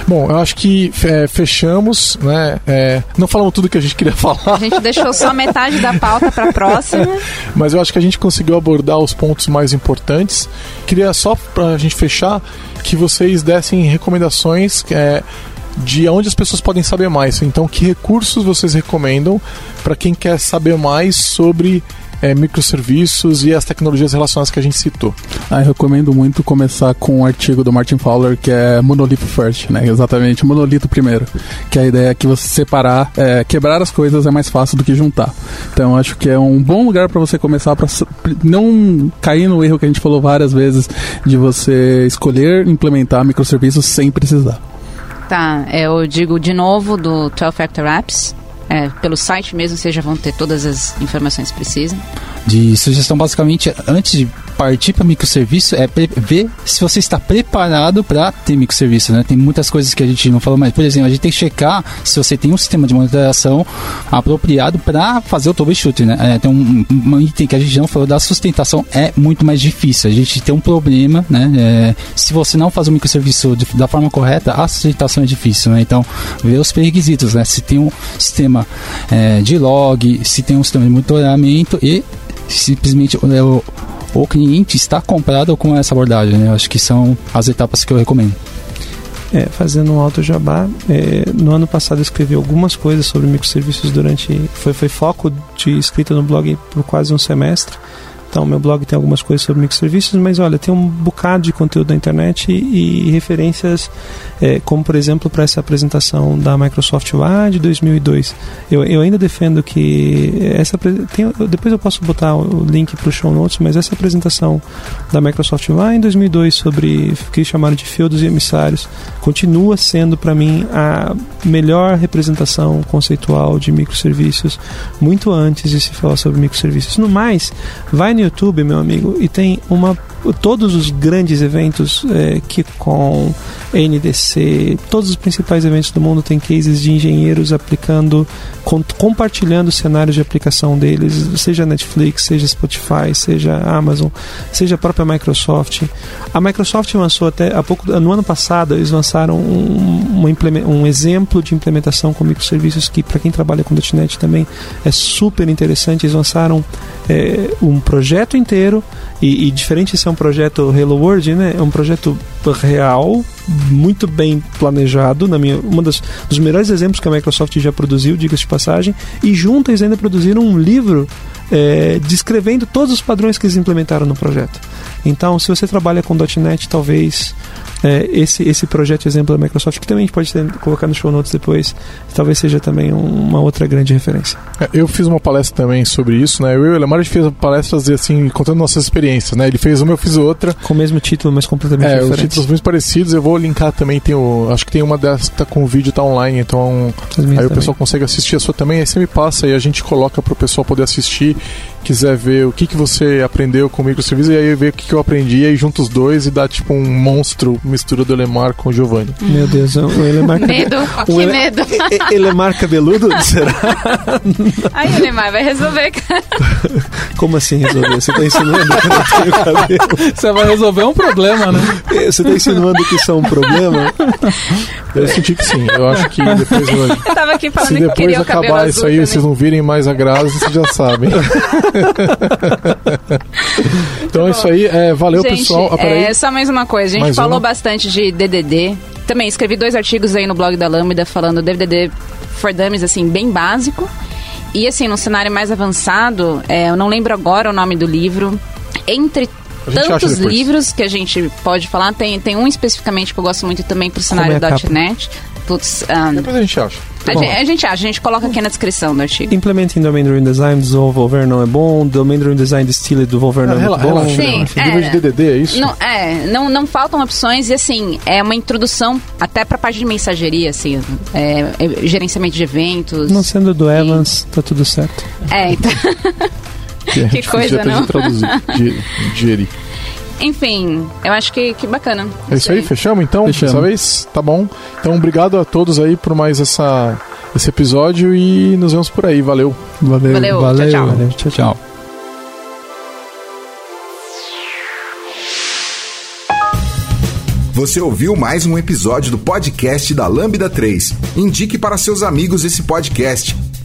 Bom, eu acho que é, fechamos, né? É, não falamos tudo que a gente queria falar. A gente deixou só metade da pauta para a próxima. Mas eu acho que a gente conseguiu abordar os pontos mais importantes. Queria só para a gente fechar que vocês dessem recomendações é, de onde as pessoas podem saber mais. Então, que recursos vocês recomendam para quem quer saber mais sobre é, microserviços e as tecnologias relacionadas que a gente citou. Ah, eu recomendo muito começar com um artigo do Martin Fowler que é Monolith First, né? Exatamente, monolito primeiro. Que a ideia é que você separar, é, quebrar as coisas é mais fácil do que juntar. Então acho que é um bom lugar para você começar para não cair no erro que a gente falou várias vezes de você escolher implementar microserviços sem precisar. Tá, eu digo de novo do 12 Factor Apps é, pelo site mesmo vocês já vão ter todas as informações que precisam. De sugestão, basicamente, antes de partir para microserviço, é ver se você está preparado para ter microserviço. Né? Tem muitas coisas que a gente não falou, mas, por exemplo, a gente tem que checar se você tem um sistema de monitoração apropriado para fazer o troubleshooting. Né? É, tem um, um, item que a gente não falou da sustentação, é muito mais difícil. A gente tem um problema, né? É, se você não faz o microserviço de, da forma correta, a sustentação é difícil. Né? Então, ver os pré-requisitos, né? se tem um sistema é, de log, se tem um sistema de monitoramento e simplesmente o, o, o cliente está comprado com essa abordagem. Né? Acho que são as etapas que eu recomendo. É, fazendo um alto jabá, é, no ano passado eu escrevi algumas coisas sobre microserviços durante. Foi, foi foco de escrita no blog por quase um semestre. Então, meu blog tem algumas coisas sobre microserviços, mas olha, tem um bocado de conteúdo na internet e, e referências, é, como por exemplo para essa apresentação da Microsoft lá de 2002. Eu, eu ainda defendo que essa tem, depois eu posso botar o link para o show notes, mas essa apresentação da Microsoft lá em 2002 sobre o que chamaram de feudos e emissários continua sendo para mim a melhor representação conceitual de microserviços muito antes de se falar sobre microserviços. No mais, vai no YouTube, meu amigo, e tem uma todos os grandes eventos, é, KickCon, NDC, todos os principais eventos do mundo têm cases de engenheiros aplicando, com, compartilhando cenários de aplicação deles, seja Netflix, seja Spotify, seja Amazon, seja a própria Microsoft. A Microsoft lançou até há pouco, no ano passado, eles lançaram um, um, um exemplo de implementação com microserviços que, para quem trabalha com .NET também, é super interessante. Eles lançaram é, um projeto inteiro e, e, diferente de ser um projeto Hello World, né, é um projeto real, muito bem planejado, na minha, um dos, dos melhores exemplos que a Microsoft já produziu, diga-se de passagem, e junto eles ainda produziram um livro é, descrevendo todos os padrões que eles implementaram no projeto. Então, se você trabalha com .NET, talvez é, esse, esse projeto exemplo da Microsoft, que também a gente pode ter, colocar no show notes depois, talvez seja também um, uma outra grande referência. É, eu fiz uma palestra também sobre isso, né? Eu e o Lemar, a gente fez palestras assim, contando nossas experiências, né? Ele fez uma, eu fiz outra. Com o mesmo título, mas completamente é, diferentes. os títulos muito parecidos, eu vou linkar também, tem o, acho que tem uma dessas que tá com o vídeo, tá online, então aí também. o pessoal consegue assistir a sua também, aí você me passa e a gente coloca pro pessoal poder assistir, quiser ver o que, que você aprendeu com o microserviço, e aí ver o que, que eu aprendi, e aí junta os dois e dá tipo um monstro, mistura do Elemar com o Giovanni. Meu Deus, o Elemar... Medo, que ele... medo. Elemar cabeludo, será? Aí, Elemar, vai resolver, cara. Como assim resolver? Você tá insinuando que eu não tenho cabelo? Você vai resolver um problema, né? Você tá insinuando que isso é um problema? Eu senti que sim. Eu acho que depois eu... Eu tava aqui falando Se que depois queria o cabelo acabar azul isso aí, também. vocês não virem mais a Grazi, vocês já sabem. então é isso aí. É, valeu, Gente, pessoal. Ah, é, só mais uma coisa. A gente Mais falou uma? bastante de DDD. Também escrevi dois artigos aí no blog da Lambda falando DDD for Dummies, assim, bem básico. E assim, no cenário mais avançado, é, eu não lembro agora o nome do livro. Entre tantos livros que a gente pode falar, tem, tem um especificamente que eu gosto muito também pro cenário é? .NET. Putz, ah, Depois a gente acha. a, gente, a gente acha, a gente coloca aqui na descrição do artigo. Implementem Domain Driven Design do Devolver não é bom, Domain Driven Design Distilled do Devolver não é Rela- muito bom. relaxa, Sim, relaxa. é. De DDD, é isso? Não, é, não, não faltam opções e assim, é uma introdução até pra parte de mensageria, assim, é, é, gerenciamento de eventos. Não sendo do Evans, tá tudo certo. É, então, Que, é que coisa, até não? de traduzir. De, digerir. Enfim, eu acho que, que bacana. É isso aí, fechamos então? Fechamos. Dessa vez? Tá bom. Então, obrigado a todos aí por mais essa, esse episódio e nos vemos por aí. Valeu. Valeu. Valeu, tchau, tchau. Valeu, tchau, tchau. Tchau. Você ouviu mais um episódio do podcast da Lambda 3. Indique para seus amigos esse podcast.